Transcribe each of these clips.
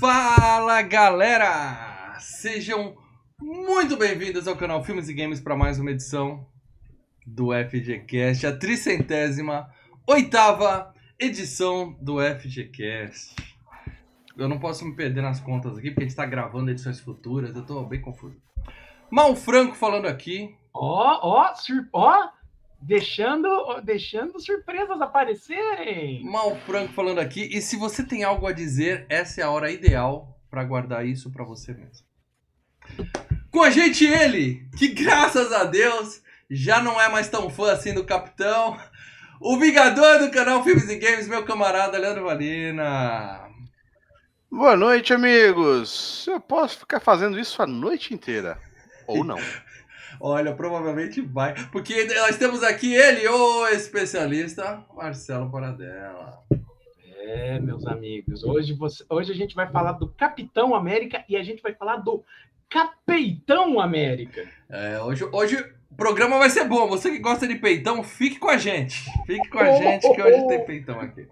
Fala galera! Sejam muito bem-vindos ao canal Filmes e Games para mais uma edição do FGCast, a tricentésima oitava edição do FGCast. Eu não posso me perder nas contas aqui porque a gente está gravando edições futuras, eu tô bem confuso. Mal Franco falando aqui. Ó, ó, ó, deixando, deixando surpresas aparecerem. Mal Franco falando aqui. E se você tem algo a dizer, essa é a hora ideal para guardar isso para você mesmo. Com a gente ele, que graças a Deus já não é mais tão fã assim do Capitão, o Vingador do canal Filmes e Games, meu camarada Leandro Valina. Boa noite, amigos. Eu posso ficar fazendo isso a noite inteira. Ou não. Olha, provavelmente vai, porque nós temos aqui ele, o especialista Marcelo Paradela. É, meus amigos, hoje, você, hoje a gente vai falar do Capitão América e a gente vai falar do Capeitão América. É, hoje, hoje o programa vai ser bom. Você que gosta de peitão, fique com a gente. Fique com a gente que hoje tem peitão aqui.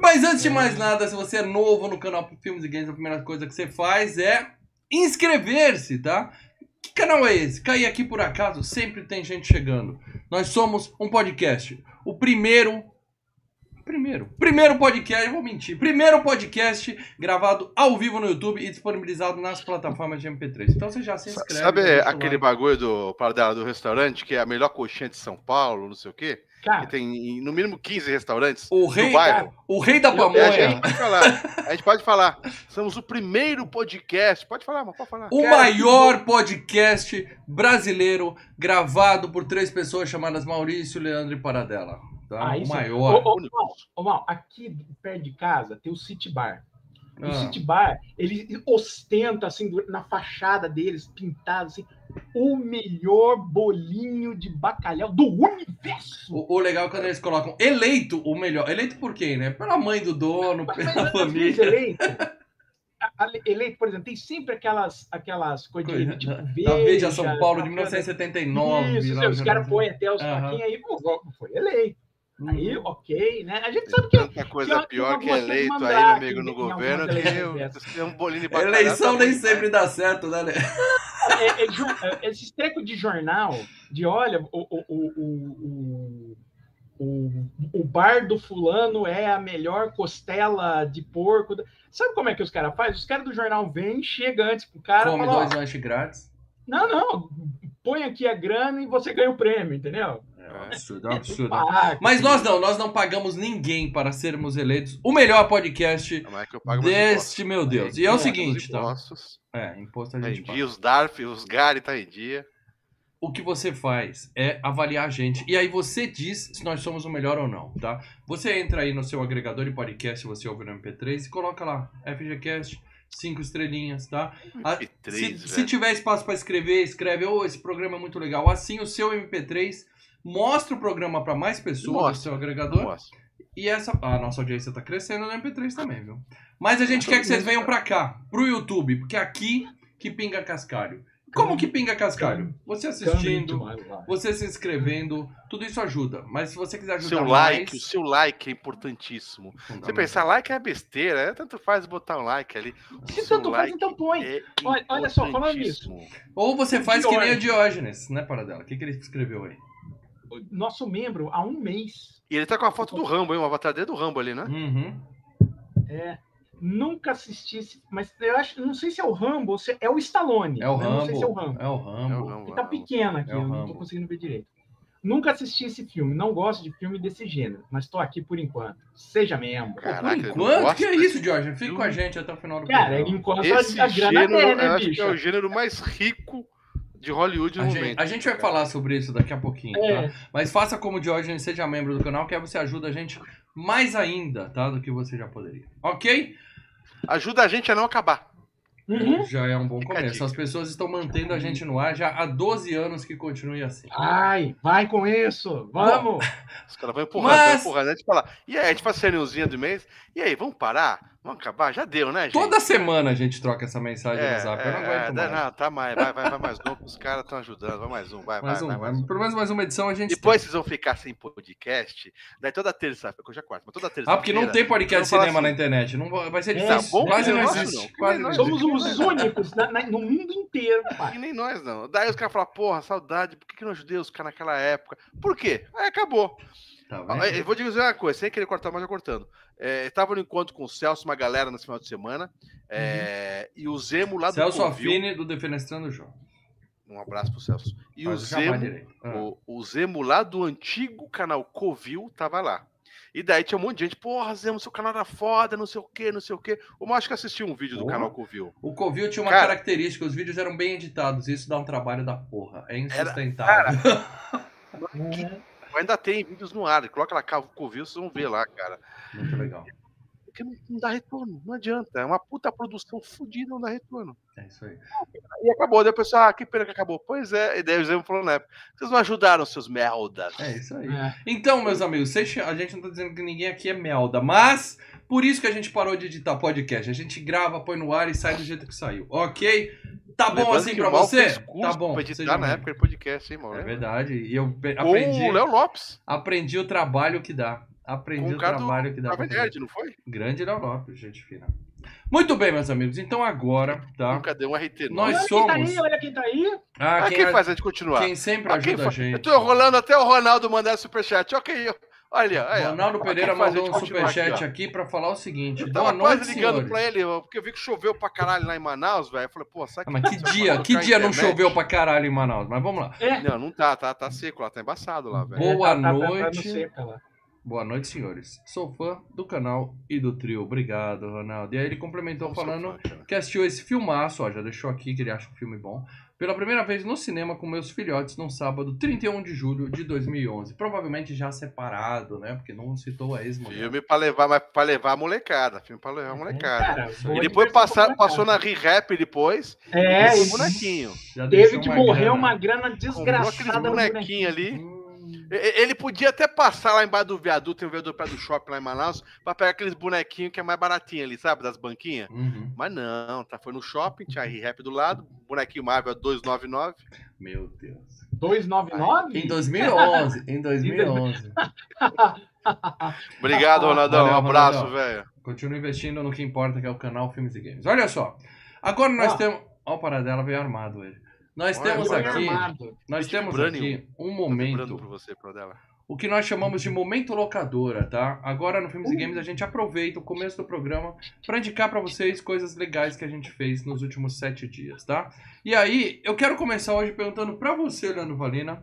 Mas antes de mais nada, se você é novo no canal Filmes e Games, a primeira coisa que você faz é inscrever-se, tá? Que canal é esse? Cair aqui por acaso, sempre tem gente chegando. Nós somos um podcast. O primeiro. Primeiro. Primeiro podcast, eu vou mentir. Primeiro podcast gravado ao vivo no YouTube e disponibilizado nas plataformas de MP3. Então você já se inscreve. Sabe aquele like. bagulho do paradela do restaurante, que é a melhor coxinha de São Paulo, não sei o quê? Que Cara, tem no mínimo 15 restaurantes O no rei, bairro. o rei da E a gente pamonha. pode falar. A gente pode falar. Somos o primeiro podcast. Pode falar, mas pode falar. O Cara, maior podcast brasileiro gravado por três pessoas chamadas Maurício, Leandro e Paradela. Tá? Aí o maior. Ô, ô, Mal, ô, Mal, aqui perto de casa tem o City Bar. O Ah. City Bar, ele ostenta, assim, na fachada deles, pintado, assim, o melhor bolinho de bacalhau do universo. O, o legal é quando eles colocam eleito o melhor. Eleito por quem, né? Pela mãe do dono, Mas, pela mas, família. eleito, por exemplo, tem sempre aquelas, aquelas coisas de tipo Da Veja, Veja São Paulo de bacana. 1979. Isso, lá os caras põem até os faquinhos aí, pô, foi eleito. Aí, Uhum. ok, né? A gente Tem sabe que tanta coisa que- pior que que eleito aí, mandrake meu amigo, no governo, que eu, tem um bolinho de bacalhau. Eleição tá nem sempre dá certo, né? Lê? é, é, é, esses trecos de jornal, de olha, o, o, o, o, o, o bar do fulano é a melhor costela de porco. Sabe como é que os caras fazem? Os caras do jornal vêm, chega antes pro cara Come fala, dois lanches grátis. não, não, põe aqui a grana e você ganha o prêmio, entendeu? É um absurdo, é um absurdo. Ah, Mas nós não, nós não pagamos ninguém para sermos eleitos o melhor podcast é deste, meu Deus. E é o É, seguinte, tá? impostos. É, imposto a Tá em gente dia, os DARF, os GARI tá em dia. O que você faz é avaliar a gente. E aí você diz se nós somos o melhor ou não, tá? Você entra aí no seu agregador de podcast, você ouve no MP3 e coloca lá, FGCast, cinco estrelinhas, tá? Ah, E se, se tiver espaço para escrever, escreve, ô, esse programa é muito legal. Assim o seu MP3 mostra o programa para mais pessoas no Mostra. seu agregador. E essa. A nossa audiência tá crescendo no MP3 também, viu? Mas a gente Então, quer que vocês venham pra cá, pro YouTube, porque é aqui que pinga cascalho. Como que pinga cascalho? Você assistindo, você se inscrevendo, tudo isso ajuda. Mas se você quiser ajudar Seu mais, like, o seu like é importantíssimo. Você fundamental. pensar, like é besteira, é, tanto faz botar um like ali. Se seu tanto faz, like então põe. é Olha- olha só, falando nisso. importantíssimo. Ou você faz que nem o Diógenes. Diógenes, né, Paradela? O que, que ele escreveu aí? Nosso membro, há um mês, E ele tá com a foto do Rambo, hein? O avatar dele é do Rambo ali, né? Uhum. é, nunca assisti, esse- mas eu acho, não sei se é o Rambo ou se é o Stallone. É o né? Não Não sei se é o Rambo. É o Rambo. É o Rambo. Ele tá pequeno aqui, É eu não Rambo. tô conseguindo ver direito. Nunca assisti esse filme, não gosto de filme desse gênero, mas tô aqui por enquanto. Seja membro. Caraca, por enquanto, que é isso, Diógenes? Fica com a gente até o final do Cara, programa. enquanto Esse a, a grana gênero, né, acho que bicho? é o gênero mais rico de Hollywood no A gente, momento. a gente vai falar sobre isso daqui a pouquinho, tá? É. Mas faça como o Diógenes, seja membro do canal, que aí você ajuda a gente mais ainda, tá? Do que você já poderia. Ok? Ajuda a gente a não acabar. Uhum. Já é um bom Fica a começo. As pessoas estão mantendo a gente no ar já há 12 anos que continue assim. Ai, vai com isso. Vamos. Os caras vão empurrando, Mas- vão empurrando. A gente fala, e aí, a gente faz reuniãozinha do mês. E aí, vamos parar? Vamos acabar? Já deu, né, gente? Toda semana a gente troca essa mensagem é, no zap. Eu não é, aguento é, mais. Não, tá mais. Vai, vai, vai mais um. Os caras estão ajudando. Vai mais um. Vai, mais vai, um, vai, mais um. pelo menos mais uma edição a gente Depois vocês vão ficar sem podcast. Daí toda terça-feira, que hoje é quarta, mas toda terça Ah, porque não tem podcast falo cinema assim, na internet. Não vai ser É, difícil. bom, Quase que não existe. não. Quase Que não negócio existe. Somos os únicos na- na- no mundo inteiro, pai. E nem nós, não. Daí os caras falam, porra, saudade, por que, que não ajudei os caras naquela época? Por quê? Aí acabou. Tá Ah, vendo? Eu vou dizer uma coisa, sem querer cortar, mas já cortando. É, estava no encontro com o Celso, uma galera nesse final de semana, é, e o Zemo lá do Celso Covil, do Defenestrando João. um abraço pro Celso. E o Zemo. Ah. o, o Zemo lá do antigo canal Covil tava lá. E daí tinha um monte de gente, porra, Zemo, seu canal era foda, não sei o que, não sei o que. O Macho que assistiu um vídeo do Porra. canal Covil. O Covil tinha uma Cara- característica, os vídeos eram bem editados, e isso dá um trabalho da porra. É insustentável. Uhum. Ainda tem vídeos no ar, coloca lá Covil, vocês vão ver lá, cara. Muito legal. Porque não, não dá retorno, não adianta. É uma puta produção fodida, não dá retorno. É isso aí. E acabou. Daí o pessoal, ah, que pena que acabou. Pois é, e daí o Zemo falou na época, vocês não ajudaram, seus merdas. É isso aí. É. Então, meus amigos, vocês- a gente não tá dizendo que ninguém aqui é melda, mas por isso que a gente parou de editar podcast. A gente grava, põe no ar e sai do jeito que saiu, ok? Tá bom Lembrando assim pra o você? Tá bom. Pra editar na época de podcast, hein, Mal? É verdade. E eu aprendi, o Léo Lopes, aprendi o trabalho que dá. Aprendi com o o do trabalho que dá. pra. Nerd, não foi? Grande Léo Lopes, gente fina. Muito bem, meus amigos. Então agora, tá? Nunca deu um RT. Nós Olha quem tá somos- aí, olha quem tá aí. Ah, Mas quem, quem a- faz a gente continuar? quem sempre Ah, quem ajuda a gente. Eu tô enrolando até o Ronaldo mandar superchat. Ok, olha. olha Ronaldo Pereira mandou um superchat aqui, aqui, pra falar o seguinte. ó. Eu Boa tava noite, quase ligando senhores. pra ele, porque eu vi que choveu pra caralho lá em Manaus, velho. Eu falei, pô, sabe Ah, mas que você dia, que dia não choveu pra caralho em Manaus? Mas vamos lá. É. Não, não tá, tá, tá seco lá, tá embaçado lá, velho. Boa tá- tá- tá- tá no noite. lá. Boa noite, senhores. Sou fã do canal e do trio. Obrigado, Ronaldo. E aí ele complementou falando fã, que assistiu esse filmaço, ó, já deixou aqui que ele acha um filme bom, pela primeira vez no cinema com meus filhotes num sábado, 31 de julho de 2011. Provavelmente já separado, né? Porque não citou a ex-mulher. Filme pra levar, mas pra levar a molecada. Filme pra levar a molecada. Cara, E depois passar, passou na Re-Rap depois. É, e bonequinho. Já teve que uma morrer grana. uma grana Comprou aqueles desgraçada no bonequinho. ali. Hum, Ele podia até passar lá embaixo do viaduto, tem um viaduto perto do shopping lá em Manaus, pra pegar aqueles bonequinhos que é mais baratinho ali, sabe? Das banquinhas. uhum. Mas não, tá? Foi no shopping, tinha a Re-Rap do lado, bonequinho Marvel 299. Meu Deus. 299? Em 2011, em 2011. Obrigado, Ronaldão. Valeu, um abraço, velho. Continua investindo no que importa, que é o canal Filmes e Games. Olha só. Agora nós Ó. temos. Ó, o Paradela veio armado hoje. Nós Olha, temos aqui. armado. Nós temos Brânio. aqui um momento. pra você. O que nós chamamos de momento locadora, tá? Agora no Filmes e Uh. Games a gente aproveita o começo do programa para indicar para vocês coisas legais que a gente fez nos últimos sete dias, tá? E aí, eu quero começar hoje perguntando para você, Leandro Valina,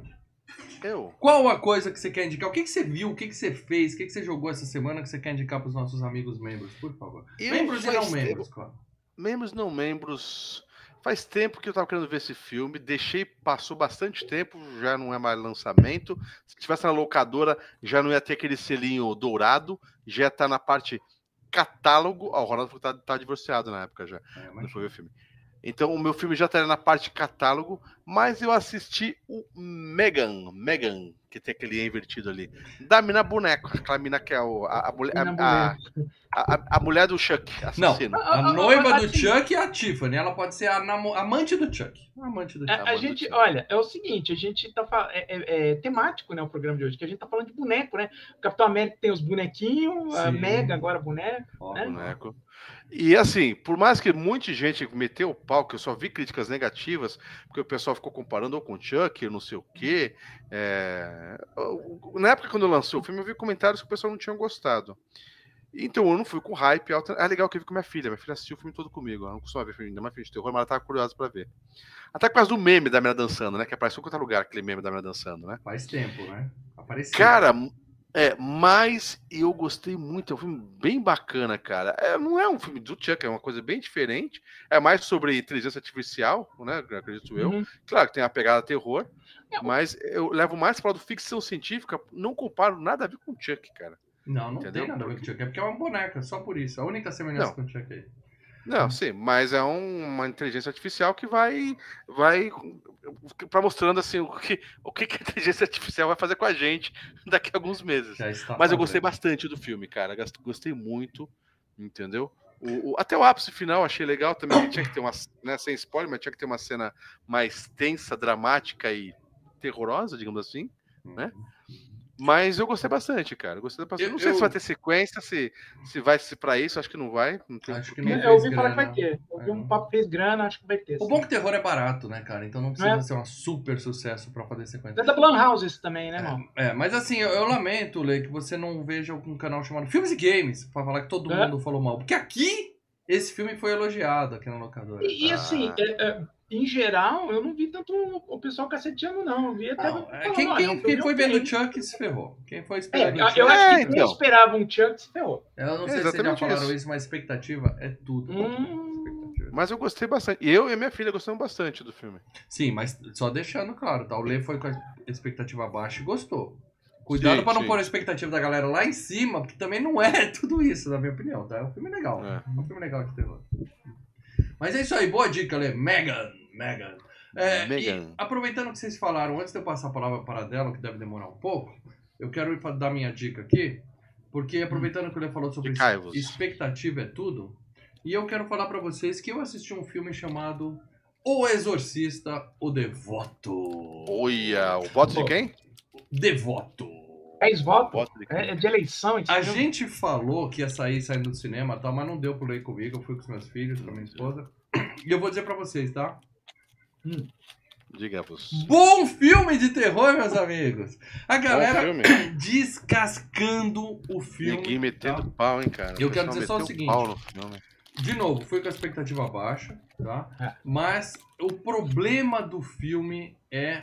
Eu? qual a coisa que você quer indicar? O que, que você viu? O que, que você fez? O que, que você jogou essa semana que você quer indicar para os nossos amigos membros, por favor? Eu membros e não membros, claro. Membros não membros. Faz tempo que eu tava querendo ver esse filme, deixei, passou bastante tempo, já não é mais lançamento. Se tivesse na locadora, já não ia ter aquele selinho dourado, já ia estar na parte catálogo. Ó, o Ronaldo tá, tá divorciado na época já, É, mas... foi ver o filme. Então o meu filme já estaria na parte catálogo, mas eu assisti o Megan, Megan, que tem aquele invertido ali, da mina boneco, aquela mina que é o, a, a, a, a, a- a mulher do Chuck, Não, assassino. a Ah, ah, noiva ah, do assim- Chuck é a Tiffany. Ela pode ser a namo- amante do Chuck. Amante do Chuck. A, gente, olha, é o seguinte, a gente tá falando. É, é- é temático, né? O programa de hoje, que a gente tá falando de boneco, né? O Capitão América tem os bonequinhos, a. Mega agora boneco. Ó, né? boneco. E assim, por mais que muita gente meteu o pau, que eu só vi críticas negativas, porque o pessoal ficou comparando ou com o Chuck, não sei o quê. é, Na época, quando eu lancei o filme, eu vi comentários que o pessoal não tinha gostado. Então eu não fui com hype alto. É legal que eu vi com minha filha. Minha filha assistiu o filme todo comigo. Ela não costuma ver filme, ainda mais filme de terror, mas ela tava curiosa pra ver. Até por causa do meme da menina dançando, né? Que apareceu em qualquer lugar aquele meme da menina dançando, né? Faz tempo, né? Apareceu. Cara, é, mas eu gostei muito, é um filme bem bacana, cara. É, não é um filme do Chuck, é uma coisa bem diferente. É mais sobre inteligência artificial, né? Acredito eu. Uhum. Claro que tem a pegada terror, É, mas eu levo mais para lado ficção científica, não comparo nada a ver com o Chuck, cara. Não, não Entendeu? tem nada a ver com o Chuck. É porque é uma boneca, só por isso. A única semelhança Não. com o Chuck aí. Não, sim, mas é um- uma inteligência artificial que vai, vai para mostrando assim o que, o que que a inteligência artificial vai fazer com a gente daqui a alguns meses. Mas eu gostei bastante do filme, cara. Gostei muito, entendeu? O, o- até o ápice final achei legal também. Tinha que ter uma, né, sem spoiler, mas tinha que ter uma cena mais tensa, dramática e terrorosa, digamos assim. né? Mas eu gostei bastante, cara. Gostei bastante. Eu- não sei eu- se vai ter sequência, se, se vai ser pra isso, acho que não vai. Não tem Acho que não Eu ouvi falar que vai ter. Eu ouvi É. um papo fez grana, acho que vai ter. O sim. bom é que terror é barato, né, cara? Então não precisa É. ser um super sucesso pra fazer sequência. É da Blumhouse esse também, né, irmão? É, mas assim, eu, eu lamento, Lei, que você não veja algum canal chamado Filmes e Games, pra falar que todo É. mundo falou mal. Porque aqui, esse filme foi elogiado aqui na locadora. E, e, assim, Ah. é- é, em geral, eu não vi tanto o pessoal caceteando, não. Eu vi até. Não, é, falando, quem, "Ah, quem- é um quem filme foi ok". vendo Chuck se ferrou. Quem foi É, esperando eu, Chuck... eu acho É, que quem então. esperava um Chuck se ferrou. Eu não sei se vocês já falaram isso. isso, mas expectativa é tudo. Hum. Expectativa. Mas eu gostei bastante. Eu e minha filha gostamos bastante do filme. Sim, mas só deixando claro, tá? O Lê foi com a expectativa baixa e gostou. Cuidado pra não sim. pôr a expectativa da galera lá em cima, porque também não é tudo isso, na minha opinião, tá? É um filme legal. É. É um filme legal de terror. Mas é isso aí, boa dica, Lê. Megan, Megan. É, Megan. e aproveitando que vocês falaram, antes de eu passar a palavra para dela, que deve demorar um pouco, eu quero ir dar minha dica aqui, porque aproveitando que o Lê falou sobre expectativa é tudo, e eu quero falar pra vocês que eu assisti um filme chamado O Exorcista, o Devoto. Olha, o voto de quem? Devoto. É voto? Voto de quem? É, é de eleição. A gente falou que ia sair saindo do cinema tal, mas não deu pro ir comigo. Eu fui com os meus filhos, com a minha esposa. E eu vou dizer pra vocês, tá? Diga-vos. Bom filme de terror, meus amigos! A galera descascando o filme. Ninguém metendo tá? pau, hein, cara. Eu quero dizer só o seguinte. pau no filme. De novo, fui com a expectativa baixa, tá? É. Mas o problema do filme é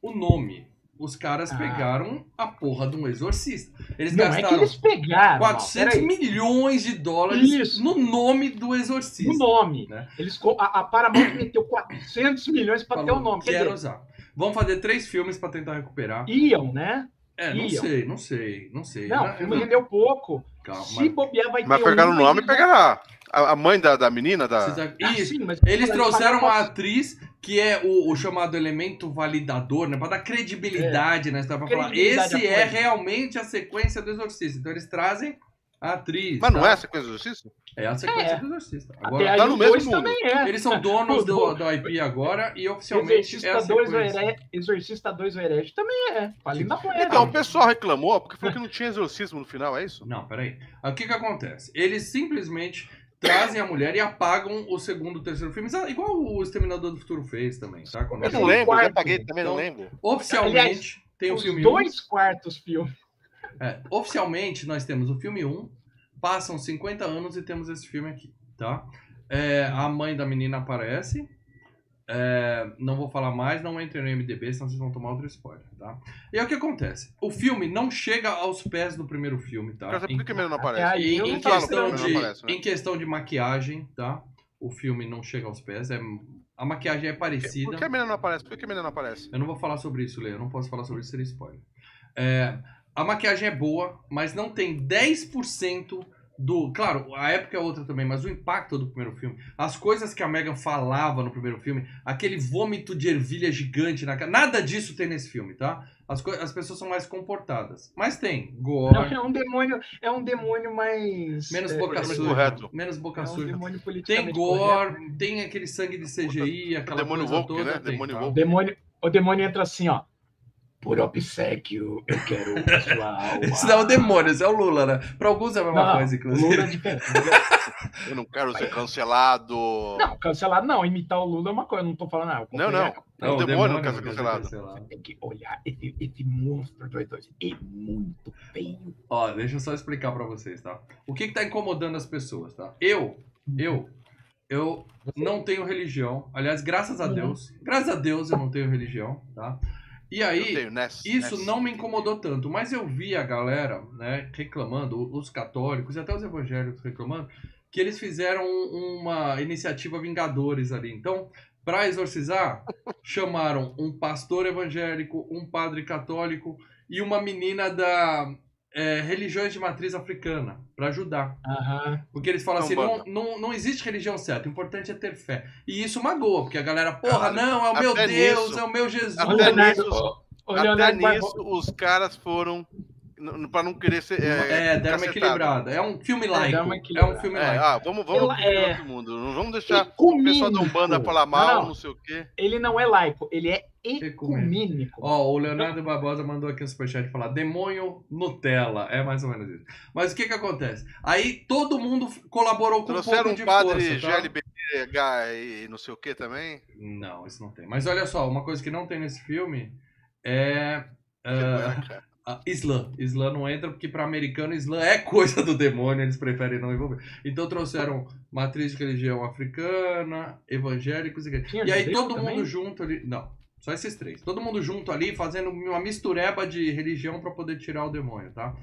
o nome. Os caras Ah. pegaram a porra de um exorcista. Eles Não é que gastaram eles pegaram. 400 mal, peraí. milhões de dólares Isso. no nome do exorcista. O nome. né? Eles, a, a Paramount meteu 400 milhões pra ter o nome. Quer Quero dizer, usar. Vamos fazer três filmes pra tentar recuperar. iam, né? É, não iam. sei, não sei, não sei. Não, o filme rendeu pouco. Calma. Se bobear, vai Mas ter pegaram um, o nome e mas- pegaram a, a- a mãe da, da menina, da... Ah, Isso. sim, mas- Eles trouxeram uma atriz que é o, o chamado elemento validador, né? Pra dar credibilidade na história. Pra falar, esse é realmente a sequência do exorcista. Então eles trazem a atriz. Mas não tá? é essa coisa do exorcista? É a sequência É. do exorcista. Agora, tá no mesmo dois mundo. também é. eles são donos do, do IP agora e oficialmente é a Exorcista 2 o sequência. Herege, Exorcista 2 o Herege também é. Falindo da poeira. Então, o pessoal reclamou porque falou que não tinha exorcismo no final, é isso? Não, peraí. O que que acontece? Eles simplesmente trazem a mulher e apagam o segundo e terceiro filme, igual o Exterminador do Futuro fez também, tá? Quando Eu não o lembro, quarto, já paguei também, não então, lembro. Oficialmente tem o Os filme 1. dois quartos filmes. É, oficialmente, nós temos o filme 1, passam 50 anos e temos esse filme aqui, tá? É, a mãe da menina aparece. É, não vou falar mais, não entre no MDB, senão vocês vão tomar outro spoiler, tá? E aí o que acontece? O filme não chega aos pés do primeiro filme, tá? Saber Em- por que ele não aparece. aí em, em questão de, Não aparece, né? em questão de maquiagem, tá? O filme não chega aos pés. É, a maquiagem é parecida. Por que a menina não aparece? Por que a menina não aparece? Eu não vou falar sobre isso, Lê. Eu não posso falar sobre isso, seria spoiler. É, a maquiagem é boa, mas não tem 10% do. Claro, a época é outra também, mas o impacto do primeiro filme. As coisas que a Megan falava no primeiro filme, aquele vômito de ervilha gigante na cara. Nada disso tem nesse filme, tá? As, as pessoas são mais comportadas. Mas tem gore, Não, é um demônio, é um demônio mais. menos é, boca suja. correto. Menos boca É um suja. Tem gore, correto. tem aquele sangue de CGI, aquela demônio coisa woke, toda. né? tem, Demônio tá? O demônio, o demônio entra assim, ó. Por obsequio, eu quero a sua alma. Esse não é o demônio, esse é o Lula, né? Pra alguns é a mesma Não, coisa, inclusive. Lula é diferente. Eu não quero ser cancelado. Não, cancelado não. Imitar o Lula é uma coisa. eu Não tô falando, ah, eu Não, não. É o demônio que quer ser cancelado. cancelado. Tem que olhar esse, esse monstro do exorcista. É muito feio. Ó, deixa eu só explicar pra vocês, tá? O que que tá incomodando as pessoas, tá? Eu, eu, eu não tenho religião. Aliás, graças a. Deus, graças a Deus eu não tenho religião, tá? E aí, Ness, isso Ness. não me incomodou tanto, mas eu vi a galera, né, reclamando, os católicos e até os evangélicos reclamando, que eles fizeram um- uma iniciativa Vingadores ali. Então, para exorcizar, chamaram um pastor evangélico, um padre católico e uma menina da é, religiões de matriz africana para ajudar. Porque eles falam Então, assim, não, não, não existe religião certa, o importante é ter fé. E isso magoa, porque a galera, porra, não, é o meu até Deus, nisso- é o meu Jesus. Até Leonardo, nisso- ô, Até nisso, os caras foram pra não querer ser. É, deram uma equilibrada. É um filme uma laico. É um equilibrada. filme É, laico. ah, vamos, vamos é- outro mundo. Não vamos deixar o pessoal da Umbanda falar mal, Não, não, não. sei o quê. Ele não é laico, ele é Ecumênico. Ó, o Leonardo Barbosa mandou aqui no superchat falar demônio Nutella. É mais ou menos isso. Mas o que que acontece? Aí todo mundo colaborou com um Trouxeram pouco um de padre força, tá? GLBH e não sei o quê também. Não, isso não tem. Mas olha só, uma coisa que não tem nesse filme é... a Islã. Islã não entra porque para americano Islã é coisa do demônio, eles preferem não envolver. Então trouxeram matriz de religião africana, evangélicos e... Tinha E aí todo também? mundo junto ali. Não, só esses três. Todo mundo junto ali fazendo uma mistureba de religião pra poder tirar o demônio, tá?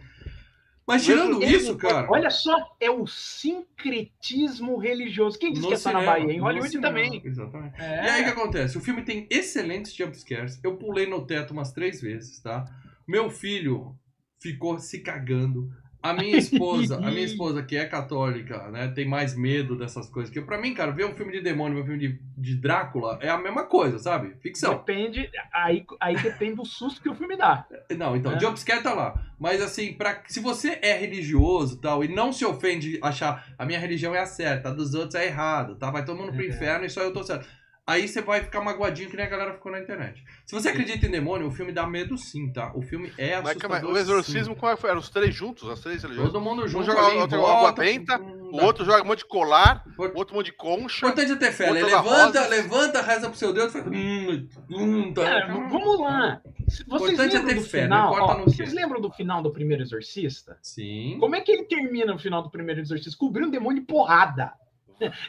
Mas tirando isso, cara. Olha só, é o sincretismo religioso. Quem disse que é só na cinema, Bahia? Em Hollywood cinema, também. Exatamente. É. E aí o que acontece? O filme tem excelentes jumpscares. Eu pulei no teto umas três vezes, tá? Meu filho ficou se cagando. A minha esposa, a minha esposa que é católica, né, tem mais medo dessas coisas. Que pra mim, cara, ver um filme de demônio, ver um filme de, de Drácula é a mesma coisa, sabe? Ficção. Depende, aí, aí depende do susto que o filme dá. Não, então, É. jumpscare tá lá. Mas assim, pra, se você é religioso e tal, e não se ofende achar a minha religião é a certa, a dos outros é errado, tá? Vai todo mundo pro É. inferno e só eu tô certo. Aí você vai ficar magoadinho que nem a galera ficou na internet. Se você acredita em demônio, o filme dá medo sim, tá? O filme é Mas calma aí, assustador o exorcismo, sim. como é? Eram os três juntos, as três religiões? Todo mundo junto joga- ali outro volta, água benta, O outro joga um monte de colar, Por- o outro um monte de O concha. importante é ter fé. Ele Outra levanta, rosa. levanta, reza pro seu Deus e faz... Hum, hum, tá. Cara, vamos lá. Vocês Importante é ter do fé, não final? importa ó, no vocês quê. lembram do final do primeiro Exorcista? Sim. Como é que ele termina o final do primeiro Exorcista? Cobrindo um demônio de porrada.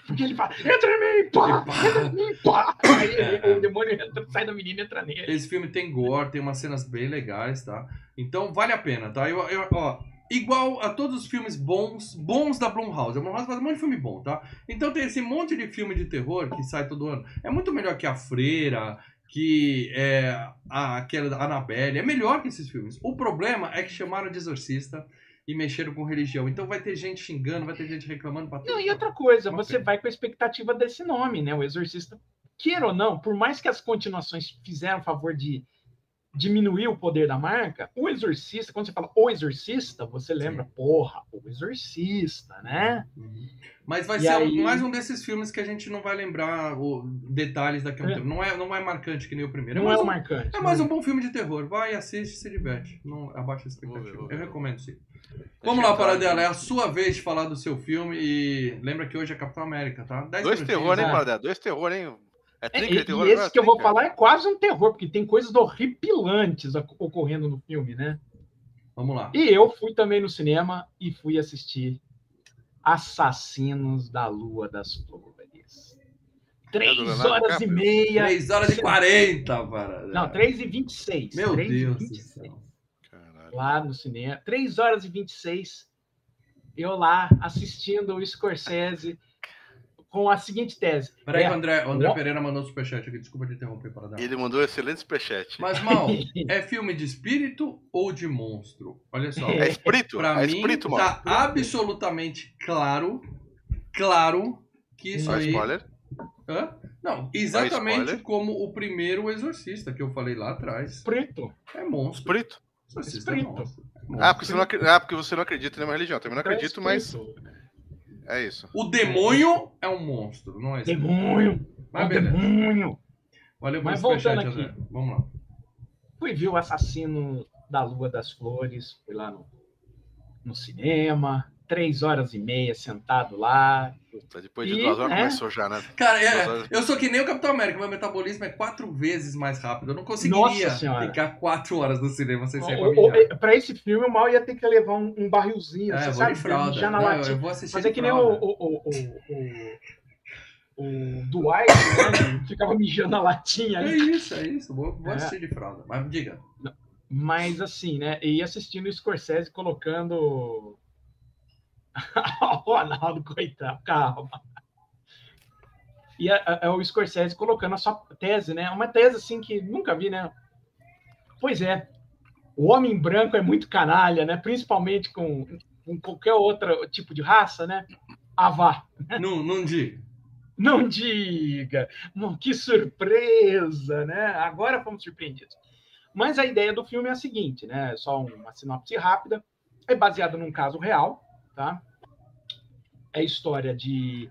Porque ele fala, entra em mim, pá! Entra em mim, pá! Aí ele- o demônio entra, sai da menina e entra nele. Esse filme tem gore, tem umas cenas bem legais, tá? Então vale a pena, tá? Eu, eu- ó, igual a todos os filmes bons, bons da Blumhouse. A Blumhouse faz um monte de filme bom, tá? Então tem esse monte de filme de terror que sai todo ano. É muito melhor que A Freira, que é a, aquela da Annabelle. É melhor que esses filmes. O problema é que chamaram de exorcista e mexeram com religião. Então vai ter gente xingando, vai ter gente reclamando pra tudo. Não, e outra coisa, Uma você pena. vai com a expectativa desse nome, né? O Exorcista. Queira ou não, por mais que as continuações fizeram favor de diminuir o poder da marca, o Exorcista, quando você fala o Exorcista, você lembra, porra, o Exorcista, né? Mas vai E ser aí- mais um desses filmes que a gente não vai lembrar o, detalhes daqui a um É. tempo. Não é, não é marcante que nem o primeiro. É Não é mais o um, marcante. é mais um bom filme de terror. Vai, assiste, se diverte. Não abaixa a expectativa. Vou ver, vou ver. Eu recomendo sim. Deixa Vamos lá, Paradela. É a sua vez de falar do seu filme e lembra que hoje é Capitão América, tá? Dez Dois terror, hein? Paradela? Dois terror, hein? É É, trinca e, terror e esse agora? que eu vou falar é quase um terror, porque tem coisas horripilantes ocorrendo no filme, né? Vamos lá. E eu fui também no cinema e fui assistir Assassinos da Lua das Flores. Três É Leonardo horas e meia. 3 horas e 40, Paradela. Não, 3 e 26. Meu 3 e Deus do 26. céu. Caralho. Lá no cinema. 3 horas e 26. Eu lá assistindo o Scorsese com a seguinte tese. Peraí, É, André, o André. Pereira mandou um superchat aqui. Desculpa te interromper, Paradela. Ele mandou um excelente superchat. Mas, mal, é filme de espírito ou de monstro? Olha só. É espírito? Pra é mim, espírito, mano. tá absolutamente claro, claro, que isso Só aí... spoiler. Hã? Não, exatamente como o primeiro Exorcista que eu falei lá atrás. Preto. É monstro. Espírito. Exorcista é Espírito. monstro. É Ah monstro. porque, você não ah, porque você não acredita em nenhuma religião. Eu também não acredito, mas. É isso. O demônio é um monstro, não é isso? Demônio. Mas Ó, beleza. demônio. Valeu Mas voltando aqui. Vamos lá. Fui ver o assassino da Lua das Flores, fui lá no, no cinema, três horas e meia sentado lá. Puta, Depois de E, duas horas né? começou já, né? Cara, é, eu sou que nem o Capitão América, meu metabolismo é quatro vezes mais rápido. Eu não conseguiria ficar quatro horas no cinema sem sair mijar. Pra esse filme, o mal ia ter que levar um, um barrilzinho, É, você sabe? de fralda. mijar na Não, latinha. eu vou assistir Mas é que nem o, o, o, o, o, o Dwight, né? que ficava mijando na latinha É ali. isso, é isso. Vou, vou É. assistir de fralda. Mas diga. Mas assim, né? E assistindo o Scorsese colocando. o Ronaldo, coitado, calma. E a- a- o Scorsese colocando a sua tese, né? Uma tese assim que nunca vi, né? Pois é. o homem branco é muito canalha, né? Principalmente com, com qualquer outro tipo de raça, né? Avá. Não, não diga. Não diga! Que surpresa, né? Agora fomos surpreendidos. Mas a ideia do filme é a seguinte, né? Só uma sinopse rápida. É baseado num caso real, tá? É a história de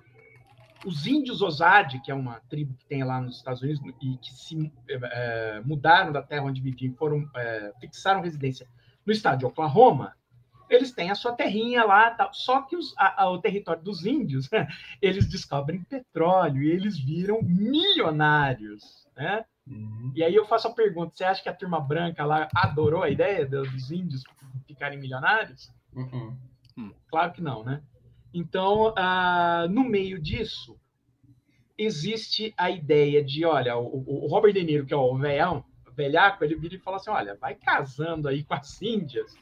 os índios Osage, que é uma tribo que tem lá nos Estados Unidos e que se é, mudaram da terra onde viviam, foram é, fixaram residência no estado de Oklahoma. Eles têm a sua terrinha lá, tá? só que os, a, a, o território dos índios, eles descobrem petróleo e eles viram milionários, né? Uhum. E aí eu faço a pergunta: você acha que a turma branca lá adorou a ideia dos índios ficarem milionários? Uhum. Claro que não, né? Então, uh, no meio disso, existe a ideia de, olha, o, o Robert De Niro, que é o velhão, velhaco, ele vira e fala assim, olha, vai casando aí com as índias,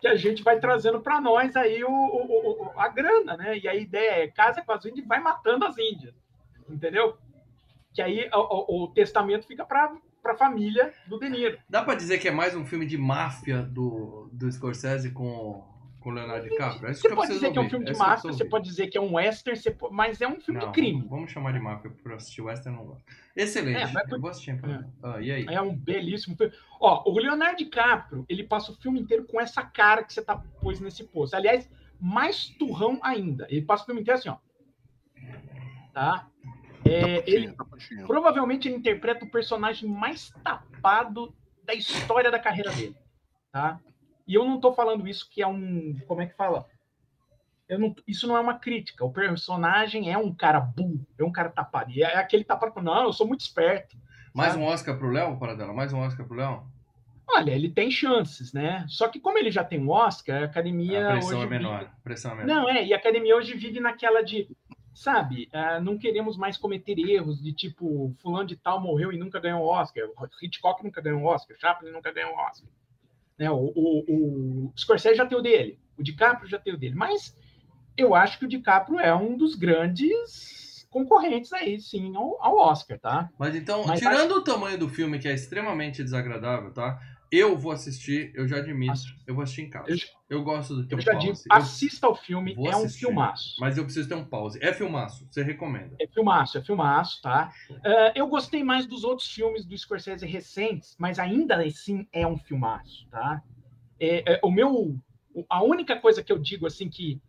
que a gente vai trazendo para nós aí o, o, a grana, né? E a ideia é casa com as índias e vai matando as índias, entendeu? que aí o, o testamento fica para a família do De Niro. Dá para dizer que é mais um filme de máfia do, do Scorsese com com Leonardo DiCaprio? É você pode dizer ouvir. que é um filme de é máfia, você pode dizer que é um western, pode... mas é um filme não, de crime. Vamos chamar de máfia para assistir western não gosto. Excelente. É, mas... Eu vou assistir. É. Ah, e aí? É um belíssimo filme. Ó, o Leonardo DiCaprio, ele passa o filme inteiro com essa cara que você tá pôs nesse post. Aliás, mais turrão ainda. Ele passa o filme inteiro assim, ó. Tá? É, ele, provavelmente ele interpreta o personagem mais tapado da história da carreira dele, tá? E eu não estou falando isso que é um, como é que fala? Não, isso não é uma crítica. O personagem é um cara burro, é um cara tapado. E é aquele tapado, não, eu sou muito esperto. Mais sabe? um Oscar pro Léo, Paradela? Mais um Oscar pro Léo? Olha, ele tem chances, né? Só que como ele já tem um Oscar, a academia. A pressão é menor. Vive... Pressão é menor. Não, é, e a academia hoje vive naquela de sabe, uh, não queremos mais cometer erros de tipo, fulano de tal morreu e nunca ganhou Oscar, Hitchcock nunca ganhou Oscar, Chaplin nunca ganhou Oscar. Né? O, o, o Scorsese já tem o dele, o DiCaprio já tem o dele, mas eu acho que o DiCaprio é um dos grandes concorrentes aí, sim, ao, ao Oscar, tá? Mas então, mas tirando acho... o tamanho do filme, que é extremamente desagradável, tá? Eu vou assistir, eu já admito, eu vou assistir em casa. Eu, eu gosto do teu eu já pause. Digo, assista ao filme, é um filmaço. Mas eu preciso ter um pause. É filmaço, você recomenda? É filmaço, é filmaço, tá? Uh, eu gostei mais dos outros filmes do Scorsese recentes, mas ainda assim é um filmaço, tá? É, é, o meu, a única coisa que eu digo assim que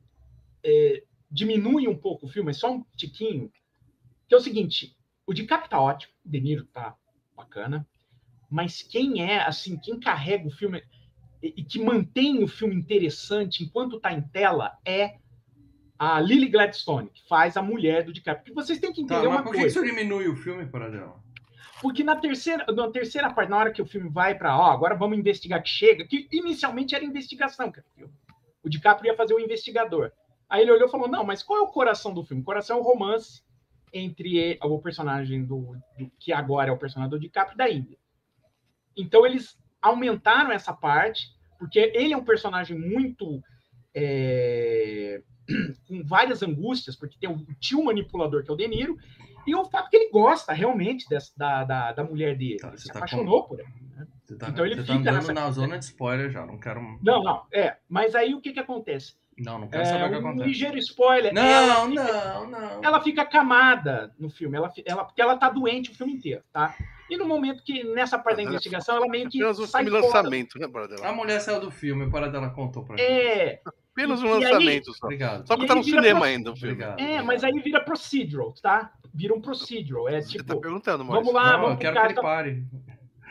é, diminui um pouco o filme, é só um tiquinho, que é o seguinte: o DiCaprio tá ótimo, o De Niro tá bacana, mas quem é, assim, quem carrega o filme e, que mantém o filme interessante enquanto está em tela é a Lily Gladstone, que faz a mulher do DiCaprio. Porque vocês têm que tá, entender tá, uma por coisa. Por que isso diminui o filme, para dela? Porque na terceira, na terceira parte, na hora que o filme vai para, ó, agora vamos investigar que chega, que inicialmente era investigação, o DiCaprio ia fazer o investigador. Aí ele olhou e falou: não, mas qual é o coração do filme? O coração é o romance entre o personagem do, do que agora é o personagem do DiCaprio da Índia. Então eles aumentaram essa parte, porque ele é um personagem muito. É, com várias angústias, porque tem o tio manipulador, que é o Deniro, e o fato que ele gosta realmente dessa, da, da, da mulher dele. Tá, ele se tá apaixonou com... por ela. Né? Tá, então ele fica tá nessa... na zona de spoiler já, não quero. Não, não, é. Mas aí o que, que acontece? Não, não quero saber é, o que um acontece. ligeiro spoiler. Não, fica, não, não. Ela fica camada no filme, ela, ela, porque ela tá doente o filme inteiro, tá? E no momento que, nessa parte da investigação, ela meio que. Apenas um filme lançamento, né, Paradela? A mulher saiu do filme, o Paradela contou pra gente. É. Apenas um lançamento aí, só. Obrigado. Só que tá no cinema pro... ainda o filme. Obrigado, é, obrigado. mas aí vira procedural, tá? Vira um procedural. É tipo. Você tá perguntando, Vamos lá, não, vamos eu quero que ele pare.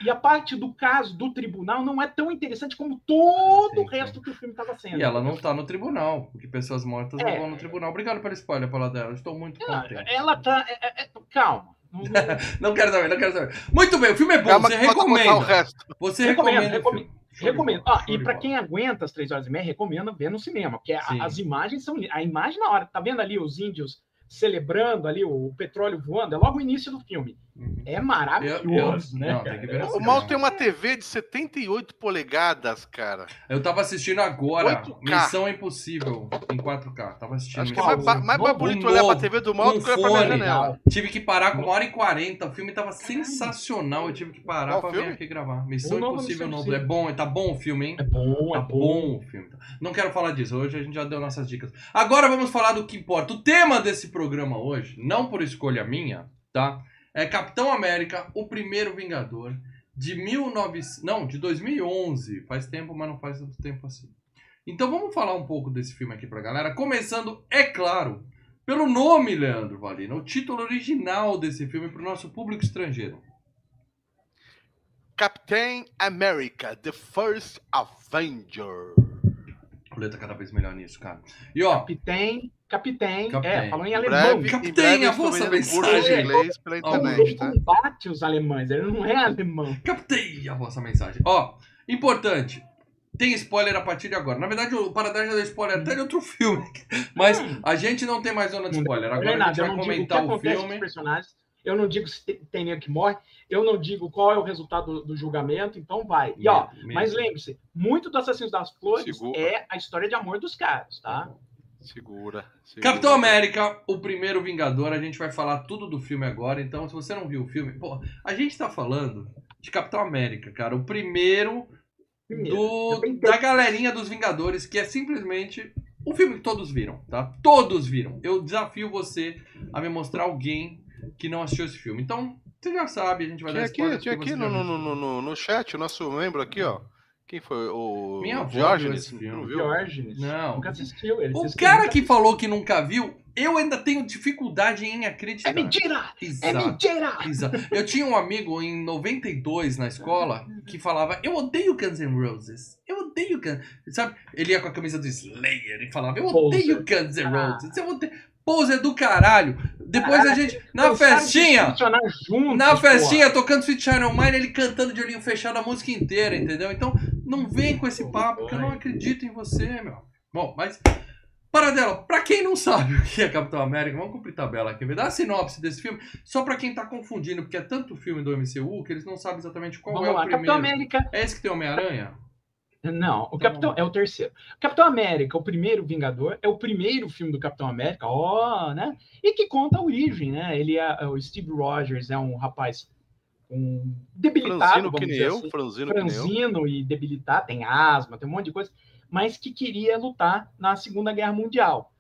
E a parte do caso do tribunal não é tão interessante como todo sim, o resto sim. que o filme estava sendo. E ela não está no tribunal, porque pessoas mortas é, não vão no tribunal. Obrigado pelo spoiler, pela dela. Estou muito ela, contente. Ela tá. É, é, calma. Não, não... quero saber, não quero saber. Muito bem, o filme é bom, Calma, você recomenda. Você recomenda. recomendo. Recomendo. Ah, e para quem aguenta as três horas e meia, recomendo ver no cinema, porque a, as imagens são. A imagem na hora, tá vendo ali os índios celebrando ali o petróleo voando, é logo o início do filme. É maravilhoso, Eu- eu- né? não, tem que ver O assim, Mal né? tem uma TV de 78 polegadas, cara. Eu tava assistindo agora 8K. Missão Impossível em 4K. Tava assistindo. Acho que é mais, ba- mais, mais bonito olhar pra TV do Mal do que olhar pra minha janela. Tive que parar com uma hora e quarenta. O filme tava sensacional. Eu tive que parar Qual pra filme? vir aqui gravar. Missão O novo Impossível novo. É bom, tá bom o filme, hein? É bom, Tá é bom. bom o filme. Não quero falar disso. Hoje a gente já deu nossas dicas. Agora vamos falar do que importa. O tema desse programa hoje, não por escolha minha, tá? É Capitão América, o primeiro Vingador, de 19... Não, de 2011. Faz tempo, mas não faz tanto tempo assim. Então vamos falar um pouco desse filme aqui pra galera. Começando, é claro, pelo nome, Leandro Valina. O título original desse filme pro nosso público estrangeiro. Captain America, The First Avenger. O tá cada vez melhor nisso, cara. E ó, Capitém, capitém, Capitém. é, falou em Em alemão. breve, Capitão, eu vossa vendendo curso mensagem. de inglês pela internet, tá? combate os alemães, ele não é alemão. Captei a vossa mensagem. Ó, importante. Tem spoiler a partir de agora. Na verdade, o Paradise já deu spoiler até de outro filme. Mas Hum. a gente não tem mais zona de spoiler. Não Agora é a nada, gente eu vai não digo o que comentar o acontece com os filme. personagens, eu não digo se tem- ninguém que morre, eu não digo qual é o resultado do, do julgamento, então vai. E ó, Medo, mas lembre-se, muito do Assassinos das Flores Segura. é a história de amor dos caras, tá? Segura, segura. Capitão América, o primeiro Vingador. A gente vai falar tudo do filme agora. Então, se você não viu o filme. Pô, a gente tá falando de Capitão América, cara. O primeiro Primeiro, do, da galerinha dos Vingadores, que é simplesmente o filme que todos viram, tá? Todos viram. Eu desafio você a me mostrar alguém que não assistiu esse filme. Então, você já sabe, a gente vai Tinha dar aqui, spoiler. tinha porque aqui no, no, no, no, no chat, o nosso membro aqui, ó. Quem foi? O Minha Diógenes, esse filme. não viu? Diógenes. Não. Nunca assistiu. Ele O disse cara que falou que nunca viu, eu ainda tenho dificuldade em acreditar. É mentira! É Exato. mentira! Exato. Eu tinha um amigo em 92 na escola que falava: Eu odeio Guns N' Roses. Eu odeio Guns. Sabe? Ele ia com a camisa do Slayer e falava: Eu odeio Guns N' Ah. Roses. Eu odeio. Poser do caralho. Depois a gente, na festinha, juntos, na porra. festinha, tocando Sweet Child O' Mine, ele cantando de olhinho fechado a música inteira, entendeu? Então, não vem com esse papo, que eu não acredito em você, meu. Bom, mas. Paradela, pra quem não sabe o que é Capitão América, vamos cumprir tabela aqui. Dá a sinopse desse filme, só pra quem tá confundindo, porque é tanto filme do MCU que eles não sabem exatamente qual Vamos é lá, o primeiro. Capitão América. É esse que tem Homem-Aranha? Não, o Então, Capitão é o terceiro. Capitão América, o primeiro Vingador, é o primeiro filme do Capitão América, ó, né? E que conta a origem, né? Ele é o Steve Rogers, é um rapaz um debilitado, Franzino vamos que nem dizer eu, assim, franzino que nem eu. franzino e debilitado, tem asma, tem um monte de coisa, mas que queria lutar na Segunda Guerra Mundial.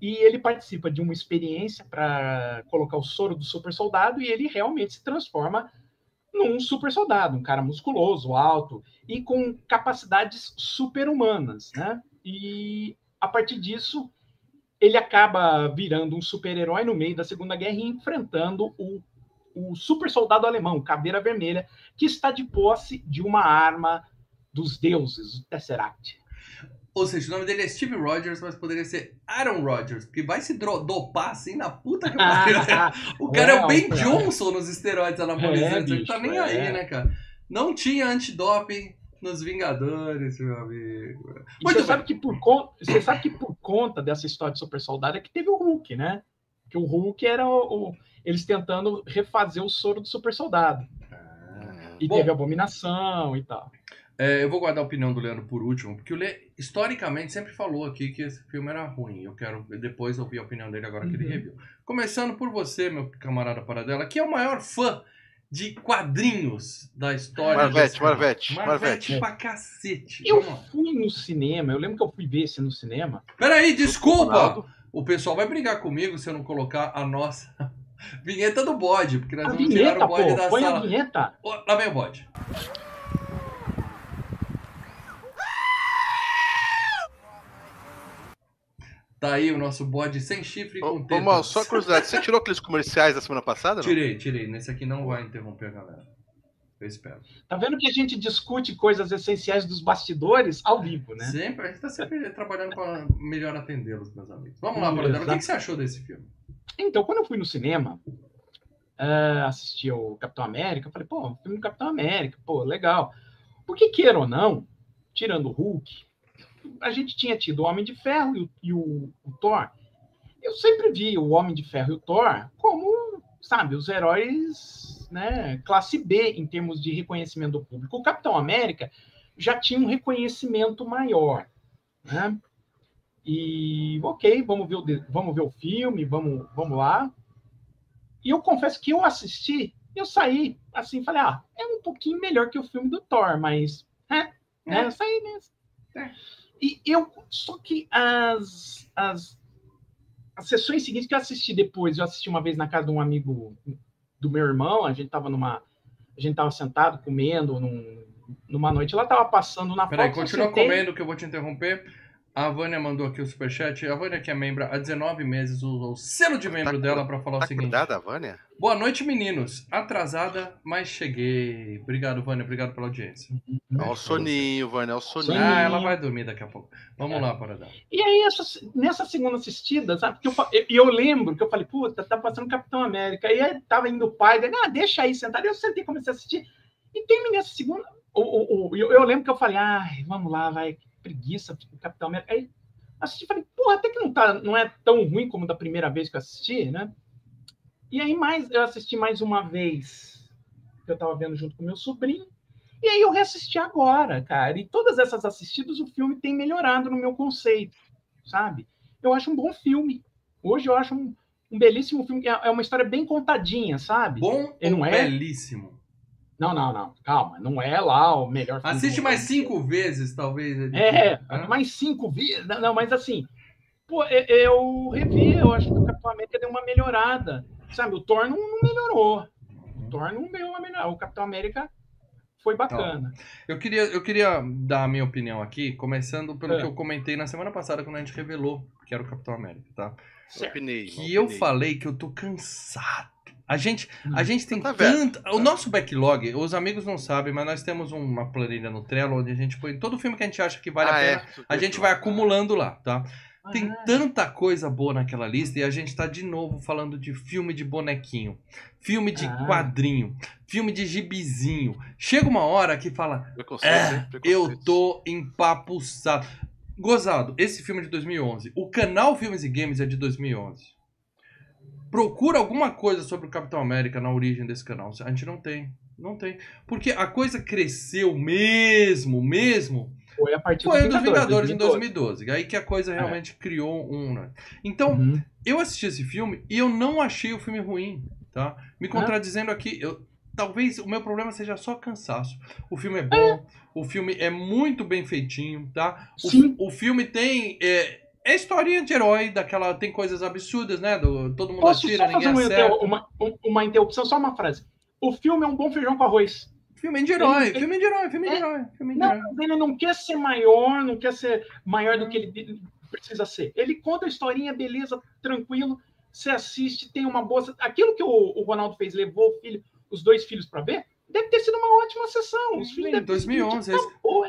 E ele participa de uma experiência para colocar o soro do super soldado e ele realmente se transforma num super soldado, um cara musculoso, alto e com capacidades super-humanas, né? E a partir disso, ele acaba virando um super-herói no meio da Segunda Guerra e enfrentando o, o super soldado alemão, Caveira Vermelha, que está de posse de uma arma dos deuses, o Tesseract. Ou seja, o nome dele é Steve Rogers, mas poderia ser Aaron Rodgers, porque vai se dopar assim na puta que pariu. O cara é, o Não, Ben cara. Johnson nos esteroides anabolizantes. É, ele tá nem é. aí, né, cara? Não tinha antidoping nos Vingadores, meu amigo. Muito você sabe, que por con- você sabe que por conta dessa história de super soldado é que teve o Hulk, né? Que o Hulk era o, o- eles tentando refazer o soro do super soldado. E Bom. teve abominação e tal. É, eu vou guardar a opinião do Leandro por último, porque o Lê, historicamente, sempre falou aqui que esse filme era ruim. Eu quero depois ouvir a opinião dele agora que ele Uhum. reviu. Começando por você, meu camarada Paradela, que é o maior fã de quadrinhos da história. Marvete. Marvete, Marvete Marvete. pra cacete. Eu fui no cinema, eu lembro que eu fui ver esse no cinema. Peraí, desculpa! O pessoal vai brigar comigo se eu não colocar a nossa vinheta do bode, porque nós A vamos tirar vinheta, o bode pô, da põe a sala. vinheta. Ó, Lá vem o bode. Tá aí o nosso bode sem chifre e Ô, com ô, tetas. Mal, só curiosidade, você tirou aqueles comerciais da semana passada? Não? Tirei, tirei. Nesse aqui não vai interromper a galera. Eu espero. Tá vendo que a gente discute coisas essenciais dos bastidores ao vivo, né? Sempre, a gente tá sempre trabalhando para melhor atendê-los, meus amigos. Vamos lá, Paradela. O que, que você achou desse filme? Então, quando eu fui no cinema, ah, assisti o Capitão América, falei, pô, filme do Capitão América, pô, legal. Porque, queira ou não, tirando o Hulk, a gente tinha tido o Homem de Ferro e o, e o- o Thor. Eu sempre vi o Homem de Ferro e o Thor como sabe, os heróis, né, classe B em termos de reconhecimento do público. O Capitão América já tinha um reconhecimento maior, né? E ok, vamos ver o, vamos ver o filme, vamos, vamos lá. E eu confesso que eu assisti, eu saí assim, falei, ah, é um pouquinho melhor que o filme do Thor, mas é, é. é eu saí mesmo. É. E eu, só que as, as, as sessões seguintes que eu assisti depois, eu assisti uma vez na casa de um amigo do meu irmão, a gente tava numa, a gente tava sentado comendo num, numa noite, ela tava passando na Peraí, continua comendo que eu vou te interromper. A Vânia mandou aqui o superchat. A Vânia, que é membro há 19 meses, usou o selo de membro tá, dela para falar tá o seguinte. Cuidada, Vânia? Boa noite, meninos. Atrasada, mas cheguei. Obrigado, Vânia. Obrigado pela audiência. Olha o soninho, Vânia. Olha o soninho. Ah, ela vai dormir daqui a pouco. Vamos é. lá, Paradão. E aí, essa, nessa segunda assistida, sabe? Que eu, eu, eu, lembro que eu falei, puta, tá passando Capitão América. E aí tava indo o pai, daí, ah, deixa aí sentado. Eu sentei, comecei a assistir. E terminei essa segunda. O, o, o, eu, eu lembro que eu falei, ai, vamos lá, vai. Preguiça, o Capitão América. Aí assisti e falei, porra, até que não, tá, não é tão ruim como da primeira vez que eu assisti, né? E aí mais eu assisti mais uma vez, que eu tava vendo junto com meu sobrinho, e aí eu reassisti agora, cara. E todas essas assistidas, o filme tem melhorado no meu conceito, sabe? Eu acho um bom filme. Hoje eu acho um, um belíssimo filme. É uma história bem contadinha, sabe? Bom Ele não é belíssimo? Não, não, não. Calma, não é lá o melhor filme. Assiste mais cinco vezes, talvez. É, é, mais cinco vezes. Não, mas assim, pô, eu revi, eu acho que o Capitão América deu uma melhorada. Sabe, o Thor não, não melhorou. O Thor não deu uma melhorada. O Capitão América foi bacana. Eu queria, eu queria dar a minha opinião aqui, começando pelo é. que eu comentei na semana passada, quando a gente revelou que era o Capitão América, tá? Certo. Que opinei. eu falei que eu tô cansado a gente, a hum. gente tem tá tanto. O nosso backlog, os amigos não sabem, mas nós temos uma planilha no Trello onde a gente põe todo filme que a gente acha que vale ah, a pena, é? a gente vai acumulando lá, tá? Tem ah. tanta coisa boa naquela lista e a gente tá de novo falando de filme de bonequinho, filme de ah. quadrinho, filme de gibizinho. Chega uma hora que fala, é, eu tô empapuçado. Gozado, esse filme é de 2011. O canal Filmes e Games é de 2011 procura alguma coisa sobre o Capitão América na origem desse canal. A gente não tem. Não tem. Porque a coisa cresceu mesmo, mesmo. Foi a partir foi dos Vingadores, Vingadores em 2012. Aí que a coisa é. realmente é. criou um. Né? Então, uhum. eu assisti esse filme e eu não achei o filme ruim. Tá? Me contradizendo aqui, eu, talvez o meu problema seja só cansaço. O filme é bom, é. o filme é muito bem feitinho, tá? O, o filme tem. É, é historinha de herói, daquela. Tem coisas absurdas, né? Do, todo mundo Posso atira, ninguém uma, acerta. Uma, uma interrupção, só uma frase. O filme é um bom feijão com arroz. Filme de herói, ele, filme de herói, filme de é, herói. Filme de não, herói. ele não quer ser maior, não quer ser maior do que ele precisa ser. Ele conta a historinha, beleza, tranquilo. Você assiste, tem uma boa. Aquilo que o, o Ronaldo fez, levou o filho, os dois filhos para ver, deve ter sido uma ótima sessão. Os filhos Sim, 2011. Ter... Porra,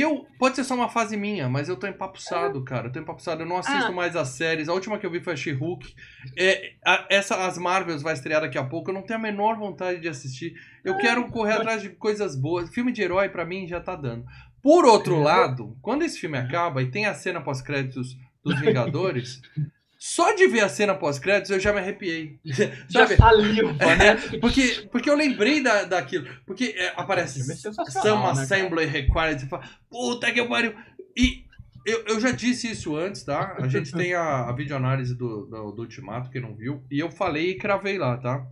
eu, pode ser só uma fase minha, mas eu tô empapuçado, é. cara. Eu tô empapuçado. Eu não assisto ah. mais as séries. A última que eu vi foi a She-Hulk. É, essa, as Marvels vai estrear daqui a pouco. Eu não tenho a menor vontade de assistir. Eu é. quero correr atrás de coisas boas. Filme de herói, para mim, já tá dando. Por outro é. lado, quando esse filme acaba e tem a cena pós-créditos dos Vingadores. Só de ver a cena pós-créditos eu já me arrepiei. Já saliva, né? Porque, porque eu lembrei da, daquilo. Porque é, aparece é Some né, Assembly Required. Você fala, puta que pariu. E eu, eu já disse isso antes, tá? A gente tem a, a videoanálise do, do, do Ultimato, quem não viu. E eu falei e cravei lá, tá?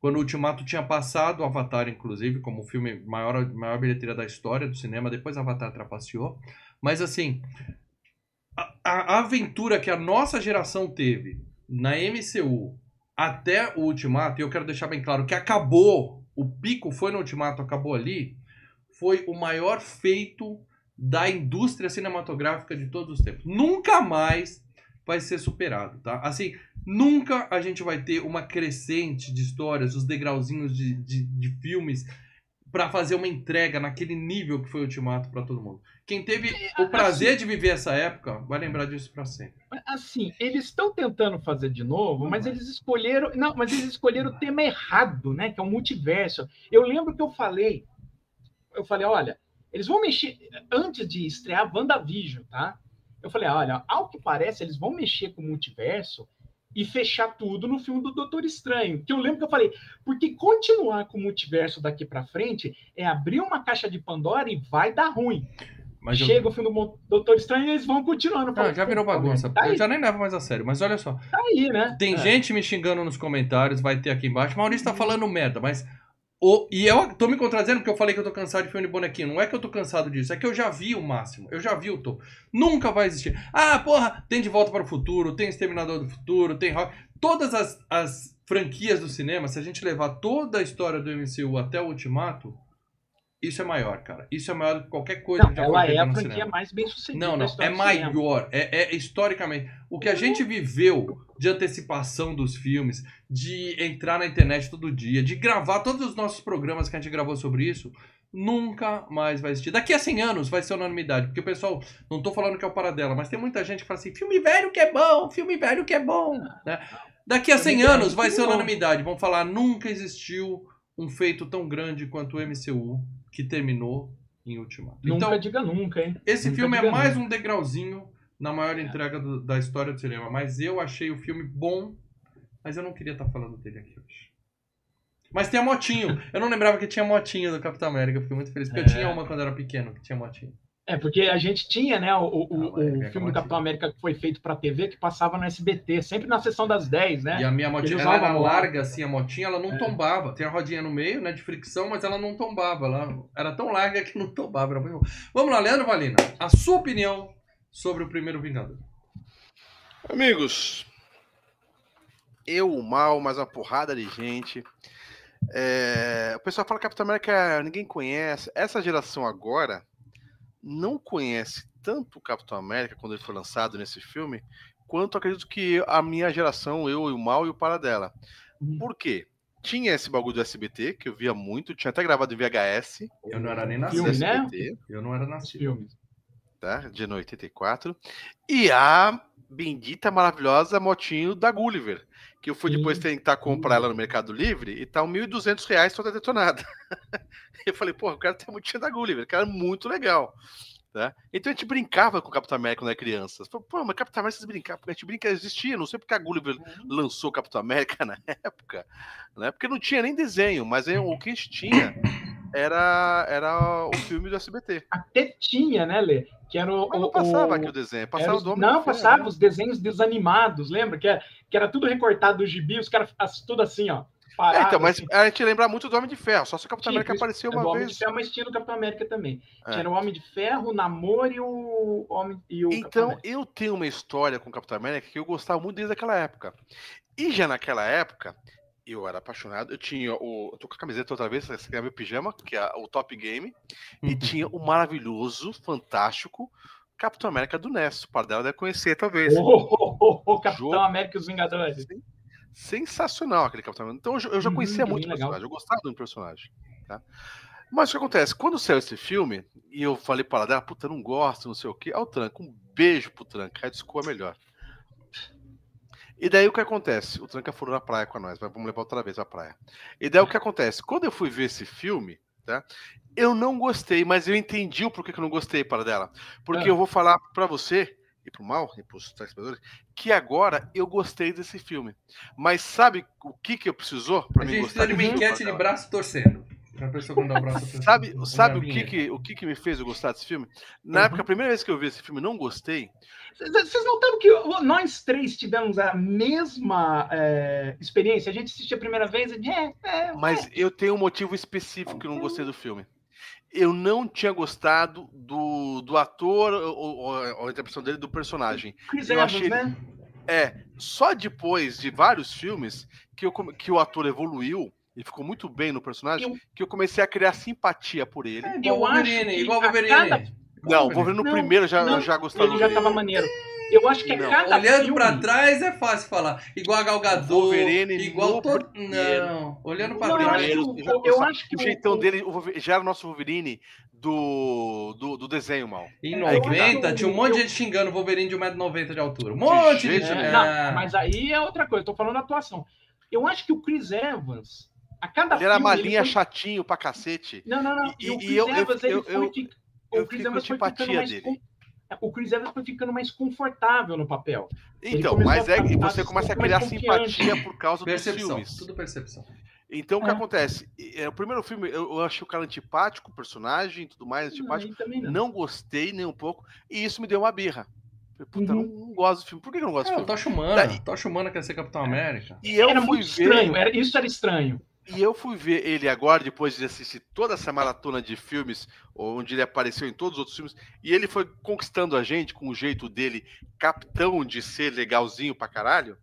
Quando o Ultimato tinha passado, o Avatar, inclusive, como o filme maior, maior bilheteria da história do cinema, depois Avatar trapaceou. Mas assim, a, aventura que a nossa geração teve na MCU até o Ultimato, e eu quero deixar bem claro que acabou, o pico foi no Ultimato, acabou ali, foi o maior feito da indústria cinematográfica de todos os tempos. Nunca mais vai ser superado, tá? Assim, nunca a gente vai ter uma crescente de histórias, os degrauzinhos de, de, de filmes para fazer uma entrega naquele nível que foi o Ultimato para todo mundo. Quem teve é, o prazer assim, de viver essa época vai lembrar disso para sempre. Assim, eles estão tentando fazer de novo, mas eles escolheram, não, mas eles escolheram o tema errado, né, que é o multiverso. Eu lembro que eu falei, eu falei, olha, eles vão mexer antes de estrear WandaVision, tá? Eu falei, olha, ao que parece, eles vão mexer com o multiverso e fechar tudo no filme do Doutor Estranho. Que eu lembro que eu falei, porque continuar com o multiverso daqui para frente é abrir uma caixa de Pandora e vai dar ruim. Mas Chega eu... o filme do Doutor Estranho e eles vão continuando. Ah, já virou bagunça. Tá eu já nem levo mais a sério. Mas olha só. Tá aí, né? Tem é. gente me xingando nos comentários, vai ter aqui embaixo. Maurício tá uhum. falando merda, mas. O, e eu tô me contradizendo porque eu falei que eu tô cansado de filme de bonequinho. Não é que eu tô cansado disso, é que eu já vi o máximo. Eu já vi o Tô. Nunca vai existir. Ah, porra, tem De Volta para o Futuro, tem Exterminador do Futuro, tem Rock. Todas as, as franquias do cinema, se a gente levar toda a história do MCU até o Ultimato, isso é maior, cara. Isso é maior do que qualquer coisa não, que já ela é a franquia cinema. mais bem sucedida. Não, não. É maior. É, é, historicamente. O que a gente viveu de antecipação dos filmes, de entrar na internet todo dia, de gravar todos os nossos programas que a gente gravou sobre isso, nunca mais vai existir. Daqui a 100 anos vai ser unanimidade, porque o pessoal, não tô falando que é o paradela, mas tem muita gente que fala assim, filme velho que é bom, filme velho que é bom, né? Daqui a 100 anos vai ser unanimidade, vão falar, nunca existiu um feito tão grande quanto o MCU que terminou em Ultimato. Nunca então, diga nunca, hein? Esse nunca filme é mais nunca. um degrauzinho na maior é. entrega do, da história do cinema. Mas eu achei o filme bom, mas eu não queria estar falando dele aqui hoje. Mas tem a motinho. Eu não lembrava que tinha motinho do Capitão América. Eu fiquei muito feliz. Porque é. eu tinha uma quando era pequeno, que tinha motinho. É, porque a gente tinha, né, o, o, o filme do Capitão América que foi feito para TV, que passava no SBT, sempre na sessão das 10, né? E a minha motinha, ela era larga, assim, a motinha, ela não é. tombava. Tem a rodinha no meio, né, de fricção, mas ela não tombava. Ela era tão larga que não tombava. Era muito... Vamos lá, Leandro Valina, a sua opinião sobre o primeiro Vingador. Amigos, eu, o mal, mais uma porrada de gente. É... O pessoal fala que Capitão América ninguém conhece. Essa geração agora não conhece tanto o Capitão América quando ele foi lançado nesse filme, quanto acredito que a minha geração, eu e o Mal e o Paradela. Uhum. Por quê? Tinha esse bagulho do SBT, que eu via muito, tinha até gravado em VHS. Eu não era nem nascido. SBT, né? Eu não era nascido. Tá? De 84. E a bendita, maravilhosa motinho da Gulliver, que eu fui depois tentar comprar ela no Mercado Livre e tá R$ 1.200 toda detonada. eu falei, pô, eu quero ter a motinha da Gulliver, que era muito legal. Tá? Então a gente brincava com o Capitão América quando era criança. Falei, pô, mas Capitão América vocês brincavam, porque a gente brinca, existia, não sei porque a Gulliver uhum. lançou o Capitão América na época, né? Porque não tinha nem desenho, mas aí, o que a gente tinha era, era o filme do SBT. Até tinha, né, Lê? Que era o. Mas não passava o, aqui o desenho, passava os, do Não, passava né? os desenhos desanimados, lembra? Que era, que era tudo recortado do gibi, os caras tudo assim, ó. Parado, é, então, mas assim. a gente lembra muito do Homem de Ferro, só se o Capitão tinha, América apareceu uma do vez. Homem de Ferro, mas tinha no Capitão América também. É. Tinha o Homem de Ferro, o Namor e o Homem e o Então, eu tenho uma história com o Capitão América que eu gostava muito desde aquela época. E já naquela época, eu era apaixonado. Eu tinha o. Eu tô com a camiseta outra vez, esse aqui é meu pijama, que é o Top Game. E uhum. tinha o maravilhoso, fantástico Capitão América do NES. O par dela deve conhecer, talvez. Oh, oh, oh, oh Capitão Jogo... América e os Vingadores. Sim. Sensacional aquele Capitão América. Então eu já conhecia hum, muito o personagem, eu gostava do personagem. Tá? Mas o que acontece? Quando saiu esse filme, e eu falei para ela, puta, não gosto, não sei o quê, ao Tranca, um beijo pro Tranca, Red School é melhor. E daí o que acontece? O Tranca foi na praia com nós, vamos levar outra vez a praia. E daí o que acontece? Quando eu fui ver esse filme, tá? Eu não gostei, mas eu entendi o porquê que eu não gostei para dela. Porque é. eu vou falar para você e pro mal, e pros telespectadores, que agora eu gostei desse filme. Mas sabe o que que eu precisou para mim gostar? A gente precisa de uma enquete de braço torcendo. Pra pessoa quando sabe sabe o que que, o que que me fez eu gostar desse filme? Na uhum. época, a primeira vez que eu vi esse filme, não gostei. Vocês notaram que nós três tivemos a mesma é, experiência? A gente assistiu a primeira vez e... É, é, Mas é. eu tenho um motivo específico que eu não gostei do filme eu não tinha gostado do, do ator ou, ou, ou a interpretação dele do personagem. Chris eu Evans, achei, né? É, só depois de vários filmes que, eu, que o ator evoluiu e ficou muito bem no personagem, eu, que eu comecei a criar simpatia por ele. É, igual o Wolverine, igual o Wolverine. Cada... Não, o Wolverine no primeiro já, não, já gostava. Ele já tava maneiro. Eu acho que é não. cada Olhando filme... pra trás é fácil falar. Igual a Galgador, Wolverine igual todo... Não, olhando pra não, trás. Eu acho que, eu, eu acho que o jeitão o... dele já era o nosso Wolverine do, do, do desenho, mal. Em 90, tinha um monte de gente xingando o Wolverine de 1,90m de altura. Um monte de, gente. É, não, mas aí é outra coisa, eu tô falando da atuação. Eu acho que o Chris Evans, a cada ele filme, era malinha foi... chatinho pra cacete. Não, não, não. E, e, e o Chris eu, Evans, eu, ele eu, foi... Eu, o Chris Evans foi ficando mais... dele o Chris Evans foi ficando mais confortável no papel. Então, mas é que você começa a criar simpatia por causa percepção, dos filmes. Tudo percepção. Então, o que é. acontece? É, o primeiro filme, eu, eu achei o cara antipático, o personagem e tudo mais, antipático. Não, não. não, gostei nem um pouco, e isso me deu uma birra. Puta, uhum. não, não, gosto do filme. Por que eu não gosto é, do filme? Tocha Humana. Daí... Tocha Humana quer ser Capitão América. E eu era muito ver... estranho, era, isso era estranho. E eu fui ver ele agora, depois de assistir toda essa maratona de filmes, onde ele apareceu em todos os outros filmes, e ele foi conquistando a gente com o jeito dele, capitão de ser legalzinho pra caralho,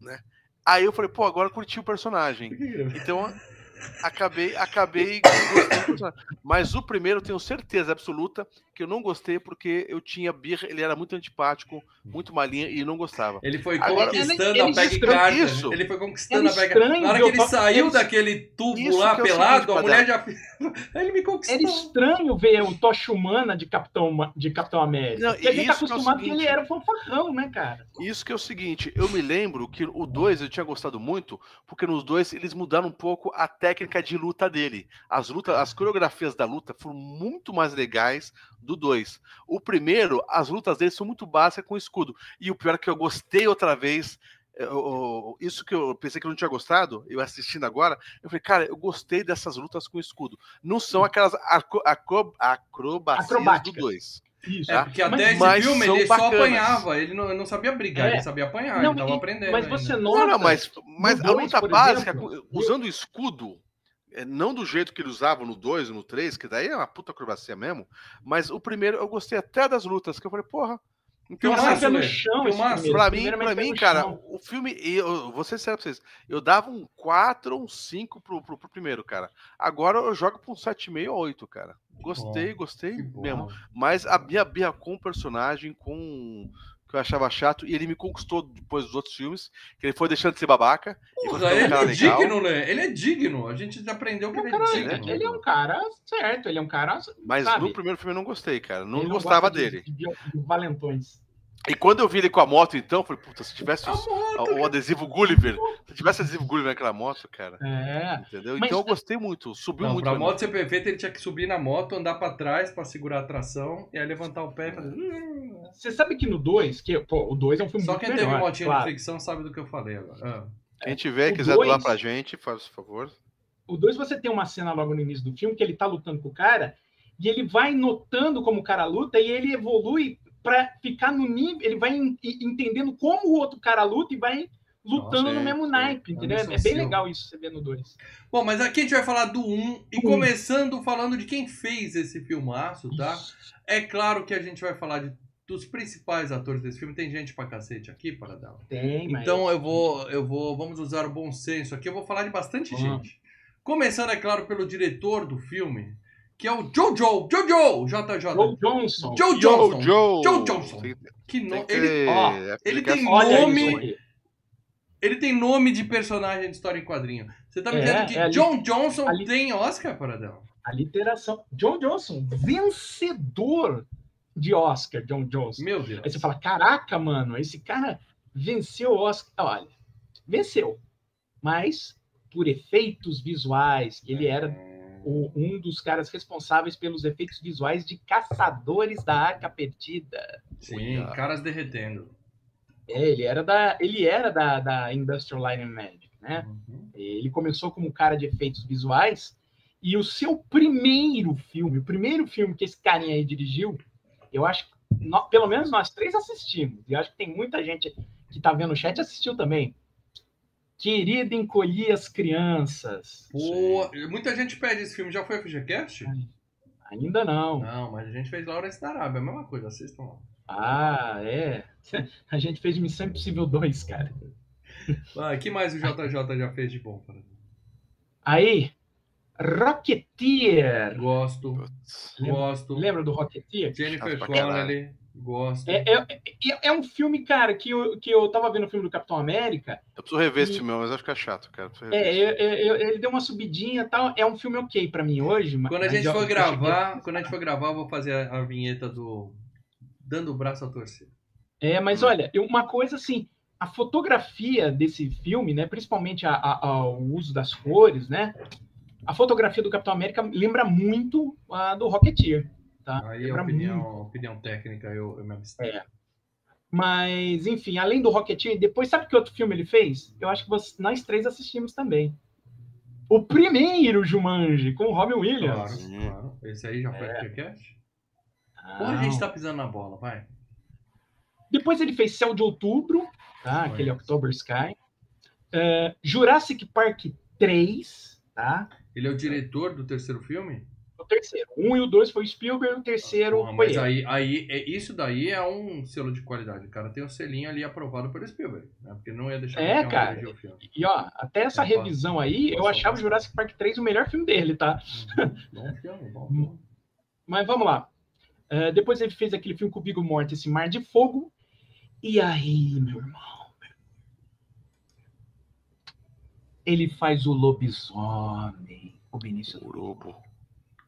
né? Aí eu falei, pô, agora curti o personagem. Então, acabei, acabei Mas o primeiro eu tenho certeza absoluta que eu não gostei porque eu tinha birra, ele era muito antipático, muito malinha e não gostava. Ele foi Agora, conquistando ele, a Peg Carter. Isso. Ele foi conquistando a Peg Carter. Na hora que ele saiu daquele tubo lá pelado, a mulher já ele me conquistou. Era estranho ver o Tocha Humana de Capitão, de Capitão América. Não, porque a gente tá acostumado é que ele era um fanfarrão, né, cara? Isso que é o seguinte, eu me lembro que o 2 eu tinha gostado muito, porque nos dois eles mudaram um pouco a técnica de luta dele. As lutas, as coreografias da luta foram muito mais legais do 2. O primeiro, as lutas dele são muito básicas com escudo. E o pior é que eu gostei outra vez. Eu, isso que eu pensei que eu não tinha gostado, eu assistindo agora, eu falei, cara, eu gostei dessas lutas com escudo. Não são aquelas acro, acro, acrobacias do 2. Isso. Tá? É, porque até mas, esse filme ele bacanas. só apanhava, ele não, não sabia brigar, é. ele sabia apanhar, não, ele tava aprendendo. Mas ainda. você nota. Não, não, mas, mas a luta básica, exemplo, usando o escudo, não do jeito que ele usava no 2, no 3, que daí é uma puta acrobacia mesmo, mas o primeiro eu gostei até das lutas, que eu falei, porra. Então, assim, no chão, pra mim, pra mim cara, chão. o filme, eu vou ser sério pra vocês, eu dava um 4 ou um 5 pro, pro, pro, primeiro, cara. Agora eu jogo pra um 7,5 ou 8, cara. Gostei, bom, gostei mesmo. Mas a minha birra com o personagem, com que eu achava chato, e ele me conquistou depois dos outros filmes, que ele foi deixando de ser babaca. Porra, ele é legal. digno, né? Ele é digno. A gente já aprendeu que ele é digno. Ele é um cara certo, ele é um cara. Mas sabe? no primeiro filme eu não gostei, cara. Não, não gostava dele. De, de, de valentões. E quando eu vi ele com a moto, então, falei, puta, se tivesse os, moto, o adesivo Gulliver, se tivesse adesivo Gulliver naquela moto, cara. É. Entendeu? Mas, então eu gostei muito, subiu não, muito. Pra moto ser perfeita, ele tinha que subir na moto, andar pra trás pra segurar a tração, e aí levantar o pé e fazer. Hum. Você sabe que no 2, que pô, o 2 é um filme Só quem melhor, teve motinho claro. de fricção sabe do que eu falei agora. Ah. Quem tiver, o quiser dois, doar pra gente, faz favor. O 2, você tem uma cena logo no início do filme que ele tá lutando com o cara, e ele vai notando como o cara luta, e ele evolui para ficar no nível, ele vai entendendo como o outro cara luta e vai lutando Nossa, no é, mesmo é, naipe, entendeu? É bem legal isso você vê no 2. Bom, mas aqui a gente vai falar do 1 um, e começando falando de quem fez esse filmaço, tá? Isso. É claro que a gente vai falar de, dos principais atores desse filme. Tem gente pra cacete aqui, para dar. Tem, mas... Então eu vou, eu vou, vamos usar o bom senso aqui. Eu vou falar de bastante gente. Começando, é claro, pelo diretor do filme, que é o Jojo, Jojo, JJ. Joe Johnson. Joe Johnson. Joe, Joe Johnson. Que no... ele, ó, ele tem nome. Ele tem nome de personagem de história em quadrinho. Você tá me é, dizendo que é John Johnson li... tem Oscar, Paradão? A literação. John Johnson, vencedor de Oscar, John Johnson. Meu Deus. Aí você fala: caraca, mano, esse cara venceu o Oscar. Olha, venceu. Mas por efeitos visuais, ele era o, um dos caras responsáveis pelos efeitos visuais de Caçadores da Arca Perdida. Sim, Ui, caras derretendo. É, ele era da, ele era da, da Industrial Light and Magic, né? Uhum. Ele começou como cara de efeitos visuais e o seu primeiro filme, o primeiro filme que esse carinha aí dirigiu, eu acho que pelo menos nós três assistimos. E eu acho que tem muita gente que tá vendo o chat assistiu também. Querida Encolhi as Crianças. Pô, muita gente pede esse filme. Já foi a FGCast? Ainda não. Não, mas a gente fez Lawrence da Arábia. É a mesma coisa, assistam lá. Ah, é. A gente fez Missão Impossível 2, cara. Ah, que mais o JJ já fez de bom? Aí, Rocketeer. Gosto. Lembra, gosto. Lembra do Rocketeer? Jennifer Connelly. Gosto. É, é, é, é, um filme, cara, que eu, que eu tava vendo o filme do Capitão América. Eu preciso rever e... esse filme, mas vai ficar chato, cara. É, ele deu uma subidinha e tal. É um filme ok pra mim hoje. Quando a gente for gravar, quando a gente for gravar, eu vou fazer a, a vinheta do Dando o braço a torcer. É, mas olha, uma coisa assim, a fotografia desse filme, né, principalmente a, a, o uso das cores, né, a fotografia do Capitão América lembra muito a do Rocketeer. Tá? Aí é opinião, muito. opinião técnica, eu, eu me abstenho. É. Mas, enfim, além do Rocketeer, depois sabe que outro filme ele fez? Eu acho que você- nós três assistimos também. O primeiro Jumanji, com o Robin Williams. Claro, claro. Esse aí já foi É. é. Cast? Porra, a gente tá pisando na bola, vai. Depois ele fez Céu de Outubro, tá? Aquele October Sky. É, Jurassic Park 3, tá? Ele é o diretor do terceiro filme? Terceiro. Um e o dois foi o Spielberg, o terceiro Porra, foi mas ele. aí, aí é, isso daí é um selo de qualidade. O cara tem o selinho ali aprovado pelo Spielberg. Né? Porque não ia deixar É, um cara. o filme. E ó, até essa É, posso- revisão aí, eu achava o. Jurassic Park 3 o melhor filme dele, tá? Bom filme, bom filme. Mas vamos lá. É, depois ele fez aquele filme com o Viggo Mortensen, Mar de Fogo. E aí, meu irmão? Ele faz o lobisomem, o Benício. Urubu.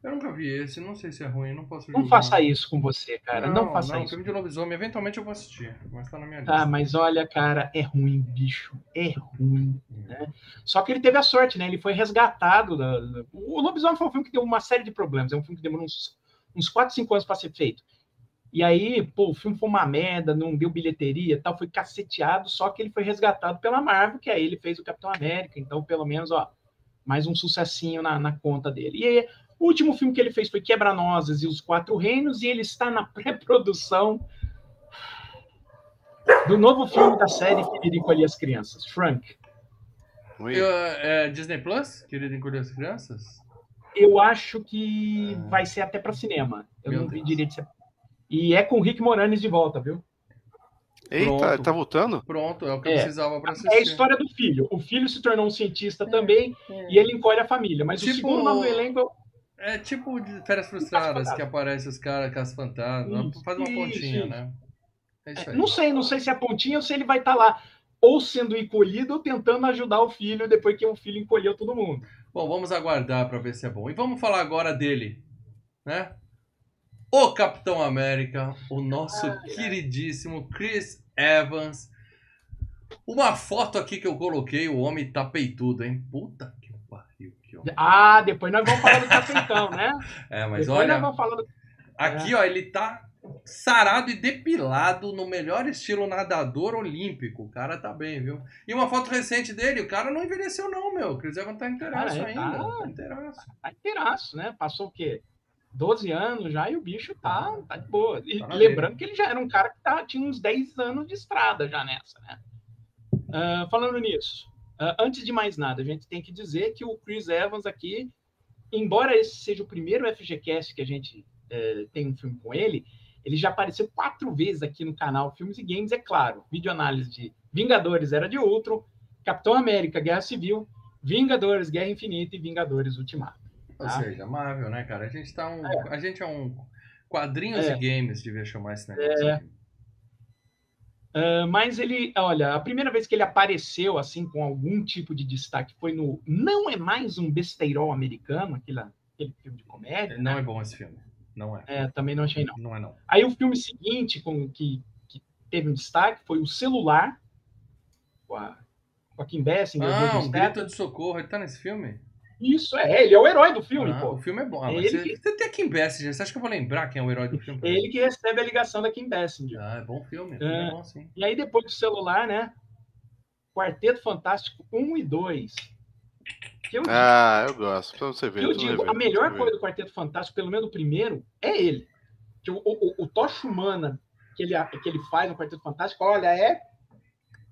Eu nunca vi esse, não sei se é ruim, não posso Não julgar. faça isso com você, cara. Não, faça não, isso. filme de lobisomem, eventualmente eu vou assistir, mas tá na minha lista. Ah, mas olha, cara, é ruim, bicho. É ruim. né? Só que ele teve a sorte, né? Ele foi resgatado. Da... O Lobisomem foi um filme que deu uma série de problemas. É um filme que demorou uns, uns 4, 5 anos para ser feito. E aí, pô, o filme foi uma merda, não deu bilheteria e tal, foi caceteado, só que ele foi resgatado pela Marvel, que aí ele fez o Capitão América. Então, pelo menos, ó, mais um sucessinho na, na conta dele. E aí, o último filme que ele fez foi Quebra-Nozes e os Quatro Reinos, e ele está na pré-produção do novo filme da série Federico ali as Crianças, Frank. Ruim. Eu, é, Disney Plus, querido encolher as crianças? Eu acho que Ah. vai ser até para cinema. Eu Meu não vi Deus. direito. se- E é com o Rick Moranis de volta, viu? Eita, Pronto. tá voltando? Pronto, é o que eu É. precisava pra assistir. É a história do filho. O filho se tornou um cientista também e ele encolhe a família. Mas o Tipo- segundo nome do elenco é É tipo de Férias Frustradas, que aparece os caras com as fantasmas. Isso, Faz uma pontinha, isso. né? É isso aí. Não sei, não sei se é pontinha ou se ele vai estar lá ou sendo encolhido ou tentando ajudar o filho depois que o filho encolheu todo mundo. Bom, vamos aguardar pra ver se é bom. E vamos falar agora dele, né? O Capitão América, o nosso queridíssimo Chris Evans. Uma foto aqui que eu coloquei, o homem tá peitudo, hein? Puta que pariu, que homem. Ah, depois nós vamos falar do Capitão, né? É, mas depois olha, do aqui ó, ele tá sarado e depilado no melhor estilo nadador olímpico. O cara tá bem, viu? E uma foto recente dele, o cara não envelheceu não, meu. O Chris Evans tá inteiraço Ah, é, ainda. tá. Tá inteiraço. tá inteiraço, né? Passou o quê? 12 anos já e o bicho tá, tá de boa. E Tá lembrando que ele já era um cara que tá, tinha uns 10 anos de estrada já nessa, né? Ah, falando nisso, ah, antes de mais nada, a gente tem que dizer que o Chris Evans aqui, embora esse seja o primeiro FGCast que a gente eh, tem um filme com ele, ele já apareceu quatro vezes aqui no canal Filmes e Games, é claro. Vídeo análise de Vingadores Era de Outro, Capitão América Guerra Civil, Vingadores Guerra Infinita e Vingadores Ultimato. Ou Ah. seja, Marvel, né, cara? A gente tá um. A gente é um. Quadrinhos É. e games, devia chamar esse negócio. É. aqui. Ah, mas ele, olha, a primeira vez que ele apareceu assim com algum tipo de destaque foi no Não é mais um besteirol americano, aquele, aquele filme de comédia. Não né? é bom esse filme. Não é. É, também não achei não. Não é, não. Aí o filme seguinte com que, que teve um destaque foi o Celular, com a, Kim Basinger. o Ah, um grito de socorro. Ele tá nesse filme? Isso, é, ele é o herói do filme, Ah, pô. o filme é bom. Ah, mas ele você, que- você tem a Kim Basinger. Você acha que eu vou lembrar quem é o herói do filme? É ele que recebe a ligação da Kim Basinger. Ah, é bom filme. o filme É. É bom, sim. E aí depois do Celular, né? Quarteto Fantástico 1 e 2. Que eu Ah, eu gosto. Pra você ver. Eu digo, a melhor coisa do Quarteto Fantástico, pelo menos o primeiro, é ele. Que o, o, o Tocha Humana que ele, que ele faz no Quarteto Fantástico, olha, é,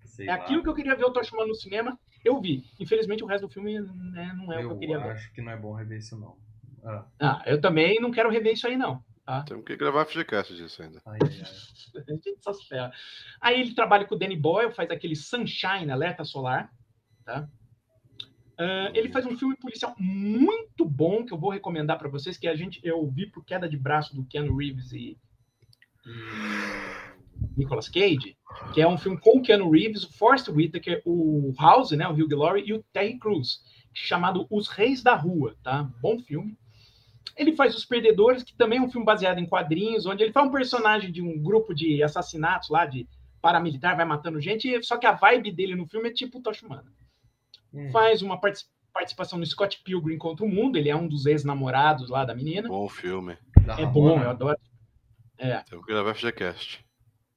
Sei é lá. aquilo que eu queria ver o Tocha Humana no cinema, eu vi. Infelizmente, o resto do filme né, não é o que eu Eu queria ver. acho que não é bom rever isso, não. Ah, Ah, eu também não quero rever isso aí, não. Temos que gravar FGCast disso ainda. ai, ai. A gente só se ferra. Aí ele trabalha com o Danny Boyle, faz aquele Sunshine, Alerta Solar. Tá? Ah, ele faz um filme policial muito bom que eu vou recomendar para vocês, que a gente eu vi por queda de braço do Keanu Reeves e, e Nicolas Cage, que é um filme com o Keanu Reeves, o Forrest Whitaker, o House, né, o Hugh Laurie e o Terry Crews, chamado Os Reis da Rua, tá? Bom filme. Ele faz Os Perdedores, que também é um filme baseado em quadrinhos, onde ele faz um personagem de um grupo de assassinatos lá, de paramilitar, vai matando gente, só que a vibe dele no filme é tipo Tocha Humana. Hum. Faz uma partic- participação no Scott Pilgrim contra o Mundo, ele é um dos ex-namorados lá da menina. Bom filme. Da É Ramona? bom, eu adoro. É, Tem que gravar FGCast.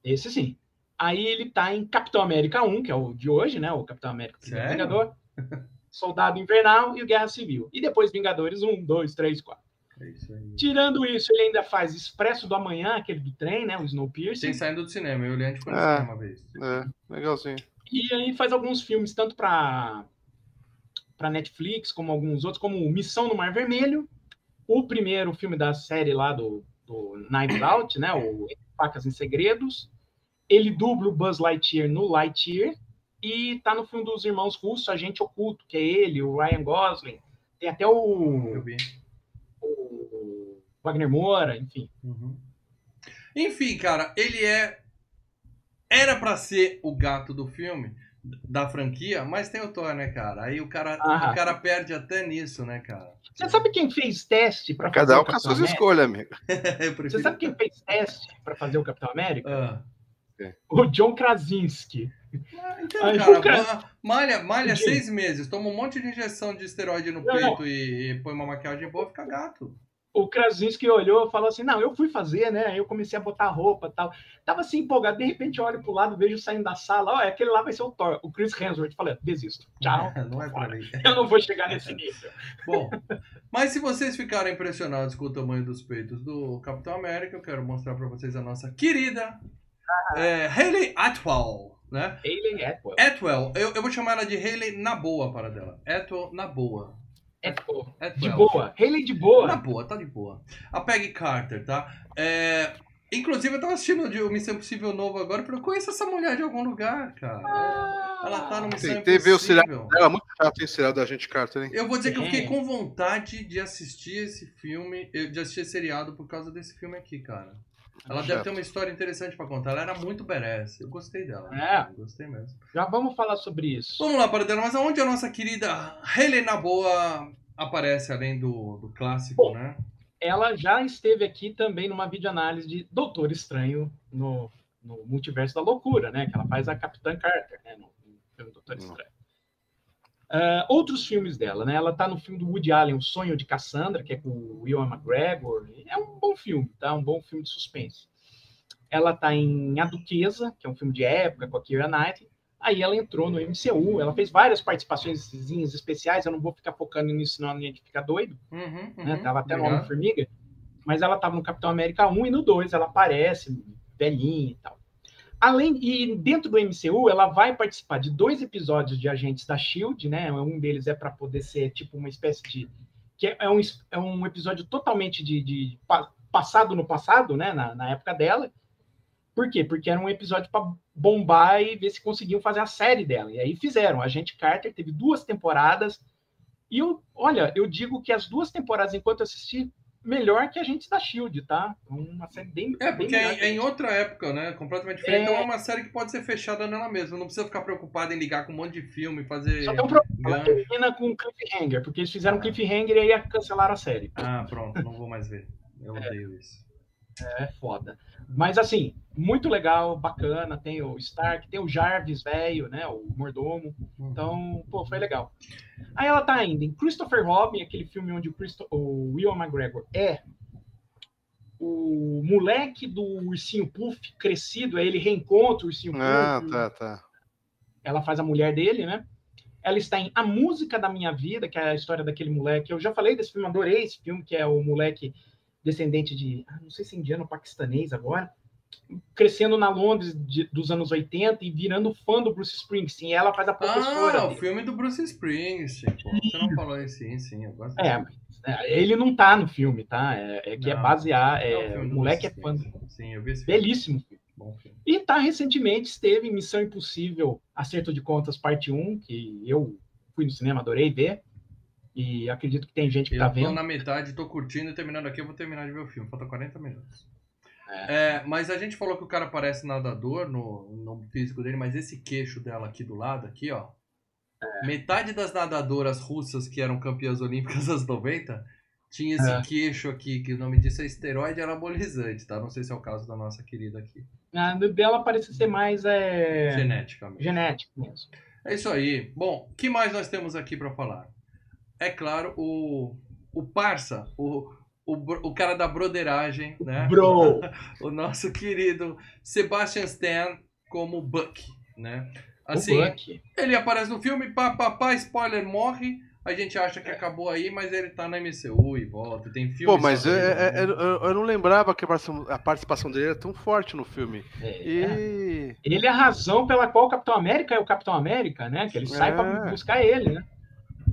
Esse sim. Aí ele tá em Capitão América 1, que é o de hoje, né? O Capitão América Primeiro Sério? Vingador. Soldado Invernal e o Guerra Civil. E depois Vingadores 1, 2, 3, 4. É isso aí. Tirando isso, ele ainda faz Expresso do Amanhã, aquele do trem, né? O Tem Snowpiercer. saindo do cinema, eu e o Leandro foi no Ah. cinema uma vez. É, legalzinho. E aí faz alguns filmes, tanto para para Netflix, como alguns outros, como Missão no Mar Vermelho, o primeiro filme da série lá do, do Knives Out, né? O Facas em Segredos. Ele dubla o Buzz Lightyear no Lightyear e tá no filme dos irmãos russos, Agente Oculto, que é ele, o Ryan Gosling. Tem até o, o Wagner Moura, enfim. Uhum. Enfim, cara, ele é. Era pra ser o gato do filme, da franquia, mas tem o Thor, né, cara? Aí o cara, Ah. o cara perde até nisso, né, cara? Você sabe quem fez teste para Cada um com as suas escolhas, amigo. Prefiro... Você sabe quem fez teste para fazer o Capitão América? Ah. O John Krasinski. Então, Aí cara, malha, malha seis meses, toma um monte de injeção de esteroide no Não, peito E, e põe uma maquiagem boa, fica gato. O Krasinski olhou e falou assim: Não, eu fui fazer, né? Aí eu comecei a botar roupa e tal. Tava assim empolgado, de repente eu olho pro lado, vejo saindo da sala, ó, aquele lá vai ser o Thor, o Chris Hemsworth. Falei: Desisto, tchau. Não é pra mim. Eu não vou chegar nesse nível. Bom, mas se vocês ficarem impressionados com o tamanho dos peitos do Capitão América, eu quero mostrar pra vocês a nossa querida é, Hayley Atwell, né? Alien Atwell. Atwell, eu, eu vou chamar ela de Hayley na boa para dela. Atwell na boa. Atwell. Atwell. De boa. Haley de boa. boa, tá de boa. A Peggy Carter, tá? É, Inclusive, eu tava assistindo o Missão Impossível novo agora e falei, eu conheço essa mulher de algum lugar, cara. Ela tá no Missão Tentei ver o Impossível. seriado dela, muito chato, hein, seriado da gente Carter, hein? Eu vou dizer que eu fiquei É. com vontade de assistir esse filme, de assistir esse seriado por causa desse filme aqui, cara. Ela deve ter uma história interessante pra contar. Ela era muito badass. Eu gostei dela. É. Eu gostei mesmo. Já vamos falar sobre isso. Vamos lá, Paradela, mas aonde a nossa querida Helena Boa aparece, além do, do clássico, Bom. né? Ela já esteve aqui também numa videoanálise de Doutor Estranho no, no Multiverso da Loucura, né? Que ela faz a Capitã Carter, né? No, no filme Doutor. Estranho. Ah, outros filmes dela, né? Ela tá no filme do Woody Allen, O Sonho de Cassandra, que é com o Will McGregor. É um bom filme, tá? Um bom filme de suspense. Ela tá em A Duquesa, que é um filme de época com a Keira Knightley. Aí ela entrou no MCU, ela fez várias participações especiais, eu não vou ficar focando nisso, senão a gente fica doido Uhum, né? uhum, Tava até no. Homem-Formiga, mas ela tava no Capitão América 1 e no 2 ela aparece velhinha e tal. Além e dentro do MCU, ela vai participar de dois episódios de Agentes da Shield, né? Um deles é para poder ser tipo uma espécie de que é um, é um episódio totalmente de, de pa- passado no passado, né? Na, na época dela. Por quê? Porque era um episódio para bombar e ver se conseguiam fazer a série dela. E aí fizeram. A Agente Carter teve duas temporadas. E eu, olha, eu digo que as duas temporadas, enquanto eu assisti, melhor que a gente da Shield, tá? Uma série bem. É, porque bem é, é em outra época, né? Completamente diferente. É. Então é uma série que pode ser fechada nela mesma. Não precisa ficar preocupado em ligar com um monte de filme, fazer. Só tem um problema. Ela termina com cliffhanger, porque eles fizeram Ah. cliffhanger e aí cancelaram a série. Ah, pronto, não vou mais ver. Eu odeio isso. É foda. Mas assim, muito legal, bacana. Tem o Stark, tem o Jarvis velho, né? O mordomo. Então, pô, foi legal. Aí ela tá ainda em Christopher Robin, aquele filme onde o, Christo o Will McGregor é o moleque do ursinho Puff crescido, aí ele reencontra o ursinho Ah, Puff. tá, tá. Ela faz a mulher dele, né? Ela está em A Música da Minha Vida, que é a história daquele moleque. Eu já falei desse filme, adorei esse filme, que é o moleque descendente de, ah, não sei se indiano ou paquistanês agora, crescendo na Londres de- dos anos 80 e virando fã do Bruce Springsteen. Ela faz a professora Ah, o dele. filme do Bruce Springsteen. Pô. Você não falou isso, sim, sim. Eu gosto É, mas é, ele não tá no filme, tá? É, é que é Não. basear. É o É, o moleque é fã. Sim, eu vi esse filme. Belíssimo. Bom filme. E tá recentemente esteve em Missão Impossível Acerto de Contas Parte 1, que eu fui no cinema, adorei ver. E acredito que tem gente que Eu tá tô vendo. na metade, tô curtindo e terminando aqui, eu vou terminar de ver o filme. Falta 40 minutos. É. É, mas a gente falou que o cara parece nadador no, no físico dele, mas esse queixo dela aqui do lado, aqui, ó. É. Metade das nadadoras russas que eram campeãs olímpicas anos 90 tinha esse É. queixo aqui, que o nome disso é esteroide anabolizante, tá? Não sei se é o caso da nossa querida aqui. A dela parece ser mais é, Geneticamente. genético mesmo. É isso aí. Bom, o que mais nós temos aqui pra falar? É claro, o, o Parça, o, o, o cara da broderagem, né? Bro! o nosso querido Sebastian Stan como Buck, né? O Assim, Buck. ele aparece no filme, pá, pá, pá, spoiler, morre. A gente acha que acabou aí, mas ele tá na MCU e volta. Tem filme. Pô, mas só dele, é- é- né? é- eu, eu não lembrava que a participação, a participação dele era tão forte no filme. É. E. Ele é a razão pela qual o Capitão América é o Capitão América, né? Que ele sai É. pra buscar ele, né?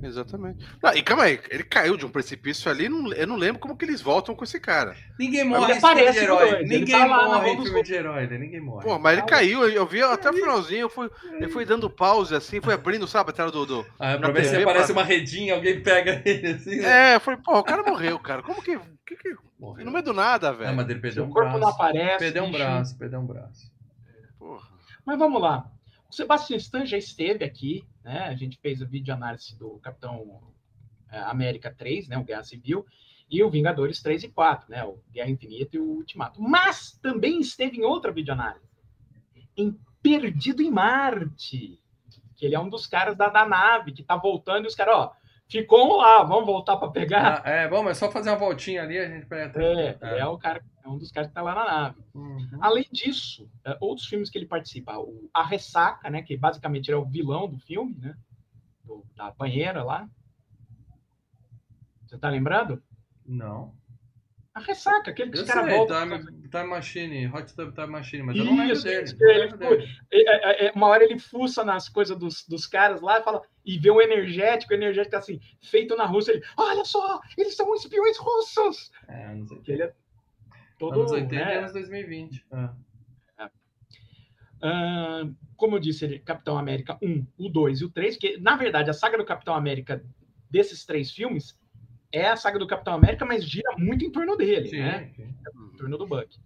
Exatamente. Não, e calma aí, ele caiu de um precipício ali, não- eu não lembro como que eles voltam com esse cara. Ninguém morre em filme de aparece herói. dois, Ninguém tá morre em dos filme de herói, né? Ninguém morre. Pô, mas ele caiu, eu vi até o finalzinho, eu fui, ele foi dando pause assim, foi abrindo, sabe, a tela do. do... Ah, pra na ver se TV, aparece pra- uma redinha, alguém pega ele assim. né? É, eu falei, pô, o cara morreu, cara. Como que. que, que... Morreu. No meio do nada, Ah, velho. mas ele perdeu Seu um corpo não braço. aparece. Perdeu um braço, perdeu um braço. Porra. Mas vamos lá. O Sebastian Stan já esteve aqui, né? A gente fez o vídeo análise do Capitão eh, América 3, né? O Guerra Civil, e o Vingadores 3 e 4, né? O Guerra Infinita e o Ultimato. Mas também esteve em outra videoanálise, em Perdido em Marte, que ele é um dos caras da, da nave que tá voltando e os caras, ó, ficou um lá, vamos voltar para pegar. Ah, é, bom, é só fazer uma voltinha ali, a gente pega. É, ele é o cara, é um dos caras que tá lá na nave. Uhum. Além disso, eh, outros filmes que ele participa, o A Ressaca, né, que basicamente ele é o vilão do filme, né, do- da banheira lá. Você tá lembrado? Não. A Ressaca, aquele que Eu os sei, caras voltam. time, time Machine, Hot Tub Time Machine, mas eu não lembro Isso, dele. isso, não ele lembro foi- dele. É, é, é, uma hora ele fuça nas coisas dos, dos caras lá e fala e vê o energético, o energético tá assim, feito na Rússia, ele, olha só, eles são espiões russos. É, 80. Que ele é todo, Anos 80 e né, anos 2020. Ah. Ah, como eu disse, Capitão América 1, o 2 e o 3, que na verdade a saga do Capitão América desses três filmes é a saga do Capitão América, mas gira muito em torno dele, Sim, né? sim. Em torno do Buck.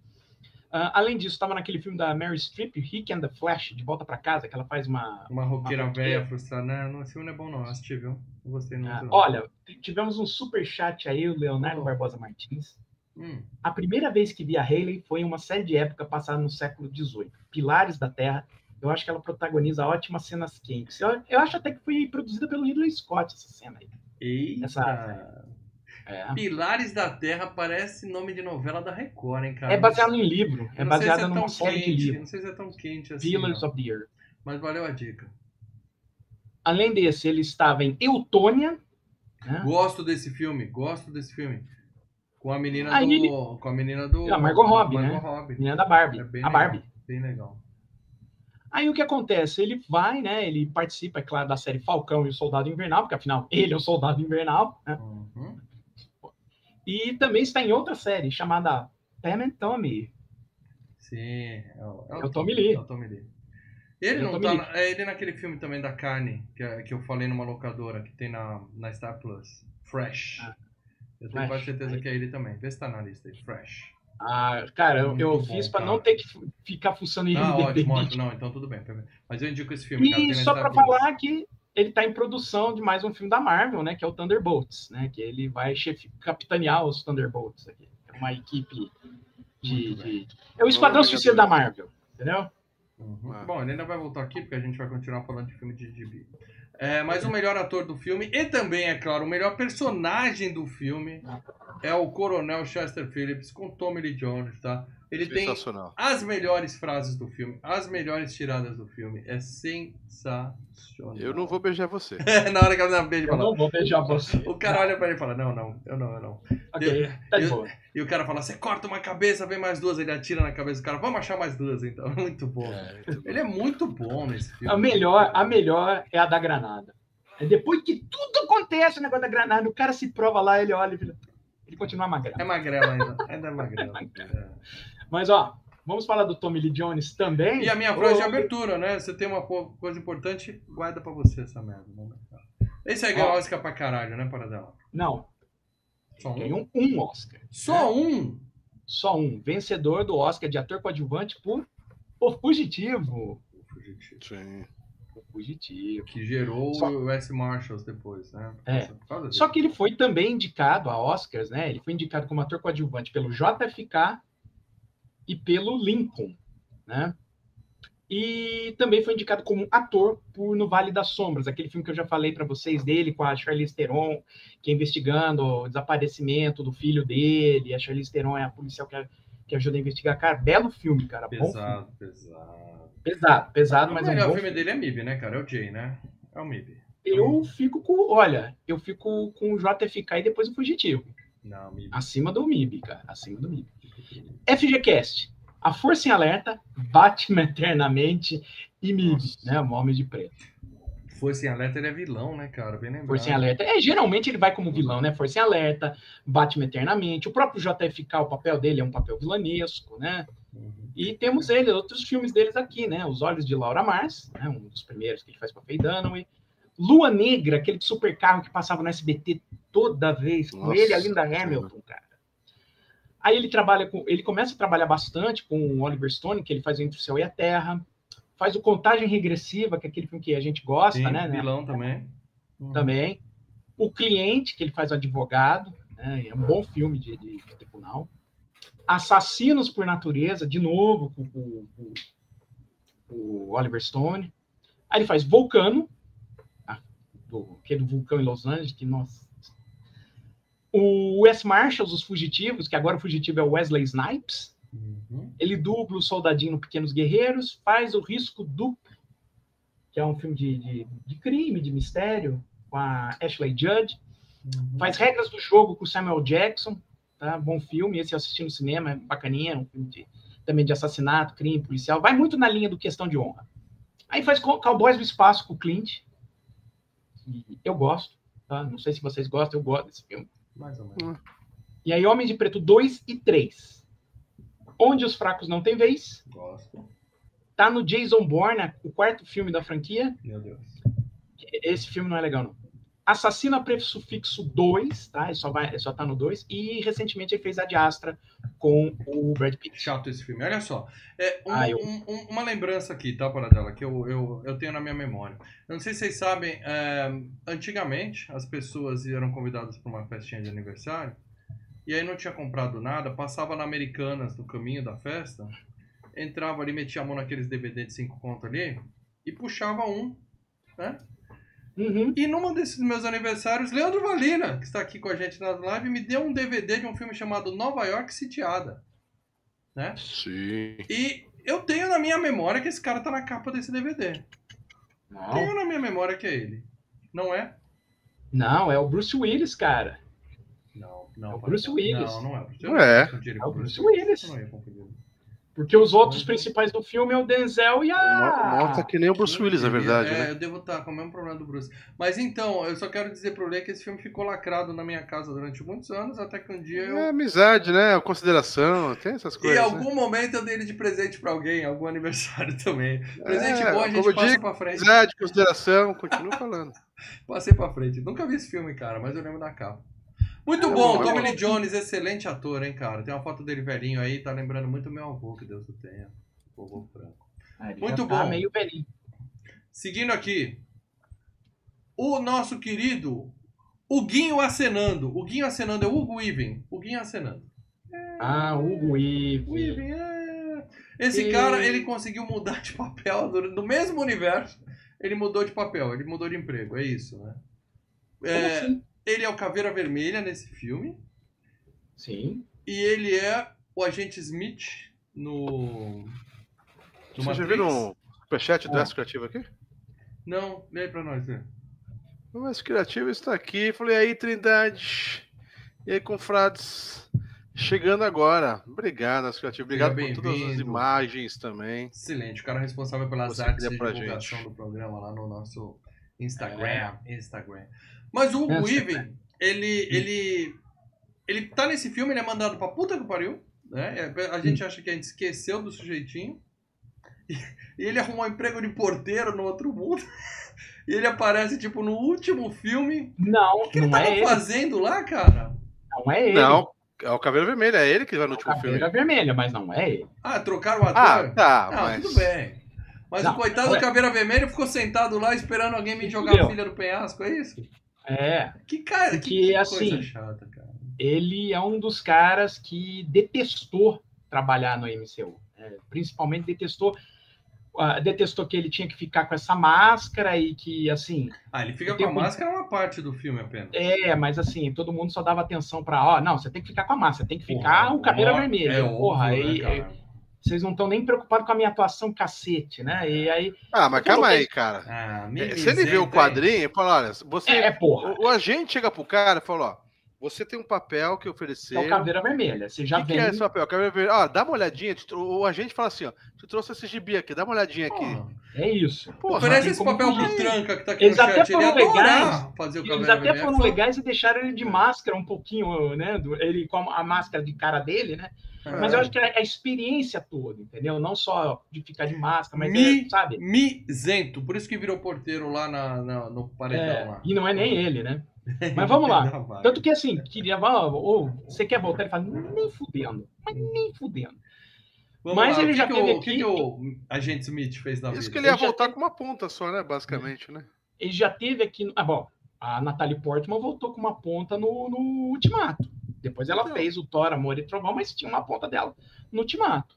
Ah, além disso, estava naquele filme da Mary Streep, Rick and the Flash, de volta para casa, que ela faz uma. Uma roqueira velha frustrada. Não, não, esse filme não é bom, não. Eu assisti, viu? Não gostei, não. Ah, olha, tivemos um super chat aí, o Leonardo Oh. Barbosa Martins. Hum, A primeira vez que vi a Hayley foi em uma série de época passada no século XVIII, Pilares da Terra. Eu acho que ela protagoniza ótimas cenas quentes. Eu, eu acho até que foi produzida pelo Ridley Scott essa cena aí. Eita. Essa- É, Pilares da Terra parece nome de novela da Record, hein, cara? é baseado em livro, é sei se baseado é numa série de livros. Não sei se é tão quente assim. Pillars não. of the Earth. Mas valeu a dica. Além desse, ele estava em Eutônia. Né? Gosto desse filme, gosto desse filme. Com a menina Aí do. ele- Com a menina do. A Margot Robbie, Margot né? Robbie. Menina da Barbie. É a legal, Barbie. Bem legal. Aí o que acontece? Ele vai, né? Ele participa, é claro, da série Falcão e o Soldado Invernal, porque afinal ele é o Soldado Invernal, né? Uhum. E também está em outra série chamada Pam and Tommy. Sim. É o, É o Tommy Lee. É o Tommy Lee. Ele É o não tá. Na- é ele naquele filme também da carne, que, é- que eu falei numa locadora, que tem na, na Star Plus. Fresh. Ah, eu tenho quase certeza Aí. que é ele também. Vê se tá na lista aí. Fresh. Ah, cara, eu, eu Muito fiz bom, para cara. não ter que ficar fuçando em Ah, IMDb. ótimo, ótimo. Não, então tudo bem. Mas eu indico esse filme, E na só para falar que ele está em produção de mais um filme da Marvel, né? Que é o Thunderbolts, né? Que ele vai chefe, capitanear os Thunderbolts aqui. É uma equipe de. De- É o Esquadrão. Suicida da Marvel, entendeu? Uhum. Ah. Bom, ele ainda vai voltar aqui porque a gente vai continuar falando de filme de gibi. É, mas o melhor ator do filme e também, é claro, o melhor personagem do filme é o Coronel Chester Phillips com Tommy Lee Jones, tá? Ele tem as melhores frases do filme, as melhores tiradas do filme. É sensacional. Eu não vou beijar você. Na hora que ela dá um beijo, Eu fala. não vou beijar você. O cara olha pra ele e fala: Não, não, eu não, eu não. Ok, tá de eu- boa. E o cara fala: Você corta uma cabeça, vem mais duas. Ele atira na cabeça do cara: Vamos achar mais duas então. Muito bom. Ele é muito bom nesse filme. A melhor, a melhor é a da granada. É depois que tudo acontece, o negócio da granada, o cara se prova lá, ele olha e vira- ele continua magrelo. É magrelo ainda. Ainda é magrelo. É. Mas, ó, vamos falar do Tommy Lee Jones também. E a minha frase de Ô, abertura, né? Você tem uma coisa importante, guarda pra você essa merda. Vamos lá. Esse aí ganhou Ó. Oscar pra caralho, né, Paradela? Não, Só um? ganhou um Oscar. Só um? Só um. Vencedor do Oscar de ator coadjuvante por, por Fugitivo. Sim. Por Fugitivo. Que gerou Só- o S. Marshalls depois, né? É. Só que ele foi também indicado a Oscars, né? Ele foi indicado como ator coadjuvante pelo JFK e pelo Lincoln, né? E também foi indicado como ator por No Vale das Sombras, aquele filme que eu já falei para vocês dele, com a Charlize Theron, que é investigando o desaparecimento do filho dele. A Charlize Theron é a policial que, que ajuda a investigar. Cara, belo filme, cara. Pesado, pesado. Pesado, pesado, mas o é um melhor bom filme dele é MIB, né, cara? É o Jay, né? É o MIB. Eu fico com, olha, eu fico com o JFK e depois o Fugitivo. Não, MIB. Acima do MIB, cara. Acima do MIB. FGCast. A Força em Alerta, Batman Eternamente e MIB, né? O Homem de Preto. Força em Alerta, ele é vilão, né, cara? Bem lembrado. Força em Alerta. É, geralmente ele vai como vilão, né? Força em Alerta, Batman Eternamente. O próprio JFK, o papel dele é um papel vilanesco, né? Uhum. E temos ele, outros filmes deles aqui, né? Os Olhos de Laura Mars, né? um dos primeiros que ele faz com a Faye Dunaway. Lua Negra, aquele super carro que passava no SBT toda vez, com Nossa, ele e a Linda. Hamilton, cara. Aí ele trabalha com, ele começa a trabalhar bastante com o Oliver Stone, que ele faz Entre o Céu e a Terra, faz o Contagem Regressiva, que é aquele filme que a gente gosta, Sim, né? né? vilão também. Uhum. Também. O Cliente, que ele faz o advogado, né? é um bom filme de, de, de tribunal. Assassinos por Natureza, de novo, com, com- com o Oliver Stone. Aí ele faz Vulcano, ah, do, aquele vulcão em Los Angeles, que nossa. O Wes Marshall, Os Fugitivos, que agora o fugitivo é o Wesley Snipes. Uhum. Ele dubla o soldadinho no Pequenos Guerreiros, faz o Risco Duplo, que é um filme de, de, de crime, de mistério, com a Ashley Judd. Uhum. Faz Regras do Jogo com o Samuel Jackson, tá? Bom filme, esse eu assisti no cinema, é bacaninha, é um filme de- também de assassinato, crime, policial. Vai muito na linha do Questão de Honra. Aí faz Co- Cowboys do Espaço com o Clint. eu gosto, tá? Não sei se vocês gostam, eu gosto desse filme. Mais ou menos. E aí Homem de Preto 2 e 3. Onde os fracos não têm vez. Gosto. Tá no Jason Bourne, o quarto filme da franquia. Meu Deus. Esse filme não é legal, não. Assassino a Prefixo 2, tá? Ele só, vai, ele só tá no 2. E recentemente ele fez a de Astra com o Brad Pitt. Chato esse filme. Olha só. É, um- Ah, eu- um- um- uma lembrança aqui, tá, Paradela, que eu, eu, eu tenho na minha memória. Eu não sei se vocês sabem, é, antigamente as pessoas eram convidadas para uma festinha de aniversário e aí não tinha comprado nada, passava na Americanas no caminho da festa, entrava ali, metia a mão naqueles DVD de 5 conto ali e puxava um, né? Uhum. E numa desses meus aniversários, Leandro Valina, que está aqui com a gente na live, me deu um DVD de um filme chamado Nova York Sitiada. Né? Sim. E eu tenho na minha memória que esse cara tá na capa desse DVD. Não, Tenho na minha memória que é ele. Não é? não, é o Bruce Willis, cara. Não, não. É o Bruce Willis. Não, não é o Bruce Não é. É o Bruce Willis. Não ia confundir. Porque os outros principais do filme é o Denzel e a. Mostra que nem o Bruce Willis, na verdade, é, né? eu devo estar com o mesmo problema do Bruce. Mas então, eu só quero dizer pro Lê que esse filme ficou lacrado na minha casa durante muitos anos, até que um dia eu É amizade, né? Consideração, tem essas E em coisas. né? algum momento eu dei ele de presente pra alguém, algum aniversário também. Presente É, bom a gente passa digo, pra frente. Amizade, consideração, continua falando. Passei pra frente. Nunca vi esse filme, cara, mas eu lembro da capa. Muito Ah, bom. Tommy Lee Jones, excelente ator, hein, cara. Tem uma foto dele velhinho aí, tá lembrando muito meu avô, que Deus o tenha. O avô Franco. Ah, ele Muito já tá bom. meio velhinho. Seguindo aqui, o nosso querido Huguinho acenando. O Guinho acenando é o Hugo Weaving. O Guinho acenando. Ah, Hugo Weaving. Weaving, é. Esse E- cara, ele conseguiu mudar de papel do, do mesmo universo. Ele mudou de papel, ele mudou de emprego, é isso, né? Como É, assim? Ele é o Caveira Vermelha nesse filme. Sim. E ele é o agente Smith no. no Vocês já viram o superchat do. S Criativo aqui? Não, lê aí pra nós, né? O S Criativo está aqui. Falei, aí, Trindade. E aí, confrades? Chegando agora. Obrigado, S Criativo. Obrigado por todas as imagens também. Excelente, o cara responsável pelas Você artes de divulgação gente. do programa lá no nosso Instagram. Instagram. Mas o Hugo É, Weaving, ele, ele, ele tá nesse filme, ele é mandado pra puta que pariu. Né? É, A gente acha que a gente esqueceu do sujeitinho. E, ele arrumou um emprego de porteiro no outro mundo. E ele aparece, tipo, no último filme. Não, O que ele não tava é ele. fazendo lá, cara? Não é ele. Não, é o Caveira Vermelho. É ele que vai no último filme. Caveira vermelha, mas não é ele. Ah, trocaram o ator? Ah, tá. Não, mas... tudo bem. Mas Não, o coitado não é. do Caveira Vermelho ficou sentado lá esperando alguém me jogar a filha do penhasco, é isso? É. Que cara, que, que coisa assim, chata, cara. Ele é um dos caras que detestou trabalhar no MCU. É, principalmente detestou ah, detestou que ele tinha que ficar com essa máscara e que, assim. Ah, ele fica com a máscara uma parte do filme apenas. É, mas assim, todo mundo só dava atenção pra, ó, não, você tem que ficar com a máscara, tem que ficar o caveira Ó, vermelha. É Porra, óbvio, né? Vocês não estão nem preocupados com a minha atuação cacete, né? E aí. Ah, mas calma aí, cara. Ah, É, Se ele vê o hein? quadrinho, ele fala, olha, você. É, porra, O, o agente chega pro cara e fala, ó, você tem um papel que oferecer. é o caveira vermelha. Você já O que, vem. que é esse papel? Eu quero ver. Ah, dá uma olhadinha. te tro- O agente fala assim, ó. Te trouxe esse gibi aqui, dá uma olhadinha aqui. Porra, É isso. Porra, Oferece esse papel fugir. pro tranca que tá aqui Eles no até chat. Ele foram adorar legais. fazer o Eles Caveira até Vermelha. foram legais e deixaram ele de máscara um pouquinho, né? do- Ele com a máscara de cara dele, né? Mas eu acho que é a experiência toda, entendeu? Não só de ficar de máscara, mas Me- é, sabe? Mizento, por isso que virou porteiro lá na, na- no paredão É, lá. e não é nem ele, né? Mas vamos lá. Tanto que assim, queria, ô, você quer voltar? Ele fala, nem fudendo, mas nem fudendo. Vamos mas lá, ele já que teve o, O aqui- que, que o agente Smith fez na Isso vida? que ele ia Ele já voltar tem- com uma ponta só, né? Basicamente, né? Ele já teve aqui. Ah, bom, a Natalie Portman voltou com uma ponta no, no Ultimato. Depois ela Então. fez o Thor, Amor e Trovão, mas tinha uma ponta dela no Ultimato.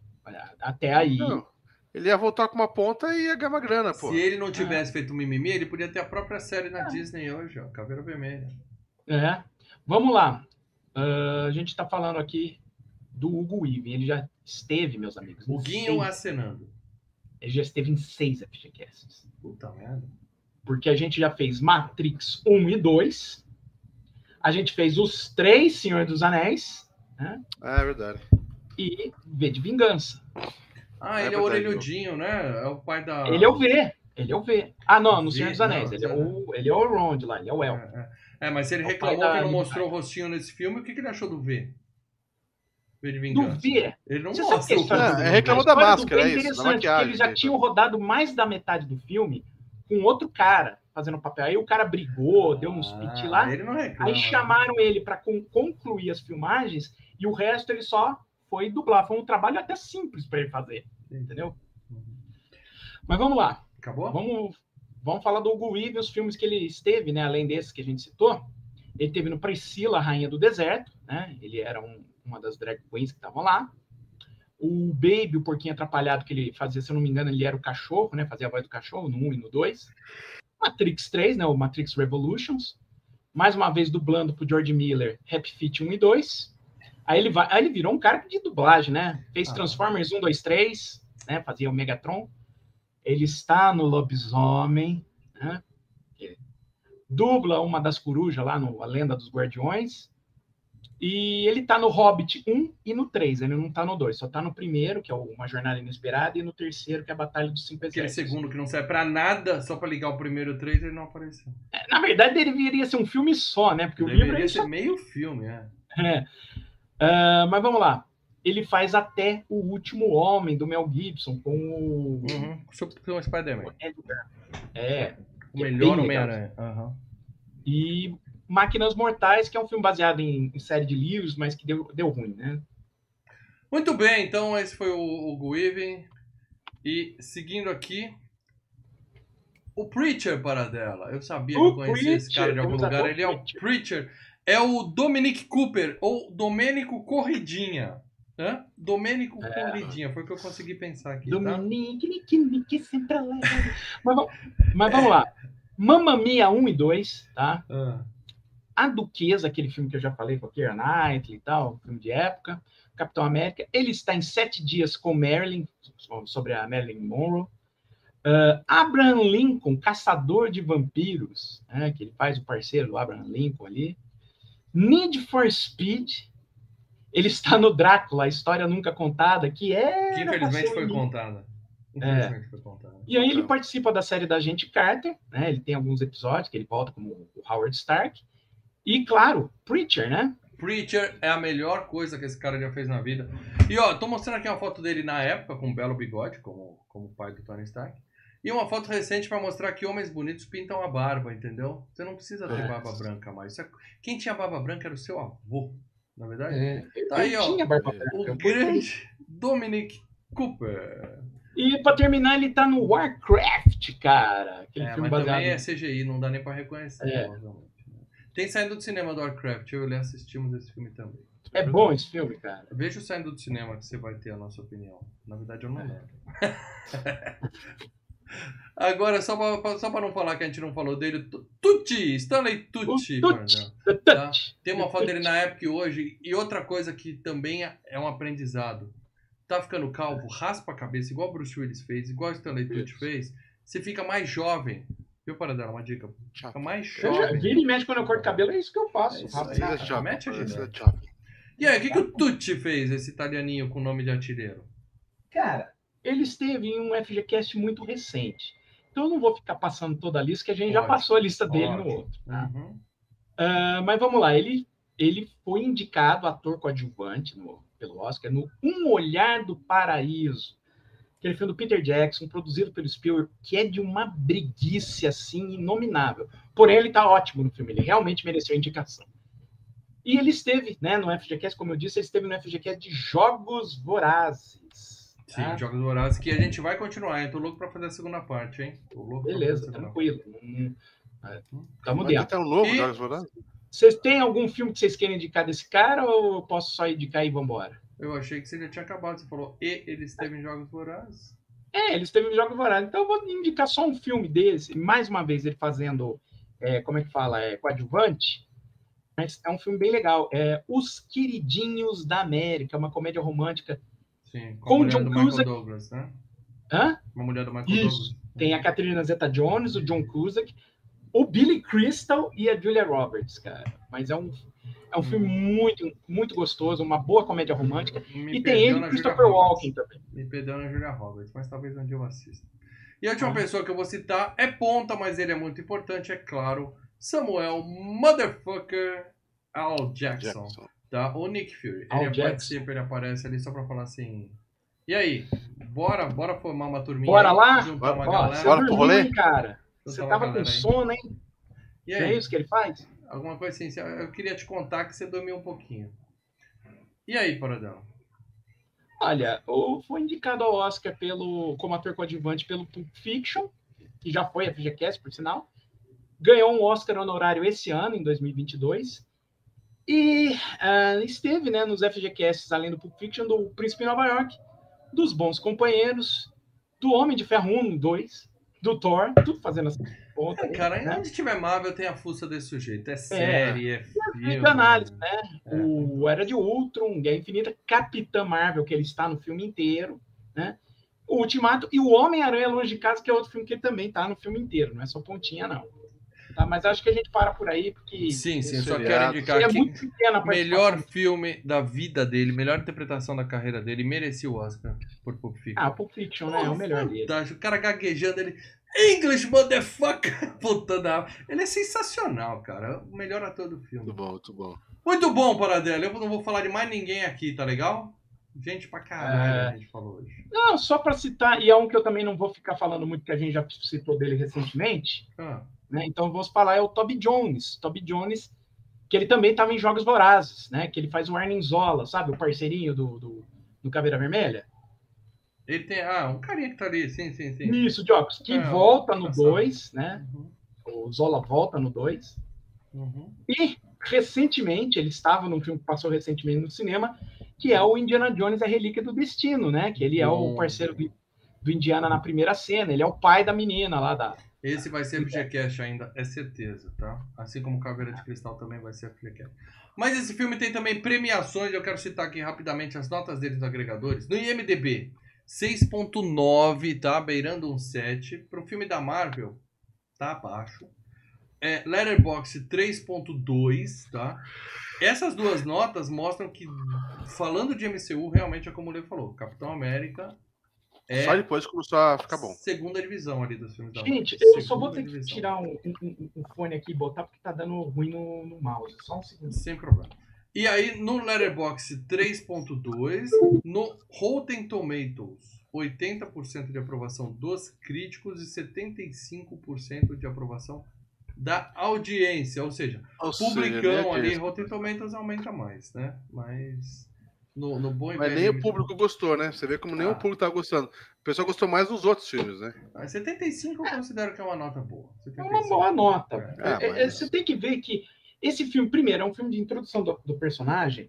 Até aí. Não. Ele ia voltar com uma ponta e ia ganhar uma grana, pô. Se ele não tivesse feito mimimi, ele podia ter a própria série na Disney hoje, ó. Caveira Vermelha. É. Vamos lá. Ah, a gente está falando aqui do Hugo Weaving. Ele já esteve, meus amigos. O Guinho seis- acenando. Ele já esteve em seis FGCasts. Puta merda. Porque a gente já fez Matrix 1 e 2. A gente fez os três Senhor dos Anéis. É verdade. E V de Vingança. Ah, É ele é o orelhudinho, né? É o pai da. Ele é o V. Ele é o V. Ah, não, no Senhor dos não, Anéis. Ele é, não. o, ele é o Rond lá, ele é o El. É, é. É, mas se ele É reclamou que não mostrou o rostinho nesse filme, o que, que ele achou do V? Do. V. Ele não Você sabe mostra o É, é reclamou da máscara, é isso, maquiagem. Eles já tinham rodado mais da metade do filme com outro cara fazendo papel. Aí o cara brigou, deu uns Ah, lá. Ele não reclama. Aí chamaram ele para concluir as filmagens e o resto ele só foi dublar. Foi um trabalho até simples para ele fazer, entendeu? Mas vamos lá. Acabou? Vamos, vamos falar do Hugo Weaving, os filmes que ele esteve, né? Além desses que a gente citou. Ele teve no Priscila, Rainha do Deserto, né? Ele era um- uma das drag queens que estavam lá. O Baby, o porquinho atrapalhado que ele fazia, se eu não me engano, ele era o cachorro, né? Fazia a voz do cachorro no 1 e no 2. Matrix 3, né? O Matrix Revolutions. Mais uma vez dublando pro George Miller, Happy Feet 1 e 2. Aí ele, vai, aí ele virou um cara de dublagem, né? Fez Ah. Transformers 1, 2, 3, né? Fazia o Megatron. Ele está no Lobisomem, né? Ele dubla uma das corujas lá no A Lenda dos Guardiões. E ele tá no Hobbit 1 e no 3, ele não tá no 2, só tá no primeiro, que é Uma Jornada Inesperada, e no terceiro, que é a Batalha dos Cinco Aquele Exércitos. segundo que não serve pra nada, só pra ligar o primeiro três, ele não apareceu. É, Na verdade, deveria ser um filme só, né? Porque o livro Deveria é ser só... meio filme, é. É. Ah, mas vamos lá. Ele faz até o último homem do Mel Gibson com o. Uhum. Com o Spider-Man. É. O Que é melhor Homem-Aranha. Aham. E Máquinas Mortais, que é um filme baseado em, em série de livros, mas que deu, deu ruim, né? Muito bem, então esse foi o Weaving. E seguindo aqui, o Preacher para dela. Eu sabia que O eu conhecia esse cara de algum lugar. o Ele é o Preacher. É o Dominic Cooper, ou Domênico Corridinha. Hã? Domênico Corridinha, foi o que eu consegui pensar aqui, tá? Dominique, Nique, Nique, sempre leve. mas, vamos- mas vamos lá. Mamma Mia 1 e 2, tá? Ah, A Duquesa, aquele filme que eu já falei com a Keira Knightley e tal, filme de época. Capitão América. Ele está em Sete Dias com Marilyn, sobre a Marilyn Monroe. Ah, Abraham Lincoln, Caçador de Vampiros, né, que ele faz o parceiro do Abraham Lincoln ali. Need for Speed. Ele está no Drácula, a história nunca contada, que é. que infelizmente foi contada. Infelizmente foi contada. E aí ele participa da série da Agente Carter, né? Ele tem alguns episódios que ele volta como o Howard Stark. E, claro, Preacher, né? Preacher é a melhor coisa que esse cara já fez na vida. E ó, tô mostrando aqui uma foto dele na época, com um belo bigode, como, como o pai do Tony Stark. E uma foto recente para mostrar que homens bonitos pintam a barba, entendeu? Você não precisa ter É. barba branca mais. Isso é- Quem tinha barba branca era o seu avô, na verdade. É, Tá aí, ó. tinha barba O branca, O grande Dominic Cooper. E pra terminar, ele tá no Warcraft, cara. Aquele É, filme mas baseado. também é CGI, não dá nem pra reconhecer. É. né? Tem saído do cinema do Warcraft, eu e ele assistimos esse filme também. É bom esse filme, cara. Veja o saindo do cinema que você vai ter a nossa opinião. Na verdade, eu não lembro. Agora, só pra, só pra não falar que a gente não falou dele, Tu- Tucci, Stanley Tucci. O Tá? Tem uma foto dele na época e hoje. E outra coisa que também é- é um aprendizado. Tá ficando calvo, raspa a cabeça, igual o Bruce Willis fez, igual o Stanley Tucci Isso. fez. Você fica mais jovem. Viu, Paradela? Uma dica. Fica mais jovem. Vira e mexe quando eu corto cabelo, é isso que eu faço. É. Esse é jovem, mete a é. E aí, o que, que o Tucci fez, esse italianinho com nome de artilheiro? Cara, ele esteve em um FGCast muito recente. Então eu não vou ficar passando toda a lista, que a gente já passou a lista dele no outro. tá? Uhum. Ah, mas vamos lá, ele, ele foi indicado ator coadjuvante no, pelo Oscar no Um Olhar do Paraíso, aquele filme do Peter Jackson, produzido pelo Spielberg, que é de uma breguice assim inominável. Porém, ele está ótimo no filme, ele realmente mereceu a indicação. E ele esteve, né, no FGCast, como eu disse, ele esteve no FGCast de Jogos Vorazes. Sim, tá? Jogos Vorazes, que a gente vai continuar, hein? Tô louco pra fazer a segunda parte, hein? Tô louco Beleza, tranquilo. Hum, é, Tamo Mas dentro. tem um novo E- Jogos Vorazes? Vocês têm algum filme que vocês querem indicar desse cara ou eu posso só indicar e vambora? Eu achei que você já tinha acabado. Você falou, e ele esteve em Jogos Vorazes. É, eles teve Jogos Vorazes. Então eu vou indicar só um filme desse. Mais uma vez ele fazendo, é, como é que fala, é, coadjuvante. Mas é um filme bem legal. É Os Queridinhos da América, uma comédia romântica. Sim, com, Com a mulher John do Michael Cusack. Douglas, né? Hã? Uma mulher do Michael Isso. Douglas. Tem a Catherine Zeta-Jones, o John Cusack, o Billy Crystal e a Julia Roberts, cara. Mas é um, é um filme muito, muito gostoso, uma boa comédia romântica. Me e tem ele, Christopher Julia Roberts. Walken também. Me perdeu na Julia Roberts, mas talvez um dia eu assista. E a última Ah. pessoa que eu vou citar é ponta, mas ele é muito importante, é claro. Samuel Motherfucker Al Jackson. Jackson. Tá? O Nick Fury. Al Ele Jackson. participa, ele aparece ali só pra falar assim. E aí? Bora, bora formar uma turminha. Bora lá? Juntar uma você Bora pro rolê? hein, cara? Você tava com aí. sono, hein? E é aí? isso que ele faz? Alguma coisa assim. Eu queria te contar que você dormiu um pouquinho. E aí, Paradão? Olha, o- foi indicado ao Oscar pelo, como ator coadjuvante pelo Pulp Fiction, que já foi a FGCast, por sinal. Ganhou um Oscar honorário esse ano, em 2022. E ah, esteve né, nos FGCasts, além do Pulp Fiction, do Príncipe de Nova York, dos Bons Companheiros, do Homem de Ferro 1, 2, do Thor, tudo fazendo essa ponta. É, cara, né? onde tiver Marvel tem a fuça desse sujeito. É série, é, filme. de análise, né? É. O Era de Ultron, Guerra Infinita, Capitã Marvel, que ele está no filme inteiro, né? O Ultimato e o Homem-Aranha Longe de Casa, que é outro filme que ele também está no filme inteiro, não é só pontinha, não. Tá? Mas acho que a gente para por aí, porque Sim, sim, só quero indicar seria que muito pequena a melhor filme da vida dele, melhor interpretação da carreira dele, merecia o Oscar por Pulp Fiction. Ah, Pulp Fiction, né? É o melhor dele. O cara gaguejando ele. English, motherfucker! Puta da. Ele é sensacional, cara. O melhor ator do filme. Muito bom, muito bom. Muito bom, Paradela. Eu não vou falar de mais ninguém aqui, tá legal? Gente pra caralho É. a gente falou hoje. Não, só para citar, e é um que eu também não vou ficar falando muito, que a gente já citou dele recentemente, Ah, né? Então vamos falar é o Toby Jones. Toby Jones, que ele também estava em Jogos Vorazes, né? Que ele faz o Arnim Zola, sabe? O parceirinho do, do, do Caveira Vermelha. ele tem. Ah, um carinha que tá ali, sim, sim, sim. Isso, Jogos, que É, volta no engraçado. 2, né? Uhum, O Zola volta no 2. uhum. E recentemente, ele estava num filme que passou recentemente no cinema, que é o Indiana Jones, a Relíquia do Destino, né? Que ele é o Bom. parceiro do, do Indiana na primeira cena, ele é o pai da menina lá da. Esse vai ser FGCast ainda, é certeza, tá? Assim como Caveira de Cristal também vai ser FGCast. Mas esse filme tem também premiações, eu quero citar aqui rapidamente as notas deles nos agregadores. No IMDB, 6.9, tá? Beirando um 7. Pro filme da Marvel, tá abaixo. É, Letterboxd 3.2, tá? Essas duas notas mostram que, falando de MCU, realmente é como o Leo falou, Capitão América é Só depois começou a ficar bom. segunda divisão ali dos filmes da Gente, eu só vou ter que divisão. tirar um, um- um fone aqui e botar porque tá dando ruim no, no mouse. Só um segundo. Sem problema. E aí, no Letterboxd 3.2, no Rotten Tomatoes, 80% de aprovação dos críticos e 75% de aprovação da audiência. Ou seja, Ou seja, publicão né, ali, que- Rotten Tomatoes aumenta mais, né? Mas no, no bom Mas nem o público gostou, né? Você vê como nem Ah. o público tá gostando. O pessoal gostou mais dos outros filmes, né? Mas 75 eu considero que é uma nota boa. É 75. uma boa nota. É. Ah, É, é, mas- Você tem que ver que esse filme, primeiro, é um filme de introdução do, do personagem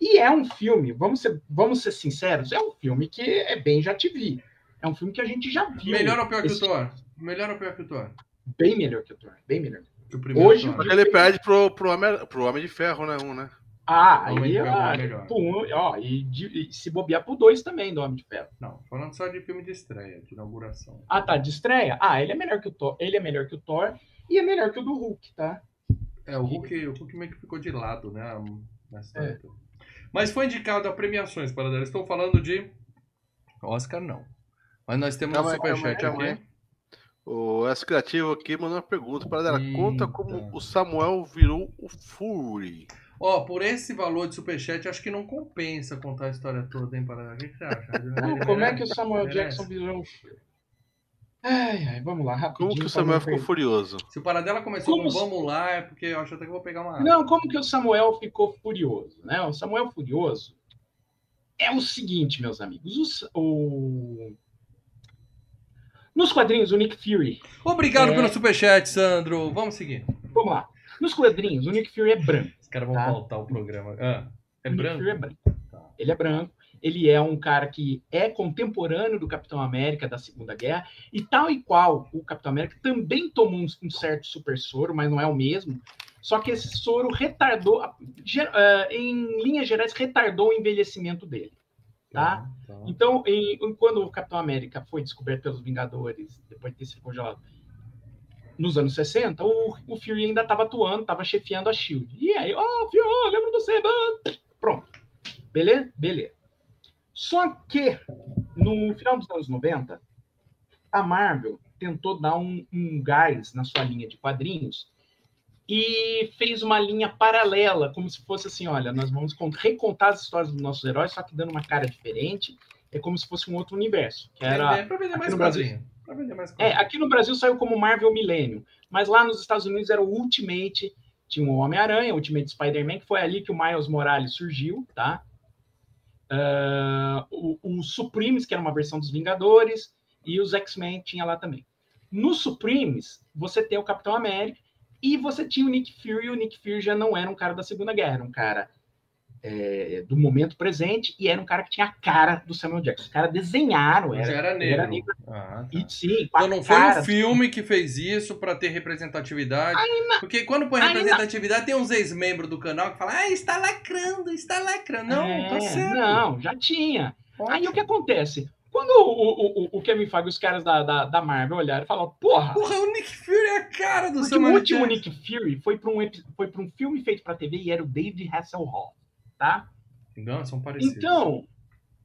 E é um filme, vamos ser, vamos ser sinceros, é um filme que é bem já te vi. É um filme que a gente já viu. Melhor ou pior que o Thor? Melhor ou pior que o Thor? Bem melhor que o Thor, bem melhor. Que o primeiro Hoje, Thor. Ele perde pro, pro, Homem, pro Homem de Ferro, né? Um, né? Ah, aí, é ah, melhor. um, ó, e, de- e se bobear pro dois também do Homem de Ferro. Não, falando só de filme de estreia, de inauguração. Ah, tá, de estreia? Ah, ele é melhor que o Thor, ele é melhor que o Thor e é melhor que o do Hulk, tá? É, o Hulk, o Hulk meio que ficou de lado, né? Nessa É. época. Mas foi indicado a premiações, para dar. Estou falando de Oscar, não. Mas nós temos Calma um superchat aqui. O S Criativo aqui mandou uma pergunta para ela. Conta como o Samuel virou o Fury. Ó, por esse valor de superchat, acho que não compensa contar a história toda, hein, para O que você acha? Não, como é que o Samuel. Jackson virou. Ai, ai, vamos lá, rapidinho. Como que o Samuel ficou furioso? Se o Paradela começou Como com vamos lá, é porque eu acho até que eu vou pegar uma água. Não, como que o Samuel ficou furioso? Né? O Samuel Furioso é o seguinte, meus amigos. o o- Nos quadrinhos, o Nick Fury. Obrigado É. pelo superchat, Sandro. Vamos seguir. Vamos lá. Nos quadrinhos, o Nick Fury é branco. Os caras vão Tá. pautar o programa. Ah, é o Nick branco? Fury é branco. Tá. Ele é branco. Ele é um cara que é contemporâneo do Capitão América da Segunda Guerra. E tal e qual o Capitão América também tomou um, certo super soro, mas não é o mesmo. Só que esse soro retardou, eh, em linhas gerais, retardou o envelhecimento dele. Tá? Tá. Então, em- em- quando o Capitão América foi descoberto pelos Vingadores, depois de ter sido congelado, nos anos 60, o, o Fury ainda estava atuando, estava chefiando a SHIELD. E aí, ó, Fury, ó, lembro do mano. Pronto. Beleza? Beleza. Só que, no final dos anos 90, a Marvel tentou dar um, um gás na sua linha de quadrinhos e fez uma linha paralela, como se fosse assim, olha, nós vamos con- recontar as histórias dos nossos heróis, só que dando uma cara diferente, é como se fosse um outro universo, que era Vender- pra vender aqui mais no Brasil. quadrinho. Vender é, aqui no Brasil saiu como Marvel Millennium, mas lá nos Estados Unidos era o Ultimate, tinha o Homem-Aranha, o Ultimate Spider-Man, que foi ali que o Miles Morales surgiu, tá? Ah, o, o Supremes, que era uma versão dos Vingadores, e os X-Men tinha lá também. No Supremes, você tem o Capitão América e você tinha o Nick Fury, e o Nick Fury já não era um cara da Segunda Guerra, era um cara é, do momento presente e era um cara que tinha a cara do Samuel Jackson. Os caras desenharam, era, era ele negro. era negro. Ah, tá. E sim, Então não foi cara um filme que fez isso pra ter representatividade. Porque quando põe Ainda- representatividade, tem uns ex-membros do canal que falam, ah, está lacrando, está lacrando. Não, É, tá certo. Não, já tinha. Ótimo. Aí o que acontece? Quando o, o, o- o Kevin Feige e os caras da, da, da Marvel olharam e falaram, porra, Porra, o Nick Fury é a cara do porque o último. Nick Fury foi para um, foi pra um filme feito para TV e era o David Hasselhoff, tá? Não, são parecidos. Então,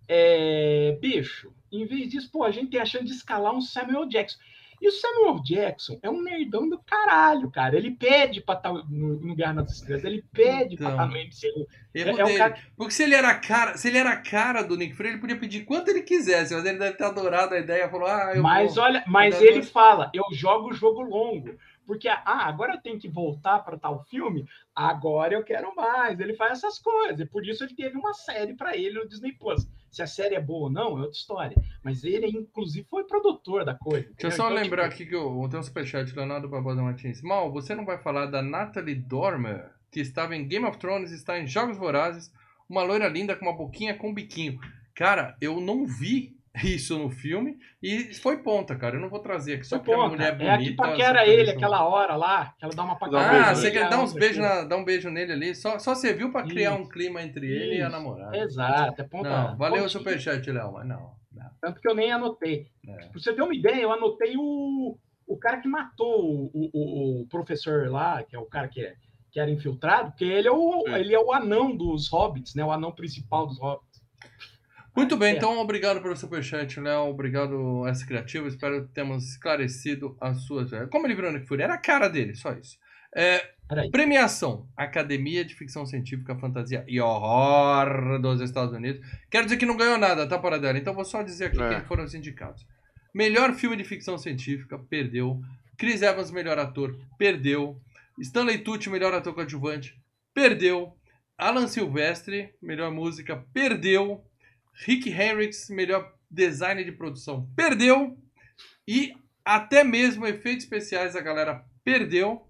é, bicho, em vez disso, pô, a gente tem a chance de escalar um Samuel Jackson. E o Samuel Jackson é um nerdão do caralho, cara. Ele pede pra estar no, no Guerra nas Estrelas, ele pede pra Então. estar no MCU. É- é um cara- Porque se ele era cara, se ele era cara do Nick Fury, ele podia pedir quanto ele quisesse, mas ele deve ter adorado a ideia, falou: "Ah, eu Mas vou. olha, mas ele fala, eu jogo o jogo longo. Porque, ah, agora eu tenho que voltar para tal filme, agora eu quero mais. Ele faz essas coisas. E por isso ele teve uma série para ele no Disney Plus. Se a série é boa ou não, é outra história. Mas ele, inclusive, foi produtor da coisa. Deixa eu só Então, lembrar tipo, aqui que eu tenho um superchat, Leonardo Barbosa Martins. Mal, você não vai falar da Natalie Dormer, que estava em Game of Thrones, está em Jogos Vorazes, uma loira linda com uma boquinha com biquinho. Cara, eu não vi isso no filme e foi ponta, cara. Eu não vou trazer aqui só Foi porque a mulher É que bonita. paquera só ele pra aquela hora lá, que ela dá uma Dá um pagada. beijo Ah, você quer dar uns beijos, na, dar um beijo nele ali? Só, só serviu pra criar Isso. um clima entre ele e a namorada. Exato, é ponta. Não, valeu o superchat, Léo, mas não. não. Tanto que eu nem anotei. É. Pra você ter uma ideia, eu anotei o, o cara que matou o, o, o- professor lá, que é o cara que, é, que era infiltrado, porque ele é, o, ele é o anão dos hobbits, né? O anão principal dos hobbits. Muito bem, É. então obrigado pelo superchat, Léo. Obrigado, S Criativo. Espero que tenhamos esclarecido as suas. Como ele virou Nick Fury? Era a cara dele, só isso. É, premiação: Academia de Ficção Científica, Fantasia e Horror dos Estados Unidos. Quero dizer que não ganhou nada, tá, para dela? Então vou só dizer aqui É. quem foram os indicados: Melhor filme de ficção científica, perdeu. Chris Evans, melhor ator, perdeu. Stanley Tucci, melhor ator coadjuvante, perdeu. Alan Silvestre, melhor música, perdeu. Rick Henricks, melhor design de produção, perdeu. E até mesmo efeitos especiais a galera perdeu.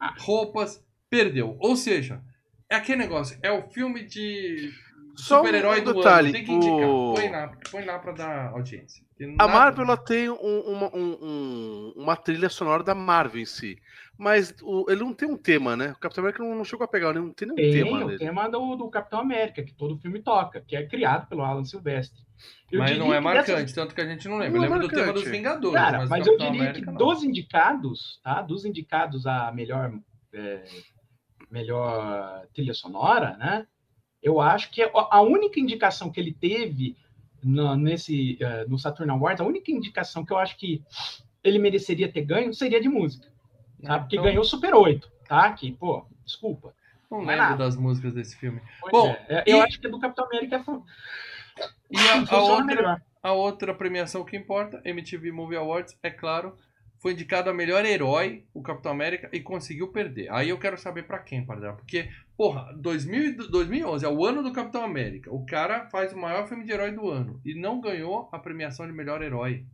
Ah. Roupas, perdeu. Ou seja, é aquele negócio, é o filme de Só um super-herói do detalhe, ano. Tem que indicar. o- Põe lá, põe lá pra dar audiência. Porque A nada- Marvel ela tem um- uma, um- um- uma trilha sonora da Marvel em si. Mas o- ele não tem um tema, né? O Capitão América não, não chegou a pegar, não tem nenhum Tem tema o dele. tema do, do Capitão América, que todo filme toca, que é criado pelo Alan Silvestre. Eu Mas não é marcante, dessas- tanto que a gente não lembra. Não Eu é do tema dos Vingadores. Cara, mas, mas eu diria América, que não. dos indicados, tá? Dos indicados a melhor, é, melhor trilha sonora, né? Eu acho que a a única indicação que ele teve no, nesse, eh, no Saturn Awards, a única indicação que eu acho que ele mereceria ter ganho seria de música, Porque Então, ganhou Super 8, tá? Que, pô, desculpa. Não é lembro nada. das músicas desse filme. Pois Bom, é, é, eu e- acho que a do Capitão América é E a, a outra, melhor. a outra premiação que importa, MTV Movie Awards, é claro, foi indicado a melhor herói, o Capitão América, e conseguiu perder. Aí eu quero saber pra quem, Pardal. Porque, porra, 2000, e- 2011 é o ano do Capitão América. O cara faz o maior filme de herói do ano e não ganhou a premiação de melhor herói.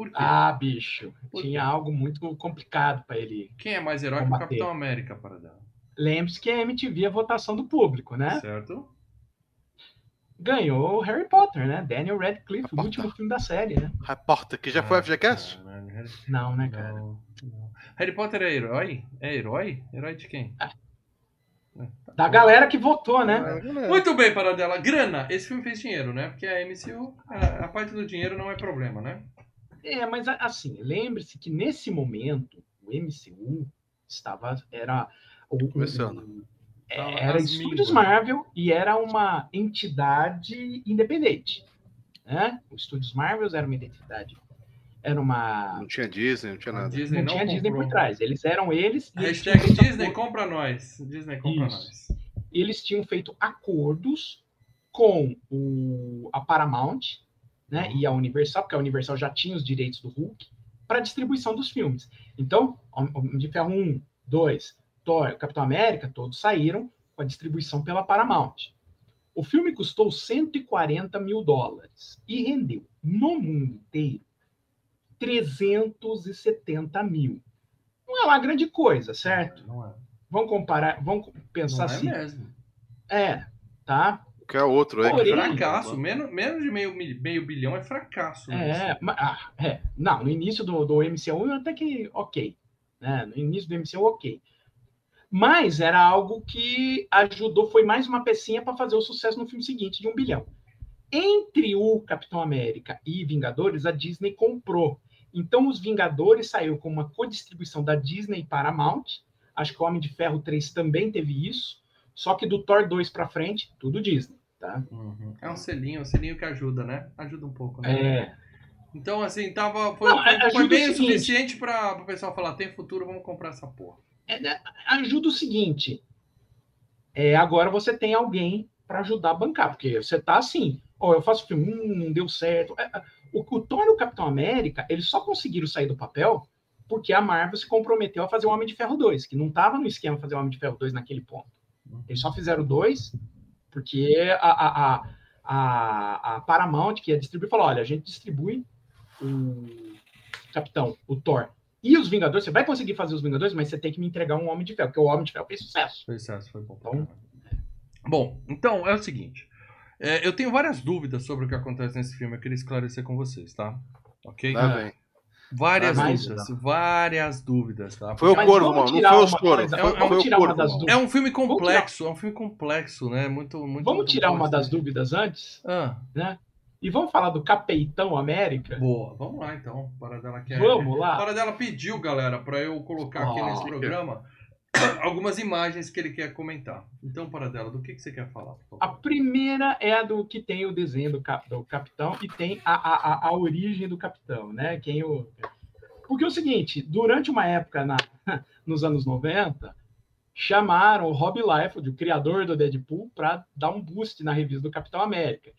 Por quê? Ah, bicho, Por tinha algo muito complicado para ele. Quem é mais herói que o combater. Capitão América, Pardal? Lembre-se que a MTV é a votação do público, né? Certo? Ganhou o Harry Potter, né? Daniel Radcliffe, o Potter. último filme da série, né? Repórter, que já foi Ah, FGCast? Harry- Não, né, cara? Não, não. Harry Potter é herói? É herói? Herói de quem? Da galera que votou, né? Muito bem, Paradela. Grana, esse filme fez dinheiro, né? Porque a MCU, a, a parte do dinheiro não é problema, né? É, mas assim, lembre-se que nesse momento o MCU estava era o, Começando. é, era às Estúdios. Marvel e era uma entidade independente, né? O Estúdios Marvel era uma identidade, era uma Não tinha Disney, não tinha nada. Disney não não tinha Disney por trás. Eles eram eles e eles Hashtag Disney, compra nós. Disney, compra Isso. nós. eles tinham feito acordos com o, a Paramount né, e a Universal, porque a Universal já tinha os direitos do Hulk, para distribuição dos filmes. Então, Homem de Ferro 1, 2, Thor, Capitão América, todos saíram com a distribuição pela Paramount. O filme custou 140 mil dólares e rendeu, no mundo inteiro, 370 mil. Não é uma grande coisa, certo? Não é. Vamos comparar, vamos Não pensar é assim. mesmo. É, tá? Que é outro, é. Porém- Fracasso. Menos, menos de meio, meio bilhão é fracasso. É, ma- ah, é. Não, no início do, do MCU até que ok. Né? No início do MCU, ok. Mas era algo que ajudou, foi mais uma pecinha para fazer o sucesso no filme seguinte, de um bilhão. Entre o Capitão América e Vingadores, a Disney comprou. Então, os Vingadores saiu com uma codistribuição da Disney e Paramount. Acho que o Homem de Ferro 3 também teve isso. Só que do Thor 2 para frente, tudo Disney. Tá? Uhum. É um selinho, um selinho que ajuda, né? Ajuda um pouco, né? É, Então, assim, tava, foi, Não, foi- bem o seguinte. suficiente para o pessoal falar: tem futuro, vamos comprar essa porra. é, né, ajuda o seguinte. É, agora você tem alguém para ajudar a bancar, porque você tá assim, ó, eu faço filme, hum, não deu certo. É, é, O, o Thor e o Capitão América, eles só conseguiram sair do papel porque a Marvel se comprometeu a fazer o Homem de Ferro 2, que não estava no esquema fazer o Homem de Ferro 2 naquele ponto. Eles só fizeram dois porque a, a, a, a, a Paramount, que ia distribuir, falou: olha, a gente distribui o Capitão, o Thor. E os Vingadores, você vai conseguir fazer os Vingadores, mas você tem que me entregar um Homem de Ferro, porque o Homem de Ferro fez sucesso. Foi sucesso, foi bom. pra Bom. então é o seguinte. É, eu tenho várias dúvidas sobre o que acontece nesse filme. Eu queria esclarecer com vocês, tá? Ok? Lá vem. Várias Ah, mais, dúvidas, várias dúvidas, tá? Foi o Corvo, mano. Não foi os Corvo. das mano. É um filme complexo, é um filme complexo, né? Muito, muito. Vamos muito tirar uma das dúvidas antes, Ah, né? E vamos falar do Capitão América? boa. Vamos lá então. Para dela quer. Vamos lá. Para dela pediu, galera, para eu colocar aqui nesse programa algumas imagens que ele quer comentar. Então, para dela, do que, que você quer falar? A primeira é a do que tem o desenho do, cap- do capitão e tem a, a, a- a origem do capitão, né? Quem o... Porque é o seguinte, durante uma época na, nos anos 90, chamaram o Rob Liefeld, o criador do Deadpool, para dar um boost na revista do Capitão América.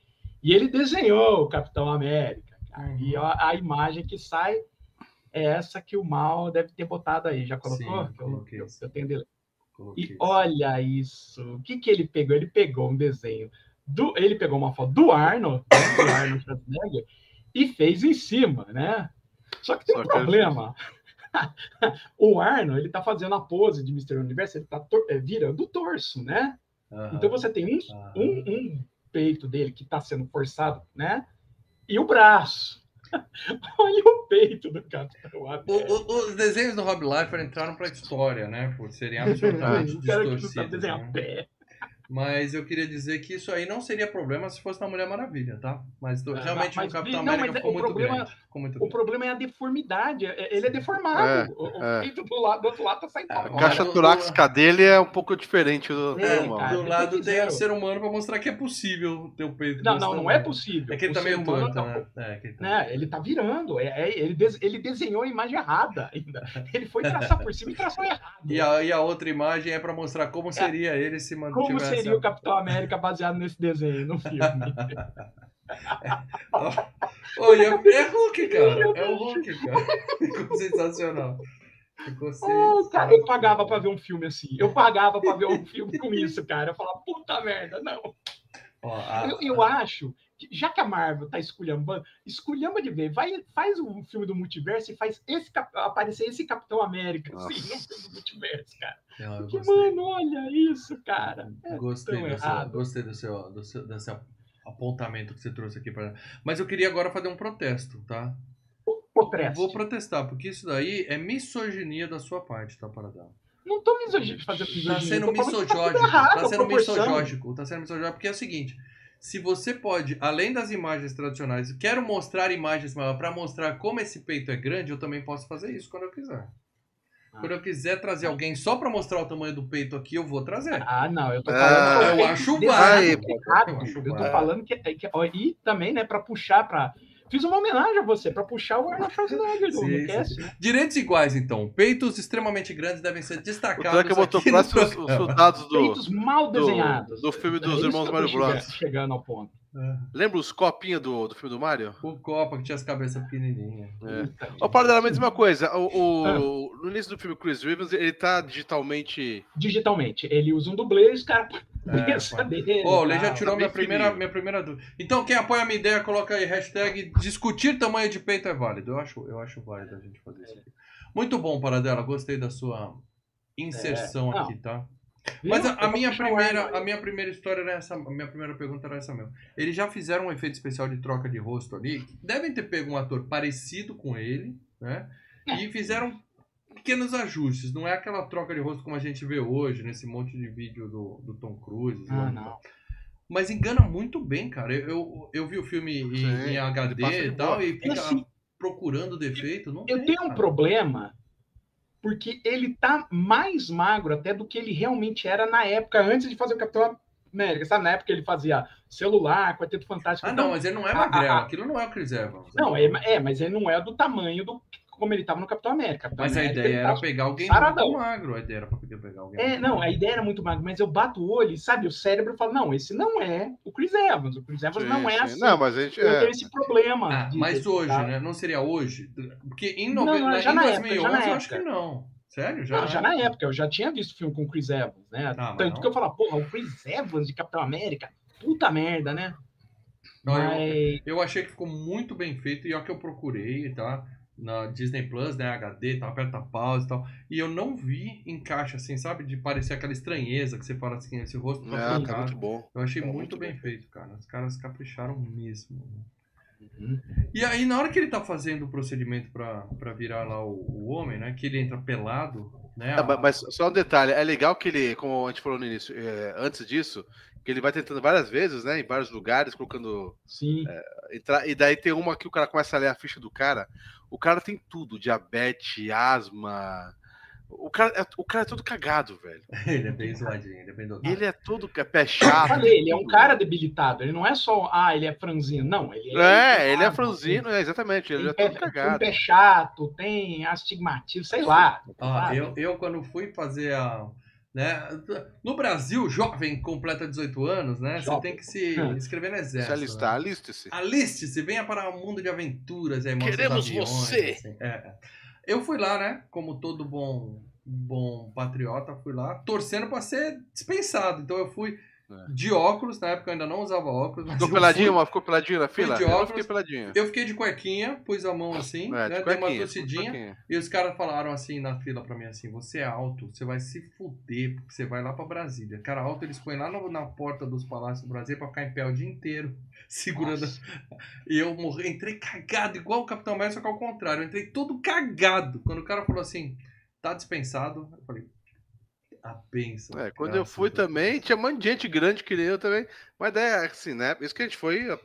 E ele desenhou o Capitão América. cara. E a, a imagem que sai é essa que o Mal deve ter botado aí. Já colocou? Sim, Que eu, coloquei. eu, eu tenho. Coloquei E olha isso. O que, que ele pegou? Ele pegou um desenho. Do, ele pegou uma foto do Arnold, né, do Arnold Schwarzenegger, e fez em cima, né? Só que tem Só um problema. o Arnold, ele tá fazendo a pose de Mr. Universo, ele tá tor- é, virando o torso, né? Uhum. Então você tem um, uhum. um, um peito dele que está sendo forçado, né? E o braço. Olha o peito do Capitão América. os desenhos do Rob Liefeld entraram para a história, né? Por serem absolutamente distorcidos. Né? Pé. Mas eu queria dizer que isso aí não seria problema se fosse na Mulher Maravilha, tá? Mas do, realmente mas, no Capitão não, América ficou, muito problema, grande, ficou muito O problema é a deformidade. É, ele é deformado. É, o, é. peito do, lado, do outro lado tá saindo. A caixa torácica dele é um pouco diferente do é, normal. Cara, do lado tem o ser humano para mostrar que é possível ter o peito. Não, não, não é possível. É que ele tá meio torto, né? É, que ele, tá... né? ele tá virando. É, é, ele, des, ele desenhou a imagem errada ainda. Ele foi traçar por cima e traçou errado. E a, e a outra imagem é para mostrar como seria ele se mantivesse. Seria o Capitão América baseado nesse desenho, no filme. Olha, é Hulk, cara. É o Hulk, cara. Ficou sensacional. Ficou oh, cara, eu pagava pra ver um filme assim. Eu pagava pra ver um filme com isso, cara. Eu falava, puta merda, não. Oh, a... eu, eu acho já que a Marvel tá esculhambando, esculhamba de ver, vai, faz um filme do multiverso e faz esse aparecer esse Capitão América, Nossa. assim, no filme do multiverso, cara. Não, Porque, mano, olha isso, cara. É gostei, do seu, gostei do seu, do seu, desse apontamento que você trouxe aqui para. Mas eu queria agora fazer um protesto, tá? Protesto. Vou protestar, porque isso daí é misoginia da sua parte, tá, Paradão? Não tô misogínico fazendo misoginia. Tá sendo misogógico, tá, sendo misogógico, tá sendo misogógico, porque é o seguinte, se você pode, além das imagens tradicionais, quero mostrar imagens maiores para mostrar como esse peito é grande, eu também posso fazer isso quando eu quiser. Ah. Quando eu quiser trazer alguém só para mostrar o tamanho do peito aqui, eu vou trazer. Ah, não, eu tô falando. Ah, eu acho válido. Eu tô falando que, que, e também, né, para puxar para Fiz uma homenagem a você, para puxar o Arnold Schwarzenegger do Sim, Direitos iguais, então. Peitos extremamente grandes devem ser destacados. O que botou para os soldados do. Peitos mal desenhados. Do, do filme dos é irmãos Mario Bros. Chegando ao ponto. É. Lembra os copinhos do, do filme do Mario? O Copa, que tinha as cabeças pequenininhas. É. Ô, Paulo, a mesma coisa. O, o ah. No início do filme, Chris Rivers, ele tá digitalmente. Digitalmente. Ele usa um dublê e os caras é. Oh, o Lê já tirou tá minha primeira, minha primeira dúvida. Então, quem apoia a minha ideia, coloca aí hashtag discutir tamanho de peito é válido. Eu acho, eu acho válido a gente fazer isso aqui. Muito bom, Paradela. Gostei da sua inserção é. aqui, tá? Mas a, a minha primeira, a minha primeira história era essa, a minha primeira pergunta era essa mesmo. Eles já fizeram um efeito especial de troca de rosto ali. Devem ter pego um ator parecido com ele, né? E fizeram pequenos ajustes. Não é aquela troca de rosto como a gente vê hoje, nesse monte de vídeo do, do Tom Cruise. Ah, não. Mas engana muito bem, cara. Eu, eu, eu vi o filme em, em HD e tal, e fica assim, procurando defeito. Não eu tem, tenho cara. um problema porque ele tá mais magro até do que ele realmente era na época, antes de fazer o Capitão América. Sabe, na época ele fazia celular, Quarteto Fantástico. Ah, então, não, mas ele não é magrelo. Aquilo não é o Chris Evans. Não, é, é, mas ele não é do tamanho do como ele estava no Capitão América. Capitão mas América, a ideia era pegar alguém saradão. muito magro. A ideia era pegar alguém. É, não, a ideia era muito magro, mas eu bato o olho e, sabe, o cérebro fala: não, esse não é o Chris Evans. O Chris Evans sim, não é sim. assim. Não, mas a gente. Eu é... tenho esse problema. Ah, mas hoje, tá? né? Não seria hoje? Porque em, nove... não, já em na 2011 época, eu acho que não. Sério? Já? Não, já na época, eu já tinha visto filme com o Chris Evans, né? Ah, Tanto que eu falava, porra, o Chris Evans de Capitão América, puta merda, né? Não, mas... eu, eu achei que ficou muito bem feito e é o que eu procurei, tá? Na Disney Plus, né, HD, tá, aperta pausa e tal. E eu não vi encaixe assim, sabe? De parecer aquela estranheza que você fala assim, esse rosto tá é, tá muito bom. Eu achei tá muito, muito, bem, feito, cara. Os caras capricharam mesmo. Uhum. E aí, na hora que ele tá fazendo o procedimento para virar lá o, o, homem, né? Que ele entra pelado, né? É, mas só um detalhe, é legal que ele, como a gente falou no início, é, antes disso, que ele vai tentando várias vezes, né? Em vários lugares, colocando. Sim. É, entrar, e daí tem uma que o cara começa a ler a ficha do cara. O cara tem tudo: diabetes, asma. O cara, é, o cara é todo cagado, velho. ele é bem zoadinho, ele é bem dotado. Ele é todo é pé chato. Falei, ele é um cara debilitado. Ele não é só, ah, ele é franzino. Não, ele é. É, ele é franzino, é, exatamente. Ele é todo cagado. Tem pé chato, tem astigmatismo, sei lá. Ah, eu, eu, quando fui fazer a. Né? No Brasil, jovem completa 18 anos, né? Jovem. Você tem que se inscrever no exército. Se alistar, né? aliste-se. Aliste-se, venha para o um mundo de aventuras. Aí, Queremos aviões, você! Assim. É. Eu fui lá, né? Como todo bom bom patriota, fui lá torcendo para ser dispensado. Então eu fui É. de óculos, na época eu ainda não usava óculos. mas Ficou eu peladinho, fui- ficou peladinho na fila? de Eu óculos. fiquei peladinho. Eu fiquei de cuequinha, pus a mão assim, É, né, de dei uma tossidinha. E os caras falaram assim na fila pra mim assim, você é alto, você vai se fuder, porque você vai lá pra Brasília. Cara alto eles põem lá no- na porta dos palácios do Brasil pra ficar em pé o dia inteiro, segurando. E eu morri, entrei cagado, igual o Capitão América, só que ao contrário. Eu entrei todo cagado. Quando o cara falou assim, tá dispensado, eu falei, a benção. É, quando eu fui também, tinha um monte de gente grande que nem eu também. Mas é assim, né? Isso que a gente foi há